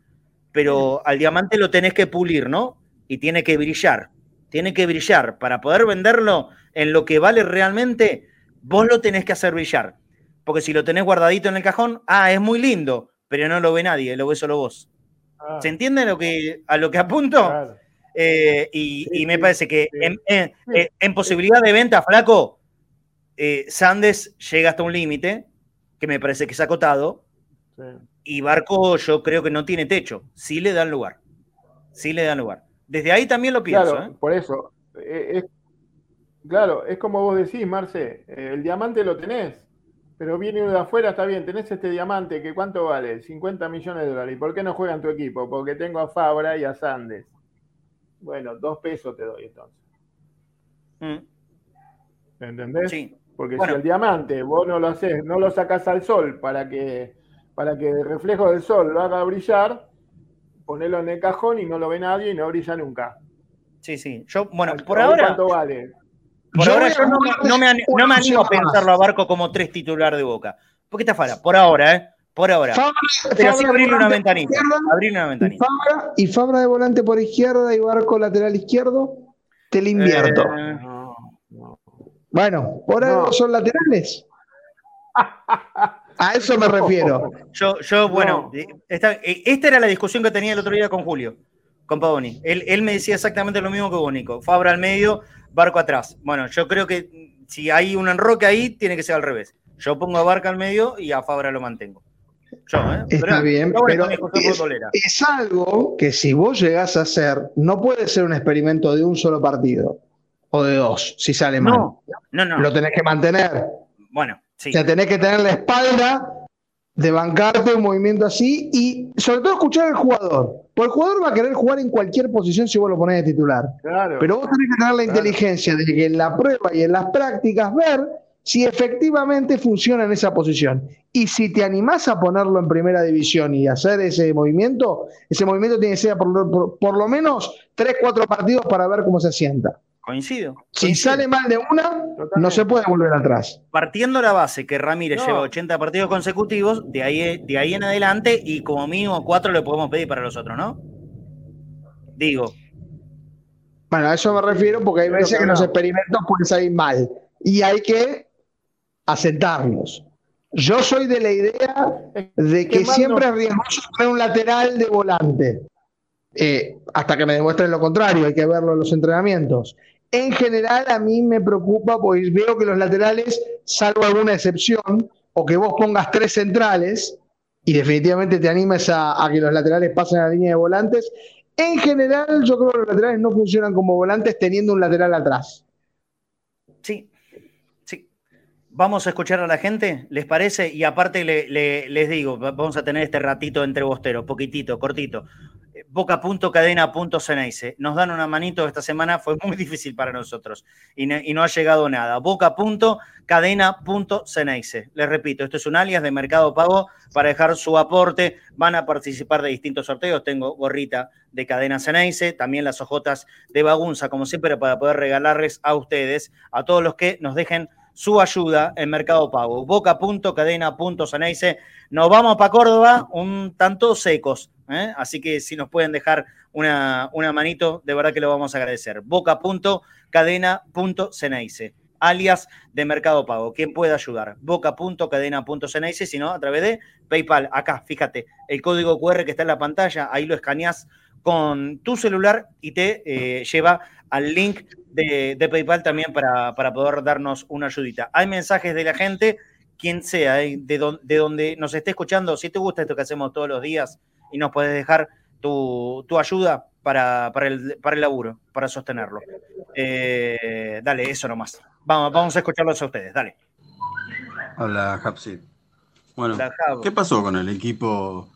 pero al diamante lo tenés que pulir, ¿no? Y tiene que brillar, tiene que brillar. Para poder venderlo en lo que vale realmente, vos lo tenés que hacer brillar. Porque si lo tenés guardadito en el cajón, ah, es muy lindo, pero no lo ve nadie, lo ve solo vos. Ah. ¿Se entiende lo que, a lo que apunto? Eh, y, me parece que eh, en, posibilidad de venta, flaco, eh, Sandes llega hasta un límite, que me parece que es acotado, y Barco yo creo que no tiene techo, sí le dan lugar, sí le dan lugar. Desde ahí también lo pienso. Claro, por eso. Claro, es como vos decís, Marce, el diamante lo tenés, pero viene uno de afuera, está bien, tenés este diamante que cuánto vale, 50 millones de dólares. ¿Y por qué no juega en tu equipo? Porque tengo a Fabra y a Sandes. Bueno, dos pesos te doy entonces. Mm. ¿Entendés? Sí. Porque si el diamante vos no lo haces, no lo sacás al sol para que, para que el reflejo del sol lo haga brillar, ponelo en el cajón y no lo ve nadie y no brilla nunca. Sí, sí. Yo, bueno, por ahora. ¿Cuánto vale? Por ahora yo no, me, animo a pensarlo a Barco como tres titular de boca. Porque está fuera, por ahora, ¿eh? Por ahora. Pero sí abrirle una ventanita. Abrirle una ventanita. Y Fabra, de volante por izquierda y Barco lateral izquierdo, te lo invierto. Eh, bueno, por algo son laterales. A eso me refiero. Yo, yo bueno, esta, esta, era la discusión que tenía el otro día con Julio, con Pavoni. Él, él me decía exactamente lo mismo que Bónico. Fabra al medio, Barco atrás. Bueno, yo creo que si hay un enroque ahí, tiene que ser al revés. Yo pongo a Barca al medio y a Fabra lo mantengo. ¿eh? Está bien, pero es, algo que si vos llegás a hacer, no puede ser un experimento de un solo partido o de dos, si sale mal. No, no, Lo tenés que mantener. Bueno, sí. O sea, tenés que tener la espalda de bancarte un movimiento así y sobre todo escuchar al jugador. Porque el jugador va a querer jugar en cualquier posición si vos lo ponés de titular. Pero vos tenés que tener la inteligencia de que en la prueba y en las prácticas ver si efectivamente funciona en esa posición. Y si te animás a ponerlo en primera división y hacer ese movimiento, ese movimiento tiene que ser por, por lo menos 3, 4 partidos para ver cómo se sienta. Coincido. Si sale mal de una, no se puede volver atrás. Partiendo la base que Ramírez lleva 80 partidos consecutivos, de ahí, de ahí en adelante, y como mínimo cuatro le podemos pedir para los otros, ¿no? Digo. Bueno, a eso me refiero porque hay veces que los experimentos pueden salir mal. Y hay que asentarnos. Yo soy de la idea de que siempre es riesgoso tener un lateral de volante. Eh, hasta que me demuestren lo contrario, hay que verlo en los entrenamientos. En general, a mí me preocupa, pues veo que los laterales, salvo alguna excepción, o que vos pongas tres centrales, y definitivamente te animes a, que los laterales pasen a la línea de volantes. En general, yo creo que los laterales no funcionan como volantes teniendo un lateral atrás. Sí. Vamos a escuchar a la gente, ¿les parece? Y aparte les digo, vamos a tener este ratito entre poquitito, cortito boca.cadena.ceneice. Nos dan una manito esta semana, fue muy <laughs> difícil para nosotros y no, ha llegado nada. Boca.cadena.ceneice. Les repito, esto es un alias de Mercado Pago para dejar su aporte. Van a participar de distintos sorteos. Tengo gorrita de Cadena Ceneice, también las ojotas de Bagunza, como siempre, para poder regalarles a ustedes, a todos los que nos dejen su ayuda en Mercado Pago. Boca.cadena.ceneice. Nos vamos para Córdoba un tanto secos ¿eh? Así que si nos pueden dejar una, una manito, de verdad que lo vamos a agradecer. Boca.cadena.ceneice, alias de Mercado Pago. ¿Quién puede ayudar? Boca.cadena.ceneice, si no, a través de PayPal. Acá, fíjate, el código QR que está en la pantalla, ahí lo escaneás con tu celular y te eh, lleva al link de, PayPal también para, para, poder darnos una ayudita. Hay mensajes de la gente, quien sea, eh, de, de donde nos esté escuchando, si te gusta esto que hacemos todos los días, y nos puedes dejar tu, ayuda para, el, para el laburo, para sostenerlo. Eh, dale, eso nomás. Vamos, vamos a escucharlos a ustedes, dale. Hola, Hapsid. Bueno, ¿qué pasó con el equipo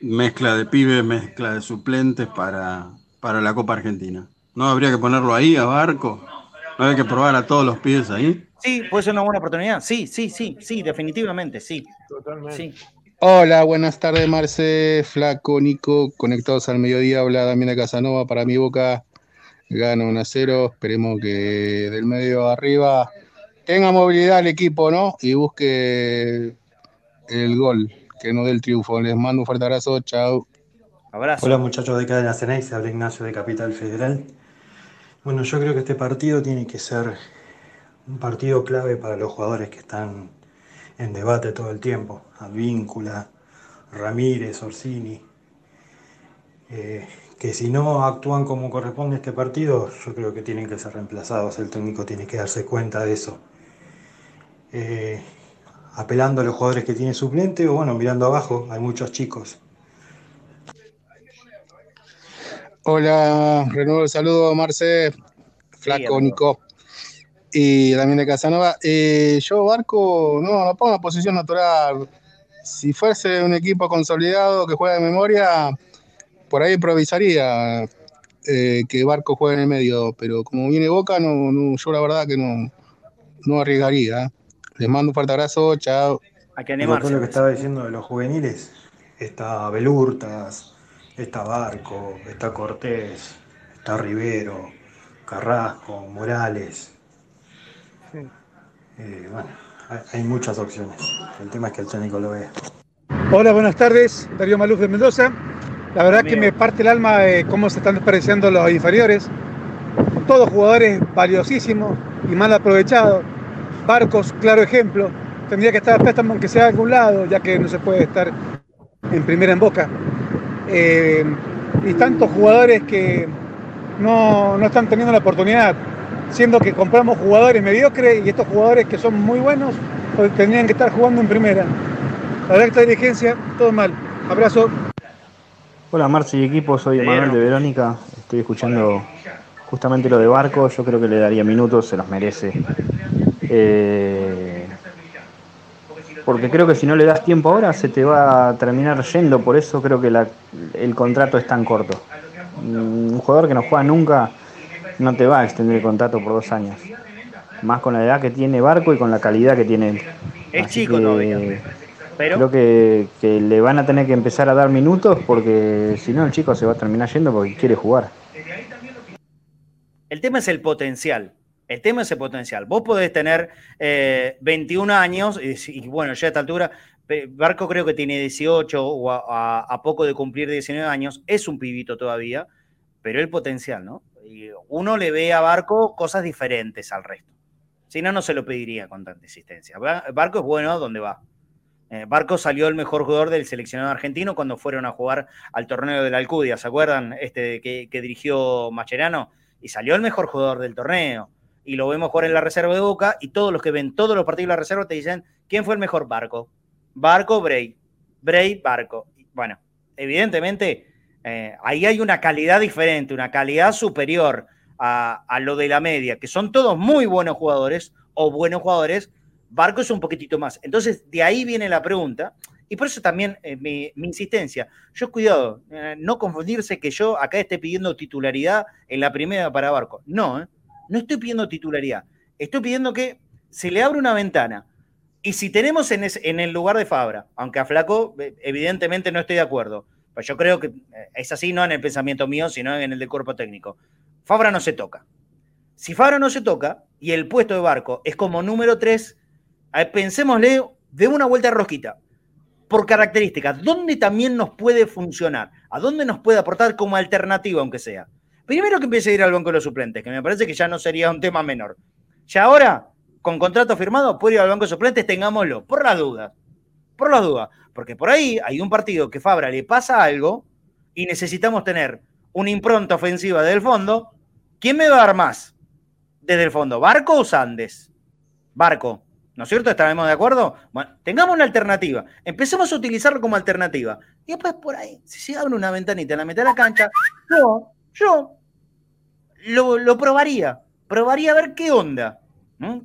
mezcla de pibes, mezcla de suplentes para, para la Copa Argentina? ¿No habría que ponerlo ahí, a Barco? ¿No habría que probar a todos los pibes ahí? Sí, puede ser una buena oportunidad. Sí, sí, sí, sí, definitivamente, sí. Totalmente. Sí. Hola, buenas tardes, Marce, Flaco, Nico, conectados al mediodía, habla Damián de Casanova, para mi boca gana 1 a 0, esperemos que del medio arriba tenga movilidad el equipo, ¿no? Y busque el gol, que no dé el triunfo. Les mando un fuerte abrazo, chao. Abrazo. Hola muchachos de Cadena se habla Ignacio de Capital Federal. Bueno, yo creo que este partido tiene que ser un partido clave para los jugadores que están en debate todo el tiempo. Advíncula, Ramírez, Orsini. Eh, que si no actúan como corresponde este partido, yo creo que tienen que ser reemplazados. El técnico tiene que darse cuenta de eso. Eh, apelando a los jugadores que tiene suplente o bueno, mirando abajo, hay muchos chicos. Hola, renuevo el saludo, Marce, Flaco, Nico y también de Casanova. Eh, yo, Barco, no, no pongo posición natural. Si fuese un equipo consolidado que juega de memoria, por ahí improvisaría eh, que Barco juegue en el medio, pero como viene Boca, no, yo la verdad que no, no arriesgaría. Les mando un fuerte abrazo, chao. Hay que animarse. lo que estaba diciendo de los juveniles, está Belurtas, está Barco, está Cortés, está Rivero, Carrasco, Morales, eh, bueno, hay muchas opciones. El tema es que el técnico lo vea. Hola, buenas tardes. Darío Maluf de Mendoza. La verdad que me parte el alma de cómo se están desperdiciando los inferiores. Todos jugadores valiosísimos y mal aprovechados. Barcos, claro ejemplo. Tendría que estar a préstamo aunque sea de algún lado, ya que no se puede estar en primera en boca. Eh, y tantos jugadores que no, no están teniendo la oportunidad siendo que compramos jugadores mediocres y estos jugadores que son muy buenos pues, tendrían que estar jugando en primera. La esta dirigencia, todo mal. Abrazo. Hola Marci y equipo, soy Manuel de Verónica, estoy escuchando justamente lo de Barco, yo creo que le daría minutos, se los merece. Eh, porque creo que si no le das tiempo ahora se te va a terminar yendo, por eso creo que el contrato es tan corto. Mm, un jugador que no juega nunca no te va a extender el contrato por dos años. Más con la edad que tiene Barco y con la calidad que tiene él. Es chico todavía. Pero... Creo que, que, le van a tener que empezar a dar minutos porque si no el chico se va a terminar yendo porque quiere jugar. El tema es el potencial. El tema es el potencial. Vos podés tener 21 eh, años y, bueno, ya a esta altura, Barco creo que tiene 18 o a, poco de cumplir 19 años, es un pibito todavía, pero el potencial, ¿no? Y uno le ve a Barco cosas diferentes al resto. Si no, no se lo pediría con tanta insistencia. Barco es bueno donde va. Eh, Barco salió el mejor jugador del seleccionado argentino cuando fueron a jugar al torneo de la Alcudia, ¿se acuerdan? Este que, que dirigió Macherano. Y salió el mejor jugador del torneo y lo vemos jugar en la reserva de Boca y todos los que ven todos los partidos de la reserva te dicen, ¿quién fue el mejor Barco? Barco, Bray. Bray, Barco. Bueno, evidentemente eh, ahí hay una calidad diferente, una calidad superior a, lo de la media, que son todos muy buenos jugadores o buenos jugadores. Barco es un poquitito más. Entonces, de ahí viene la pregunta. Y por eso también eh, mi, insistencia. Yo, cuidado, eh, no confundirse que yo acá esté pidiendo titularidad en la primera para Barco. No, no estoy pidiendo titularidad. Estoy pidiendo que se le abra una ventana. Y si tenemos en, el lugar de Fabra, aunque a Flaco evidentemente no estoy de acuerdo, pues yo creo que eh, es así, no en el pensamiento mío, sino en el del cuerpo técnico. Fabra no se toca. Si Fabra no se toca y el puesto de barco es como número 3, pensémosle de una vuelta rosquita. Por características, ¿dónde también nos puede funcionar? ¿A dónde nos puede aportar como alternativa, aunque sea? Primero que empiece a ir al banco de los suplentes, que me parece que ya no sería un tema menor. Ya ahora, con contrato firmado, puede ir al banco de suplentes, tengámoslo, por las dudas. Por las dudas. Porque por ahí hay un partido que Fabra le pasa algo y necesitamos tener una impronta ofensiva desde el fondo. ¿Quién me va a dar más desde el fondo? ¿Barco o Sandes? Barco. ¿No es cierto? ¿Estaremos de acuerdo? Bueno, tengamos una alternativa. Empecemos a utilizarlo como alternativa. Y después por ahí, si se abre una ventanita en la mitad de la cancha, yo, yo lo, probaría. Probaría a ver qué onda.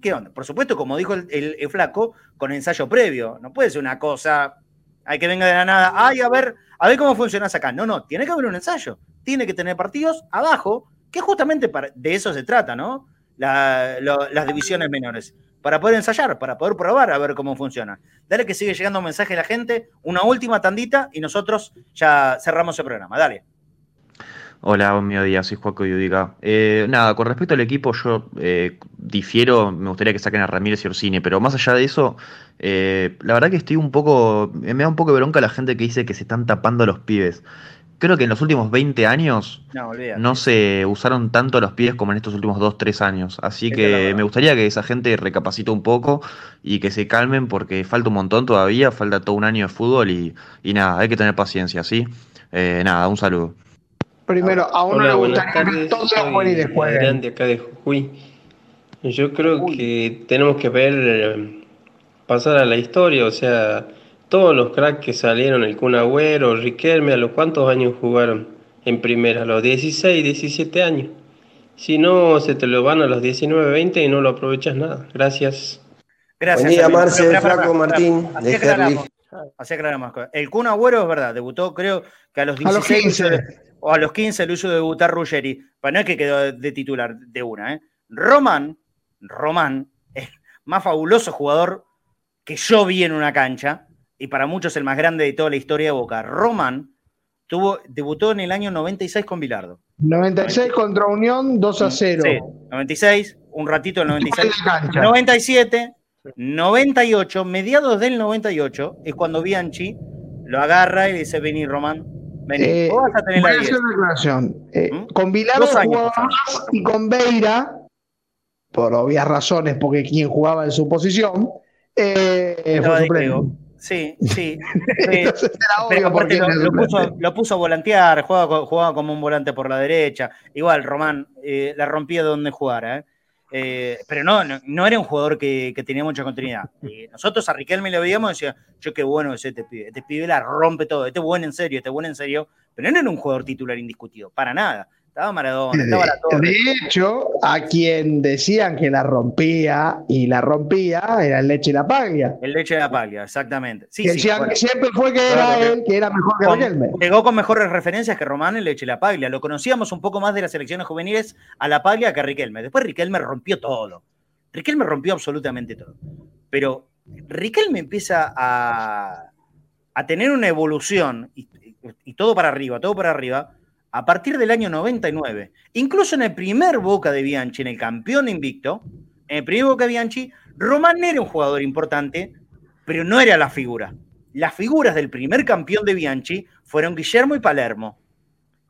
¿Qué onda? Por supuesto, como dijo el, flaco, con ensayo previo. No puede ser una cosa hay que venga de la nada, ay, a ver, a ver cómo funcionas acá. No, no, tiene que haber un ensayo. Tiene que tener partidos abajo, que justamente de eso se trata, ¿no? las divisiones menores. Para poder ensayar, para poder probar a ver cómo funciona. Dale que sigue llegando un mensaje a la gente, una última tandita y nosotros ya cerramos el programa. Dale. Hola, buen mediodía, soy Juaco Yudica. Eh, nada, con respecto al equipo, yo eh, difiero, me gustaría que saquen a Ramírez y Orsini, pero más allá de eso, eh, la verdad que estoy un poco, me da un poco de bronca la gente que dice que se están tapando los pibes. Creo que en los últimos 20 años no, se usaron tanto los pibes como en estos últimos 2, 3 años. Así que me gustaría que esa gente recapacite un poco y que se calmen porque falta un montón todavía, falta todo un año de fútbol y, y nada, hay que tener paciencia, ¿sí? nada, un saludo. Primero, a uno le gustaría que todos los de acá de Jujuy. Yo creo que tenemos que ver, pasar a la historia, o sea, todos los cracks que salieron, el Kun Agüero, Riquelme, ¿a los cuántos años jugaron en primera? A los 16, 17 años. Si no, se te lo van a los 19, 20 y no lo aprovechas nada. Gracias. Gracias. Buen día, Marce, Flaco Martín, de Así aclaramos. El Kun Agüero es verdad, debutó creo que a los 16. A los 15 o a los 15 el uso de debutar Ruggeri. Para no es que quedó de titular de una. ¿eh? Román, Román, es más fabuloso jugador que yo vi en una cancha, y para muchos el más grande de toda la historia de Boca. Román tuvo, debutó en el año 96 con Bilardo. 96 contra Unión, 2 a 0. Sí, 96, un ratito el 96. 97, 98, mediados del 98, es cuando Bianchi lo agarra y dice, vení Román, eh, voy a hacer una eh, ¿Mm? Con Bilardo jugaba y con Beira, por obvias razones, porque quien jugaba en su posición, eh, Sí, sí. <laughs> porque lo, puso, a volantear, jugaba, como un volante por la derecha. Igual, Román la rompía donde jugara. Eh, pero no, no, era un jugador que, tenía mucha continuidad. nosotros a Riquelme le veíamos y decía, yo qué bueno es este pibe, este pibe la rompe todo, este es bueno en serio, este es bueno en serio, pero no era un jugador titular indiscutido, para nada. Estaba Maradona, estaba la torre. De hecho, a quien decían que la rompía y la rompía era el Leche y la Paglia. El Leche y la Paglia, exactamente. Sí, que siempre fue que era él, que era mejor que Riquelme. Llegó con mejores referencias que Román el Leche y la Paglia. Lo conocíamos un poco más de las selecciones juveniles a la Paglia que a Riquelme. Después Riquelme rompió todo. Riquelme rompió absolutamente todo. Pero Riquelme empieza a, a tener una evolución y todo para arriba, todo para arriba a partir del año 99. Incluso en el primer Boca de Bianchi, en el campeón invicto, en el primer Boca de Bianchi, Román era un jugador importante, pero no era la figura. Las figuras del primer campeón de Bianchi fueron Guillermo y Palermo.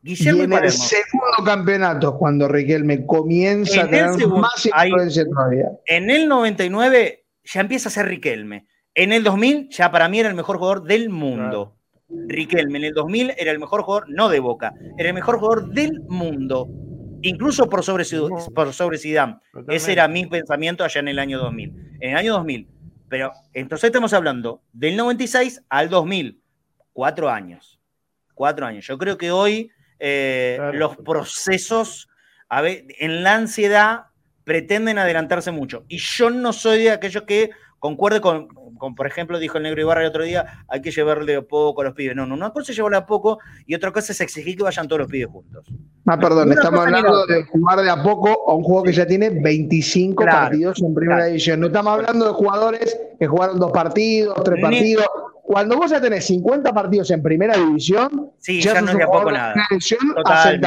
Guillermo y, en el segundo campeonato, cuando Riquelme comienza a tener más influencia todavía. En el 99 ya empieza a ser Riquelme. En el 2000 ya para mí era el mejor jugador del mundo. Riquelme en el 2000 era el mejor jugador, no de Boca, era el mejor jugador del mundo, incluso por sobre, por sobre Zidane. Ese era mi pensamiento allá en el año 2000. En el año 2000. Pero entonces estamos hablando del 96 al 2000. Cuatro años. Cuatro años. Yo creo que hoy eh, los procesos a ver, en la ansiedad pretenden adelantarse mucho. Y yo no soy de aquellos que concuerde con, por ejemplo, dijo el negro Ibarra el otro día, hay que llevarle a poco a los pibes. No, no, una cosa es llevarle a poco y otra cosa es exigir que vayan todos los pibes juntos. Ah, perdón, estamos hablando de jugar de a poco a un juego que ya tiene 25 partidos en primera división. No estamos hablando de jugadores que jugaron dos partidos, tres partidos cuando vos ya tenés 50 partidos en primera división, sí, ya, no de poco nada. Que es el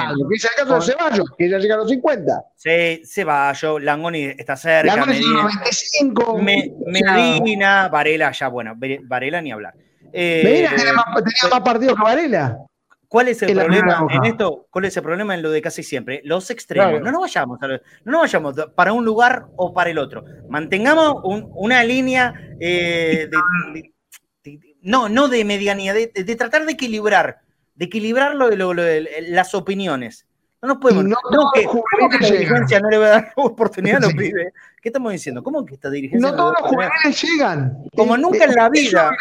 caso de Ceballos, que ya llega a los 50. Sí, Ceballos, Langoni está cerca. Langoni Medina, 95. Medina, Varela, ya bueno, Varela ni hablar. Eh, Medina tenía, más, tenía más, partidos que Varela. ¿Cuál es el problema en esto? ¿Cuál es el problema en lo de casi siempre? Los extremos. No nos vayamos, no nos vayamos para un lugar o para el otro. Mantengamos una línea eh, de no, no de medianía, de, tratar de equilibrar, de equilibrar lo, las opiniones. No nos podemos. No, no que, esta dirigencia no le va a dar <laughs> oportunidad a los pibes? ¿Qué estamos diciendo? ¿Cómo que esta dirigencia? No todos los jugadores llegan. Como nunca en la vida.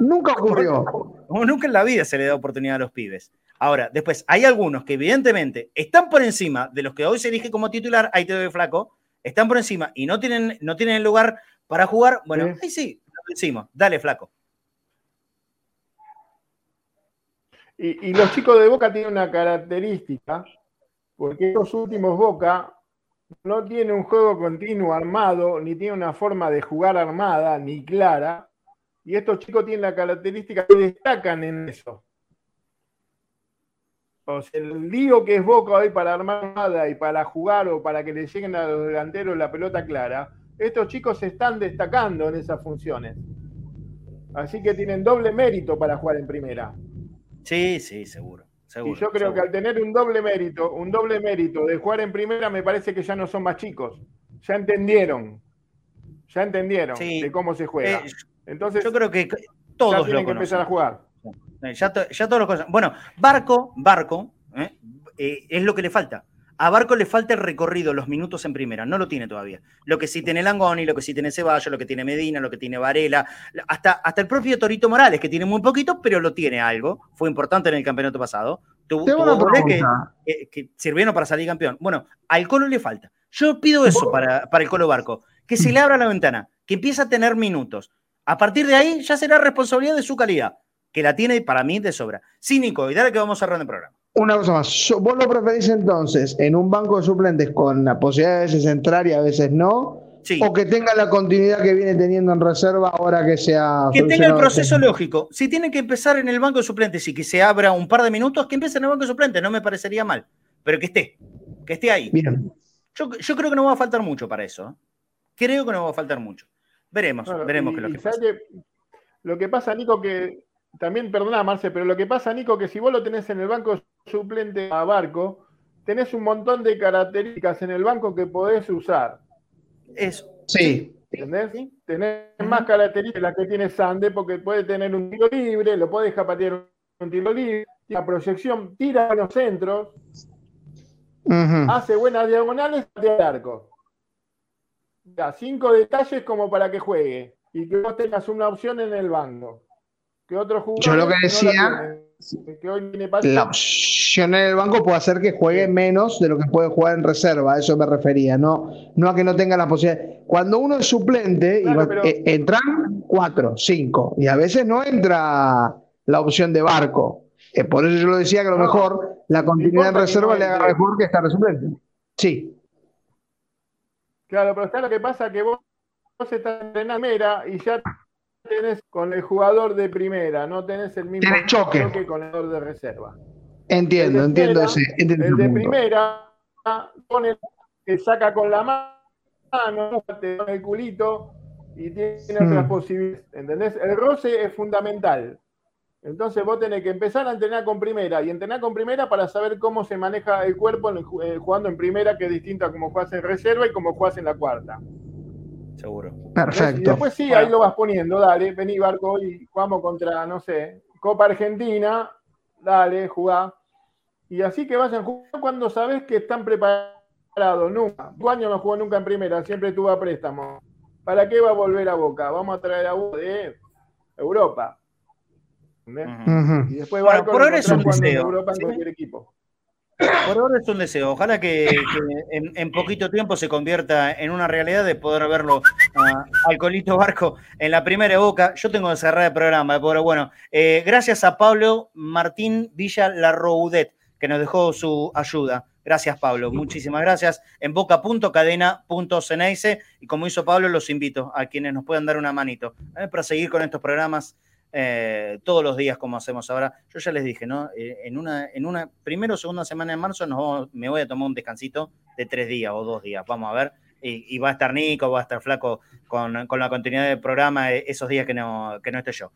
Nunca ocurrió. Como nunca en la vida se le da oportunidad a los pibes. Ahora, después, hay algunos que evidentemente están por encima de los que hoy se elige como titular, ahí te doy flaco, están por encima y no tienen, no tienen el lugar para jugar. Bueno, ahí sí, lo decimos. Dale, flaco. Y, los chicos de Boca tienen una característica, porque estos últimos Boca no tienen un juego continuo armado, ni tienen una forma de jugar armada, ni clara, y estos chicos tienen la característica que destacan en eso. O sea, el lío que es Boca hoy para armar nada y para jugar o para que le lleguen a los delanteros la pelota clara, estos chicos se están destacando en esas funciones. Así que tienen doble mérito para jugar en primera. Sí, sí, seguro. y yo creo que al tener un doble mérito, un doble mérito de jugar en primera, me parece que ya no son más chicos. Ya entendieron. Ya entendieron de cómo se juega. Eh, Entonces, yo creo que todos ya tienen que empezar a jugar. Ya, todos los cosas. Bueno, Barco, Barco, ¿eh? Eh, es lo que le falta. A Barco le falta el recorrido, los minutos en primera, no lo tiene todavía. Lo que sí tiene Langoni, lo que sí tiene Ceballos, lo que tiene Medina, lo que tiene Varela, hasta, hasta el propio Torito Morales, que tiene muy poquito, pero lo tiene algo. Fue importante en el campeonato pasado. Tuvo, que, que, sirvieron para salir campeón. Bueno, al Colo le falta. Yo pido eso para, para el Colo Barco, que se le abra la ventana, que empiece a tener minutos. A partir de ahí ya será responsabilidad de su calidad, que la tiene para mí de sobra. Sí, Nico, y dale que vamos a cerrar el programa. Una cosa más, ¿vos lo preferís entonces en un banco de suplentes con la posibilidad de veces entrar y a veces no? O que tenga la continuidad que viene teniendo en reserva ahora que sea. Que tenga el proceso lógico. Si tiene que empezar en el banco de suplentes y que se abra un par de minutos, que empiece en el banco de suplentes, no me parecería mal. Pero que esté, que esté ahí. Bien. Yo, creo que no va a faltar mucho para eso. ¿eh? Creo que no va a faltar mucho. Veremos, veremos qué es lo que pasa. lo que pasa, Nico, que también, perdona, Marce, pero lo que pasa, Nico, que si vos lo tenés en el banco suplente a Barco, tenés un montón de características en el banco que podés usar. Eso. Sí. ¿Entendés? Tenés más características las que tiene Sande, porque puede tener un tiro libre, lo puede patear un tiro libre, la proyección, tira a los centros, hace buenas diagonales, patea el arco. Ya, cinco detalles como para que juegue y que vos tengas una opción en el banco ¿Qué otro jugador? Yo lo que decía, la opción en el banco puede hacer que juegue menos de lo que puede jugar en reserva, a eso me refería, no, no a que no tenga la posibilidad. Cuando uno es suplente, eh, entran cuatro, cinco, y a veces no entra la opción de barco. Eh, por eso yo lo decía que a lo mejor la continuidad en reserva le haga mejor que estar de suplente. Sí. Claro, pero está lo que pasa que vos, vos estás en primera y ya tenés con el jugador de primera, no tenés el mismo choque. con el jugador de reserva. Entiendo, entiendo ese. el de primera pone, que saca con la mano, te pone el culito y tiene otras hmm. posibilidades. ¿Entendés? El roce es fundamental. Entonces vos tenés que empezar a entrenar con primera y entrenar con primera para saber cómo se maneja el cuerpo eh, jugando en primera, que es distinto a cómo juegas en reserva y cómo juegas en la cuarta. Seguro. Perfecto. Y después sí, ahí lo vas poniendo, dale, vení Barco y jugamos contra, no sé, Copa Argentina, dale, jugá. Y así que vayan jugando cuando sabes que están preparados. Nunca. Tu año no jugó nunca en primera, siempre tuvo a préstamo. ¿Para qué va a volver a Boca? Vamos a traer a Boca de Europa. Y después bueno, por ahora es un deseo. Europa en cualquier equipo. Por ahora es un deseo. Ojalá que, en, poquito tiempo se convierta en una realidad de poder verlo al Colito Barco en la primera boca. Yo tengo que cerrar el programa, pero bueno, eh, gracias a Pablo Martín Villa Larroudet, que nos dejó su ayuda. Gracias, Pablo. Muchísimas gracias. En boca.cadena.ceneice. Y como hizo Pablo, los invito a quienes nos puedan dar una manito eh, para seguir con estos programas eh, todos los días como hacemos ahora. Yo ya les dije, ¿no? Eh, en, una, en una primera o segunda semana de marzo me voy a tomar un descansito de tres días o dos días, vamos a ver. Y, va a estar Nico, va a estar Flaco con, la continuidad del programa eh, esos días que no, que no esté yo.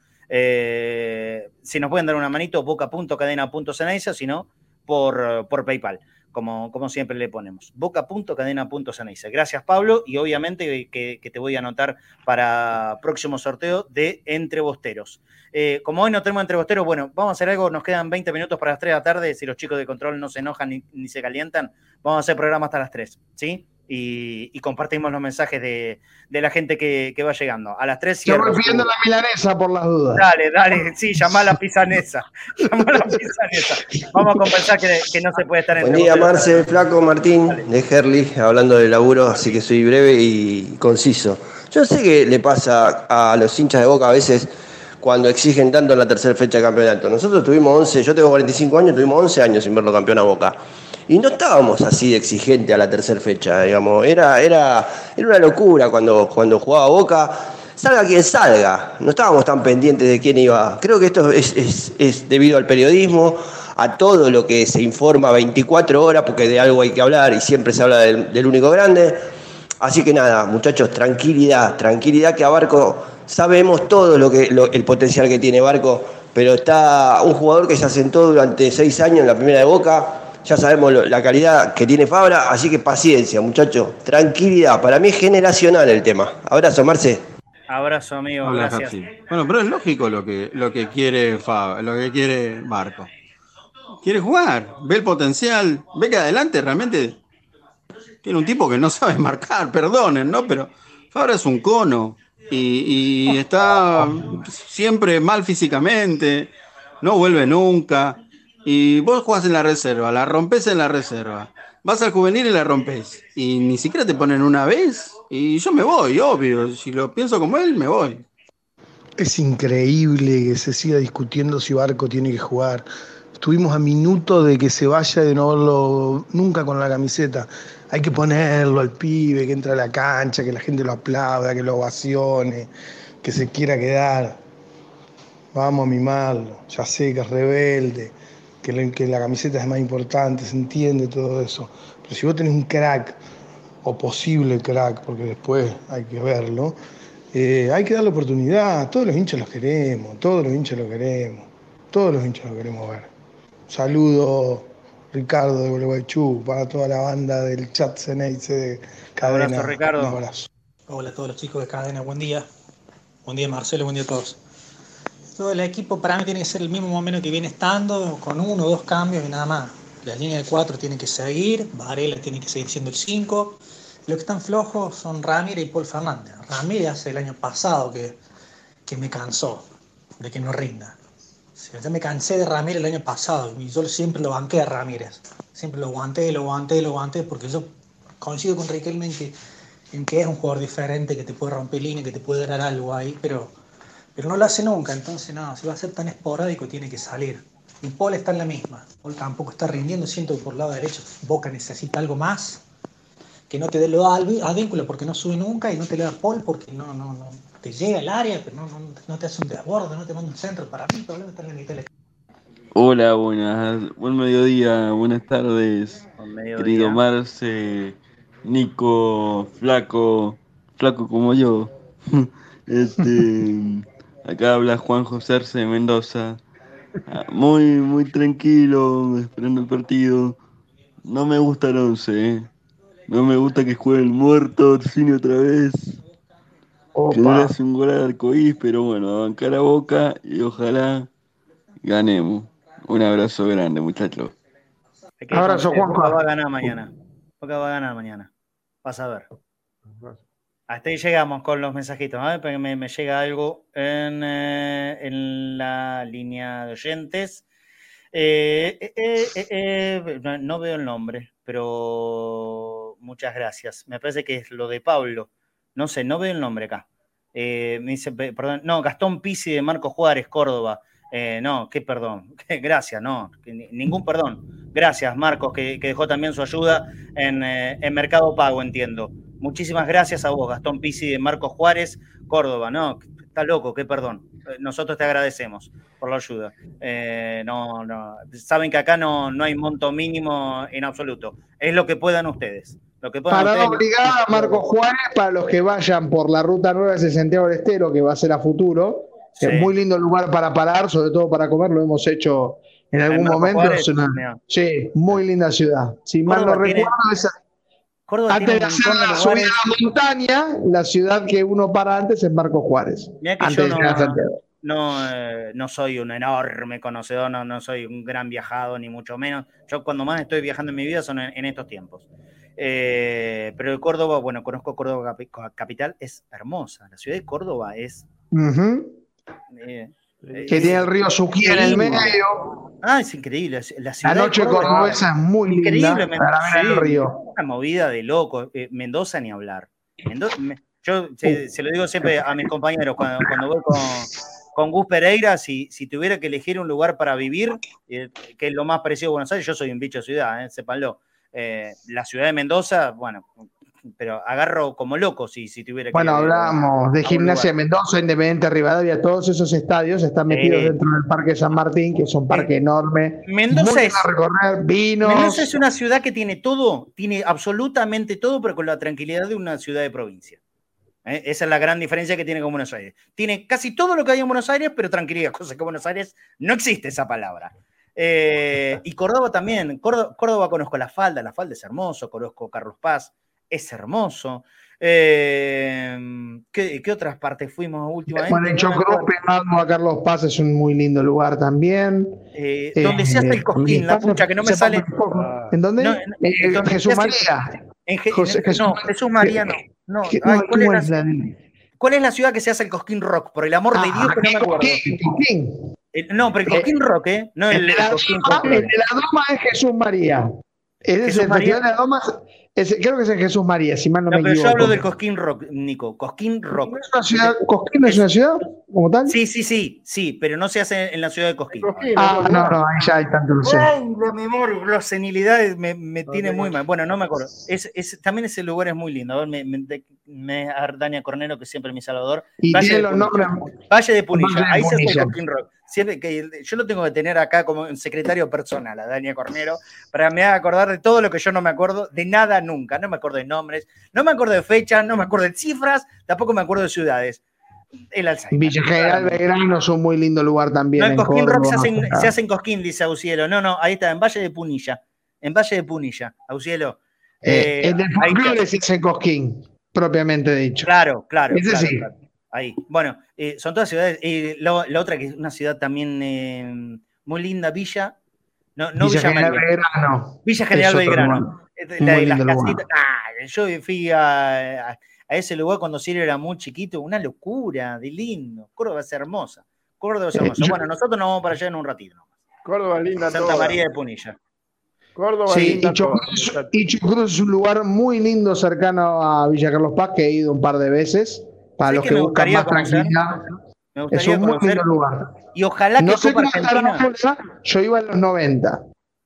si nos pueden dar una manito, boca.cadena.cenaiza, si no, por, por PayPal como, siempre le ponemos. Boca.cadena.ceneice. Gracias, Pablo, y obviamente que, te voy a anotar para próximo sorteo de Entrebosteros. Eh, como hoy no tenemos Entrebosteros, bueno, vamos a hacer algo, nos quedan 20 minutos para las 3 de la tarde, si los chicos de control no se enojan ni, ni se calientan, vamos a hacer programa hasta las 3, ¿sí? Y, compartimos los mensajes de, la gente que, va llegando. A las 3 Estamos pidiendo la milanesa por las dudas. Dale, dale, sí, llama a la pisanesa. <laughs> llama a la pisanesa. Vamos a compensar que, no se puede estar en Buen día, Marce, Flaco, Martín, de Herli, hablando de laburo, así que soy breve y conciso. Yo sé que le pasa a los hinchas de Boca a veces cuando exigen tanto en la tercera fecha de campeonato. Nosotros tuvimos 11, yo tengo 45 años, tuvimos 11 años sin verlo campeón a Boca. Y no estábamos así de exigentes a la tercera fecha, digamos. Era, era, era una locura cuando, cuando jugaba Boca. Salga quien salga. No estábamos tan pendientes de quién iba. Creo que esto es, debido al periodismo, a todo lo que se informa 24 horas, porque de algo hay que hablar y siempre se habla del, único grande. Así que nada, muchachos, tranquilidad, tranquilidad que a Barco sabemos todo lo que, el potencial que tiene Barco, pero está un jugador que se asentó durante seis años en la primera de Boca, ya sabemos la calidad que tiene Fabra, así que paciencia, muchachos, tranquilidad. Para mí es generacional el tema. Abrazo, Marce. Abrazo, amigo, gracias. Bueno, pero es lógico lo que, lo que quiere Fabra, lo que quiere Marco. Quiere jugar, ve el potencial, ve que adelante realmente tiene un tipo que no sabe marcar, perdonen, ¿no? Pero Fabra es un cono y, y está siempre mal físicamente, no vuelve nunca. Y vos jugás en la reserva, la rompes en la reserva. Vas al juvenil y la rompes. Y ni siquiera te ponen una vez. Y yo me voy, obvio. Si lo pienso como él, me voy. Es increíble que se siga discutiendo si Barco tiene que jugar. Estuvimos a minutos de que se vaya de no verlo nunca con la camiseta. Hay que ponerlo al pibe, que entre a la cancha, que la gente lo aplauda, que lo ovacione, que se quiera quedar. Vamos a mimarlo. Ya sé que es rebelde que, la camiseta es más importante, se entiende todo eso. Pero si vos tenés un crack, o posible crack, porque después hay que verlo, eh, hay que darle oportunidad. Todos los hinchas los queremos, todos los hinchas los queremos, todos los hinchas los queremos ver. saludo, Ricardo de Gualeguaychú, para toda la banda del chat Ceneice de Cadena. Abrazo, Ricardo. Un abrazo. Hola a todos los chicos de Cadena, buen día. Buen día, Marcelo, buen día a todos. Todo el equipo para mí tiene que ser el mismo momento que viene estando, con uno o dos cambios y nada más. La línea de cuatro tiene que seguir, Varela tiene que seguir siendo el 5. Los que están flojos son Ramírez y Paul Fernández. Ramírez hace el año pasado que, que me cansó. de que no rinda. yo me cansé de Ramírez el año pasado y yo siempre lo banqué a Ramírez. Siempre lo aguanté, lo aguanté, lo aguanté, porque yo coincido con Riquelme en que, en que es un jugador diferente, que te puede romper línea, que te puede dar algo ahí, pero, pero no lo hace nunca. Entonces, no, si va a ser tan esporádico, tiene que salir. Y Paul está en la misma. Paul tampoco está rindiendo. Siento que por el lado derecho Boca necesita algo más. Que no te dé lo a vínculo porque no sube nunca y no te le da Paul porque no, no, no te llega al área, pero no, no, no te hace un desborde, no te manda un centro. Para mí el problema está en la mitad Hola, buenas, buen mediodía, buenas tardes, querido Marce, Nico, flaco, flaco como yo. <laughs> Este, acá habla Juan José Arce de Mendoza. Ah, muy, muy tranquilo, esperando el partido. No me gusta el 11, ¿eh? No me gusta que juegue el muerto cine otra vez. Que no le hace un gol al arcoíris, pero bueno, a bancar la boca y ojalá ganemos. Un abrazo grande, muchachos. Abrazo, Juan. Boca va a ganar mañana. Boca va a ganar mañana. Vas a ver. Hasta ahí llegamos con los mensajitos. A ver, me, me llega algo en, eh, en, la línea de oyentes. Eh, eh, no, veo el nombre, pero muchas gracias. Me parece que es lo de Pablo. No sé, no veo el nombre acá. me dice, perdón, no, Gastón Pisi de Marco Juárez, Córdoba. no, qué perdón. <laughs> Gracias, no, ningún perdón. Gracias, Marcos, que, dejó también su ayuda en, en Mercado Pago, entiendo. Muchísimas gracias a vos, Gastón Pisi de Marcos Juárez, Córdoba. No, está loco, qué perdón. Eh, nosotros te agradecemos por la ayuda. Eh, no, no, saben que acá no, no hay monto mínimo en absoluto. Es lo que puedan ustedes. Lo que puedan Parada obligada, Marcos Juárez, para los que vayan por la ruta 9 de Santiago del Estero, que va a ser a futuro. Es muy lindo lugar para parar, sobre todo para comer, lo hemos hecho en algún momento. sí, muy linda ciudad. Si mal no recuerdo, esa, antes de hacer la subida a la montaña, la ciudad que uno para antes es Marco Juárez. antes no, no, eh, no, soy un enorme conocedor, no, no soy un gran viajado, ni mucho menos. Yo cuando más estoy viajando en mi vida son en, estos tiempos. Eh, pero el Córdoba, bueno, conozco Córdoba capital, es hermosa. La ciudad de Córdoba es... Eh, que tiene el río Suquía en el medio. Ah, es increíble. La, ciudad noche cordobesa es muy increíble, para ver el río. Una movida de loco. Eh, Mendoza ni hablar. yo se, lo digo siempre a mis compañeros cuando, voy con, con, Gus Pereira, si, si, tuviera que elegir un lugar para vivir, eh, que es lo más parecido a Buenos Aires, yo soy un bicho de ciudad, eh, sépanlo. la ciudad de Mendoza, bueno, pero agarro como loco si, si tuviera que. Bueno, hablamos de Gimnasia de Mendoza, Independiente Rivadavia, todos esos estadios están metidos dentro del Parque San Martín, que es un parque enorme. Mendoza es. recorrer, vinos. Mendoza es una ciudad que tiene todo, tiene absolutamente todo, pero con la tranquilidad de una ciudad de provincia. ¿eh? Esa es la gran diferencia que tiene con Buenos Aires. Tiene casi todo lo que hay en Buenos Aires, pero tranquilidad, <laughs> cosa que en Buenos Aires no existe esa palabra. Eh, y Córdoba también. Córdoba, Córdoba, conozco la falda, la falda es hermoso, conozco Carlos Paz, es hermoso. Eh, ¿qué, otras partes fuimos últimamente? Bueno, en Chocruz, pegando a Carlos Paz es un muy lindo lugar también. Eh, donde se hace el cosquín, la pucha, que no me sale. ¿En dónde? en, Jesús María. En no, Jesús María no. no. ¿cuál, es la, ciudad que se hace el cosquín rock? Por el amor de ah, Dios, que no me acuerdo. Cosquín, no, pero el cosquín rock, ¿eh? No el, el, de la, el de la Doma es Jesús María. Es el Festival de la Doma creo que es en Jesús María, si mal no, me pero Yo hablo del Cosquín Rock, Nico. Cosquín Rock. ¿Es una ciudad, ¿Cosquín es una ciudad como tal? Sí, sí, sí, sí, pero no se hace en la ciudad de Cosquín. ah, no, no, ahí ya hay tanto sé. Ay, la memoria, la senilidad me, me tiene muy mal. Bueno, no me acuerdo. Es, es, también ese lugar es muy lindo. A ver, me, me, me Dania Cornero, que siempre es mi salvador. Y Valle tiene los nombres. Valle de Punilla, ahí se hace Cosquín Rock siempre que yo lo tengo que tener acá como un secretario personal, a Daniel Cornero, para me acordar de todo lo que yo no me acuerdo, de nada nunca. No me acuerdo de nombres, no me acuerdo de fechas, no me acuerdo de cifras, tampoco me acuerdo de ciudades. El Alzheimer. Villa General Belgrano es un muy lindo lugar también. No, en Cosquín Rock se hace, en Cosquín, dice Auxielo. No, no, ahí está, en Valle de Punilla. En Valle de Punilla, Auxielo. Eh, eh, el del folclore se hace en Cosquín, propiamente dicho. Claro, claro. Ese sí. Ahí. Bueno, eh, son todas ciudades. Eh, la, otra que es una ciudad también eh, muy linda, Villa. No, no Villa, General Belgrano. Villa General Belgrano. las casitas. Ah, yo fui a, ese lugar cuando Silvio era muy chiquito, una locura de lindo. Córdoba es hermosa. Córdoba es hermoso. Bueno, nosotros nos vamos para allá en un ratito. Córdoba linda Santa María de Punilla. Córdoba Sí, linda y Chocruz, y Chocruz es un lugar muy lindo cercano a Villa Carlos Paz, que he ido un par de veces. Para ¿Sabés los que buscan más conocer? tranquilidad. Me Es un muy conocer. lindo lugar. Y ojalá que No sé Copa Argentina. yo iba en los 90.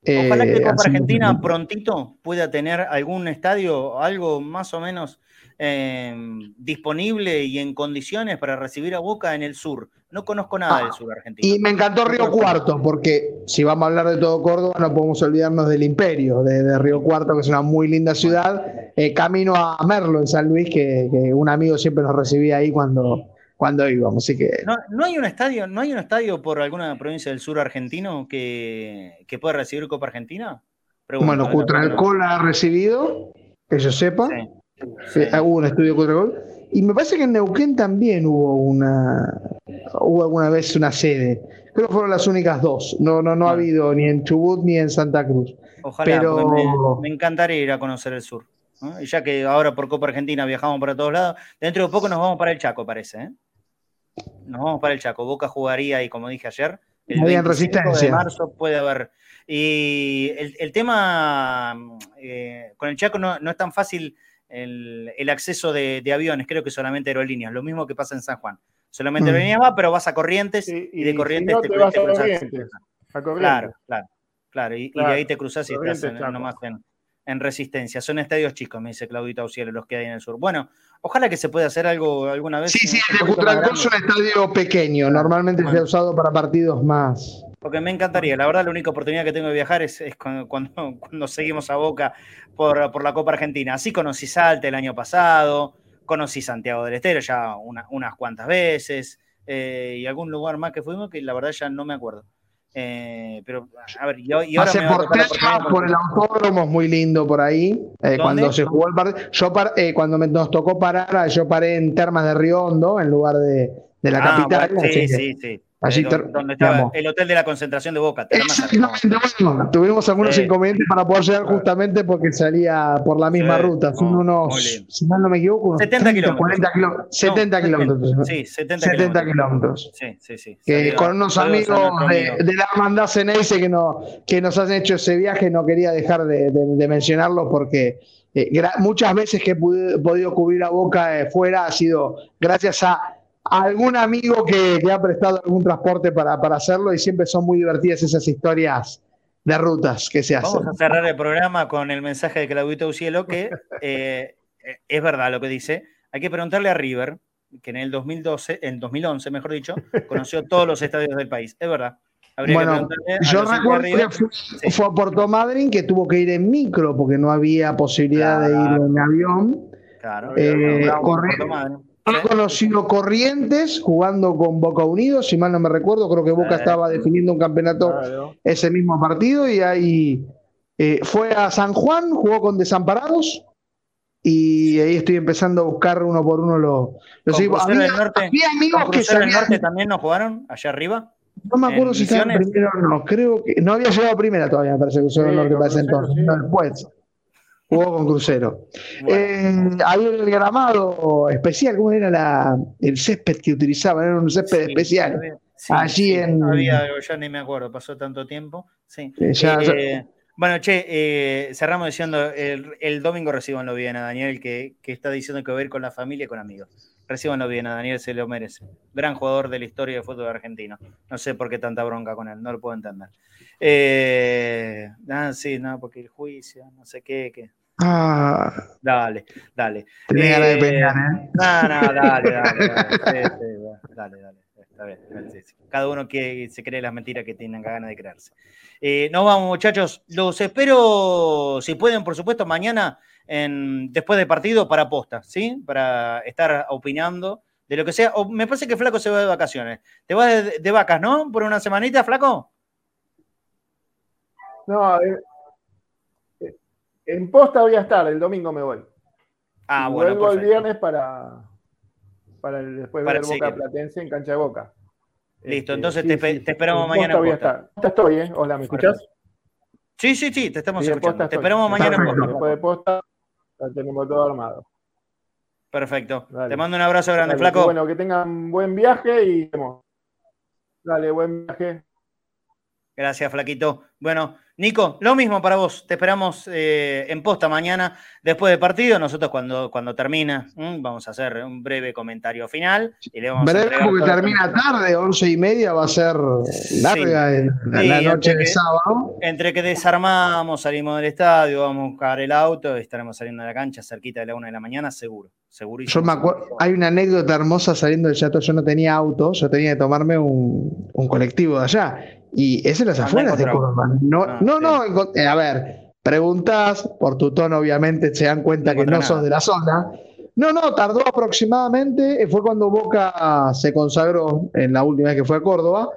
Ojalá que Eh, Copa así que- Argentina prontito pueda tener algún estadio, algo más o menos eh, disponible y en condiciones para recibir a Boca en el sur. No conozco nada Ah, del sur argentino. Y me encantó Río Cuarto, porque si vamos a hablar de todo Córdoba, no podemos olvidarnos del Imperio, de, de Río Cuarto, que es una muy linda ciudad. Eh, camino a Merlo, en San Luis, que, que un amigo siempre nos recibía ahí cuando, cuando íbamos. Así que No, no hay un estadio, no hay un estadio por alguna provincia del sur argentino que, que pueda recibir Copa Argentina. Bueno. No, no, Cutralcol ha recibido, que yo sepa. Eh, Hubo un estudio de Cutralcol. Y me parece que en Neuquén también hubo una hubo alguna vez una sede. Creo que fueron las únicas dos. No, no, no ha habido ni en Chubut ni en Santa Cruz. Ojalá, Pero me, me encantaría ir a conocer el sur. ¿no? Y ya que ahora por Copa Argentina viajamos para todos lados, dentro de poco nos vamos para el Chaco, parece. ¿eh? Nos vamos para el Chaco. Boca jugaría ahí, como dije ayer, el Ahí en 25 de marzo puede haber. Y el, el tema eh, con el Chaco no, no es tan fácil el, el acceso de, de aviones, creo que solamente aerolíneas, lo mismo que pasa en San Juan. Solamente Mm. aerolíneas va, pero vas a Corrientes y, y de si Corrientes no, te, te vas a cruzas- Corrientes, a Corrientes. Claro, claro, claro. Y, de ahí te cruzas y estás en, nomás en, en resistencia. Son estadios chicos, me dice Claudita Auxielo, los que hay en el sur. Bueno, ojalá que se pueda hacer algo alguna vez. Sí, sí, el de Cutralcol es un estadio pequeño. Normalmente se ha usado para partidos más. Porque me encantaría. La verdad, la única oportunidad que tengo de viajar es, es cuando, <laughs> cuando, cuando seguimos a Boca por, por la Copa Argentina. Así conocí Salta el año pasado, conocí Santiago del Estero ya una- unas cuantas veces, eh, y algún lugar más que fuimos que la verdad ya no me acuerdo. Eh, pero, a ver, y, y ahora Hace me por por el autódromo, es muy lindo por ahí. eh, cuando se jugó el partido. Yo par- eh, cuando me- nos tocó parar, yo paré en Termas de Río Hondo, en lugar de, de la Ah, capital. bueno, sí, sí, sí. Allí Eh, ter- donde, estaba digamos, el hotel de la concentración de Boca. Exactamente, bueno, tuvimos algunos Sí. inconvenientes para poder llegar justamente porque salía por la misma ruta. Son unos, si mal no me equivoco, unos 70 30, kilómetros. 40 kilómetros. 70 No, kilómetros. Sí, 70, 70 kilómetros. Sí, sí, sí. Que Salió- con unos amigos de, la hermandad Ceneice que, no, que nos han hecho ese viaje, no quería dejar de, de- de mencionarlo porque eh, muchas veces que he podido cubrir a Boca eh, fuera ha sido gracias a algún amigo que, que ha prestado algún transporte para, para hacerlo y siempre son muy divertidas esas historias de rutas que se hacen. Vamos a cerrar el programa con el mensaje de Claudito Ucielo que <laughs> eh, eh, es verdad lo que dice. Hay que preguntarle a River, que en el 2012, en 2011, mejor dicho, <laughs> conoció todos los estadios del país. Es verdad. Habría Bueno, yo recuerdo que fue, fue a Puerto Madryn que tuvo que ir en micro porque no había posibilidad de ir en avión. Claro, Eh. He conocido Corrientes jugando con Boca Unidos, si mal no me recuerdo, creo que Boca Eh. estaba definiendo un campeonato ese mismo partido y ahí eh, fue a San Juan, jugó con Desamparados y ahí estoy empezando a buscar uno por uno los, los equipos. Había, Norte, había amigos que sabían- Norte también no jugaron allá arriba. no me acuerdo si estaba en Misiones. primera o no, creo que no había llegado a primera todavía, me parece que Sí, Norte con para ese entonces, sí. no, después. Jugó con Crucero. Eh, ahí en el gramado especial, ¿cómo era la, el césped que utilizaban? Era un césped especial. había- sí, Allí sí, en. Había ya ni me acuerdo, pasó tanto tiempo. Sí. Eh, ya- Eh, bueno, che, eh, cerramos diciendo, el, el domingo recibanlo bien a Daniel, que, que está diciendo que va a ir con la familia y con amigos. Recibanlo bien a Daniel, se lo merece. Gran jugador de la historia del fútbol argentino. No sé por qué tanta bronca con él, no lo puedo entender. Eh, ah, sí, no, porque el juicio, no sé qué, qué. Ah, Dale, dale. tenés ganas de pelear, ¿eh? No, no, dale, dale, dale. Sí, sí, bueno, dale, dale. Está bien, sí. Cada uno que se cree las mentiras que tienen ganas de creerse. Eh, nos vamos, muchachos. Los espero, si pueden, por supuesto, mañana en, después del partido para posta, ¿sí? Para estar opinando de lo que sea. O me parece que Flaco se va de vacaciones. Te vas de, de vacas, ¿no? Por una semanita, Flaco. No, eh, eh, en posta voy a estar, el domingo me voy. Ah, Y bueno, Vuelvo el viernes para, para el- después Para ver el Boca. Platense en cancha de Boca. Listo, Este, entonces sí, te, espe- sí, te esperamos en mañana posta en voy a posta. estar. Posta estoy, ¿eh? Hola, ¿me escuchás? Sí, sí, sí, te estamos Sí, en escuchando. posta Te esperamos mañana en posta. Después de posta, ya tenemos todo armado. Perfecto. Dale. Te mando un abrazo grande, Dale, Flaco. Bueno, que tengan buen viaje y. Dale, buen viaje. Gracias, Flaquito. Bueno, Nico, lo mismo para vos. Te esperamos eh, en posta mañana después del partido. Nosotros cuando, cuando termina vamos a hacer un breve comentario final. Y le vamos breve porque termina tarde, once y media va a ser larga en, la noche de sábado. Entre que desarmamos, salimos del estadio, vamos a buscar el auto estaremos saliendo de la cancha cerquita de la una de la mañana, seguro. Segurísimo. Yo me acuerdo, hay una anécdota hermosa saliendo del chato. Yo no tenía auto, yo tenía que tomarme un, un colectivo de allá y es en las afueras de Córdoba. No, ah, no, no, eh, a ver, preguntas, por tu tono obviamente se dan cuenta que no sos de la zona. No, no, tardó aproximadamente, eh, fue cuando Boca se consagró en la última vez que fue a Córdoba,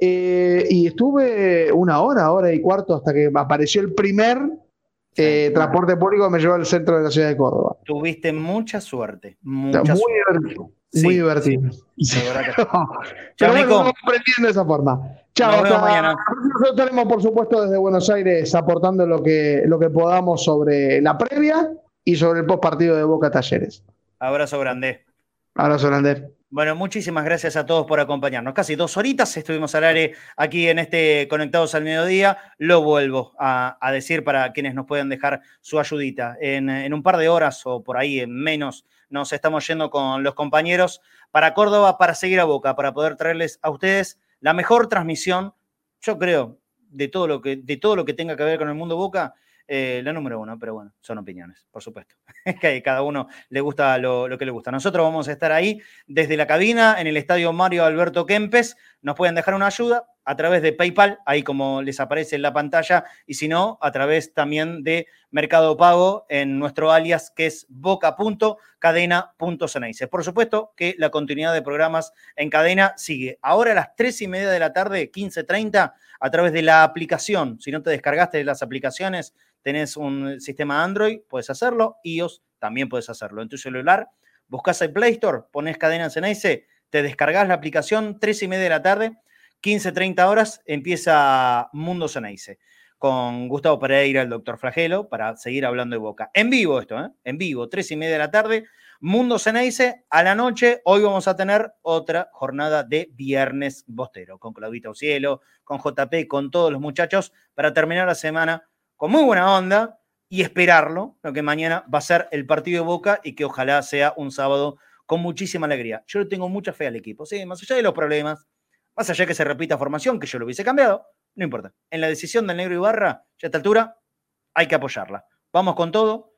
eh, y estuve una hora, hora y cuarto hasta que apareció el primer transporte público que me llevó al centro de la ciudad de Córdoba. Tuviste mucha suerte. Mucha muy, muy divertido. <laughs> Pero bueno, aprendiendo de esa forma. Chao, hasta mañana. Nosotros estaremos, por supuesto, desde Buenos Aires aportando lo que, lo que podamos sobre la previa y sobre el post partido de Boca Talleres. Abrazo grande. Abrazo grande. Bueno, muchísimas gracias a todos por acompañarnos. Casi dos horitas estuvimos al aire aquí en este Conectados al Mediodía. Lo vuelvo a, decir para quienes nos puedan dejar su ayudita. En, en, un par de horas o por ahí en menos nos estamos yendo con los compañeros para Córdoba para seguir a Boca, para poder traerles a ustedes la mejor transmisión, yo creo, de todo lo que, de todo lo que tenga que ver con el mundo Boca, eh, la número uno, pero bueno, son opiniones, por supuesto. <laughs> Es que cada uno le gusta lo, que le gusta. Nosotros vamos a estar ahí desde la cabina en el estadio Mario Alberto Kempes. Nos pueden dejar una ayuda a través de PayPal, ahí como les aparece en la pantalla, y si no, a través también de Mercado Pago en nuestro alias que es boca.cadena.ceneice. Por supuesto que la continuidad de programas en cadena sigue. Ahora a las tres y media de la tarde, 15.30, a través de la aplicación. Si no te descargaste las aplicaciones tenés un sistema Android, puedes hacerlo, iOS también puedes hacerlo. En tu celular, buscas el Play Store, pones cadena Ceneice, te descargas la aplicación, 3 y media de la tarde, 15, 30 horas, empieza Mundo Ceneice con Gustavo Pereira, el doctor Flagelo, para seguir hablando de Boca. En vivo esto, ¿eh? En vivo, 3 y media de la tarde, Mundo Ceneice, a la noche, hoy vamos a tener otra jornada de Viernes Bostero, con Claudita Ocielo, con JP, con todos los muchachos, para terminar la semana con muy buena onda y esperarlo, lo que mañana va a ser el partido de Boca y que ojalá sea un sábado con muchísima alegría. Yo le tengo mucha fe al equipo, sí, más allá de los problemas, más allá de que se repita formación, que yo lo hubiese cambiado, no importa. En la decisión del negro Ibarra, ya a esta altura, hay que apoyarla. Vamos con todo.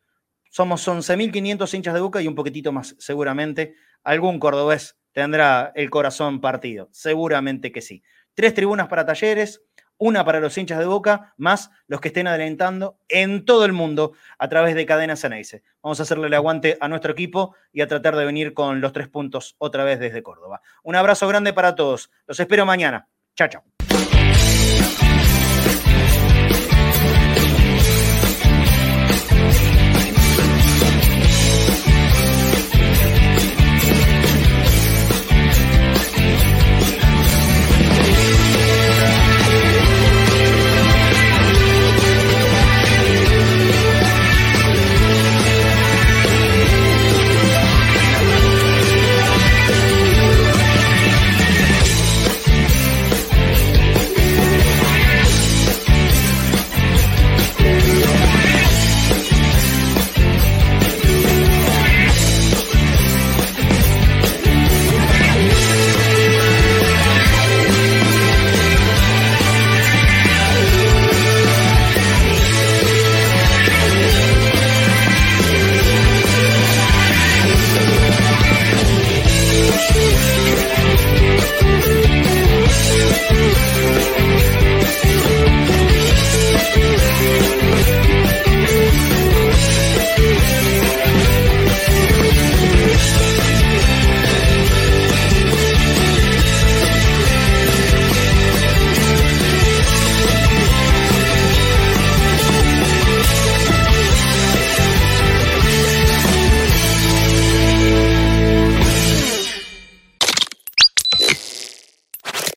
Somos 11.500 hinchas de Boca y un poquitito más, seguramente. Algún cordobés tendrá el corazón partido. Seguramente que sí. Tres tribunas para talleres, una para los hinchas de Boca, más los que estén adelantando en todo el mundo a través de Cadena Ceneice. Vamos a hacerle el aguante a nuestro equipo y a tratar de venir con los tres puntos otra vez desde Córdoba. Un abrazo grande para todos. Los espero mañana. Chao, chao.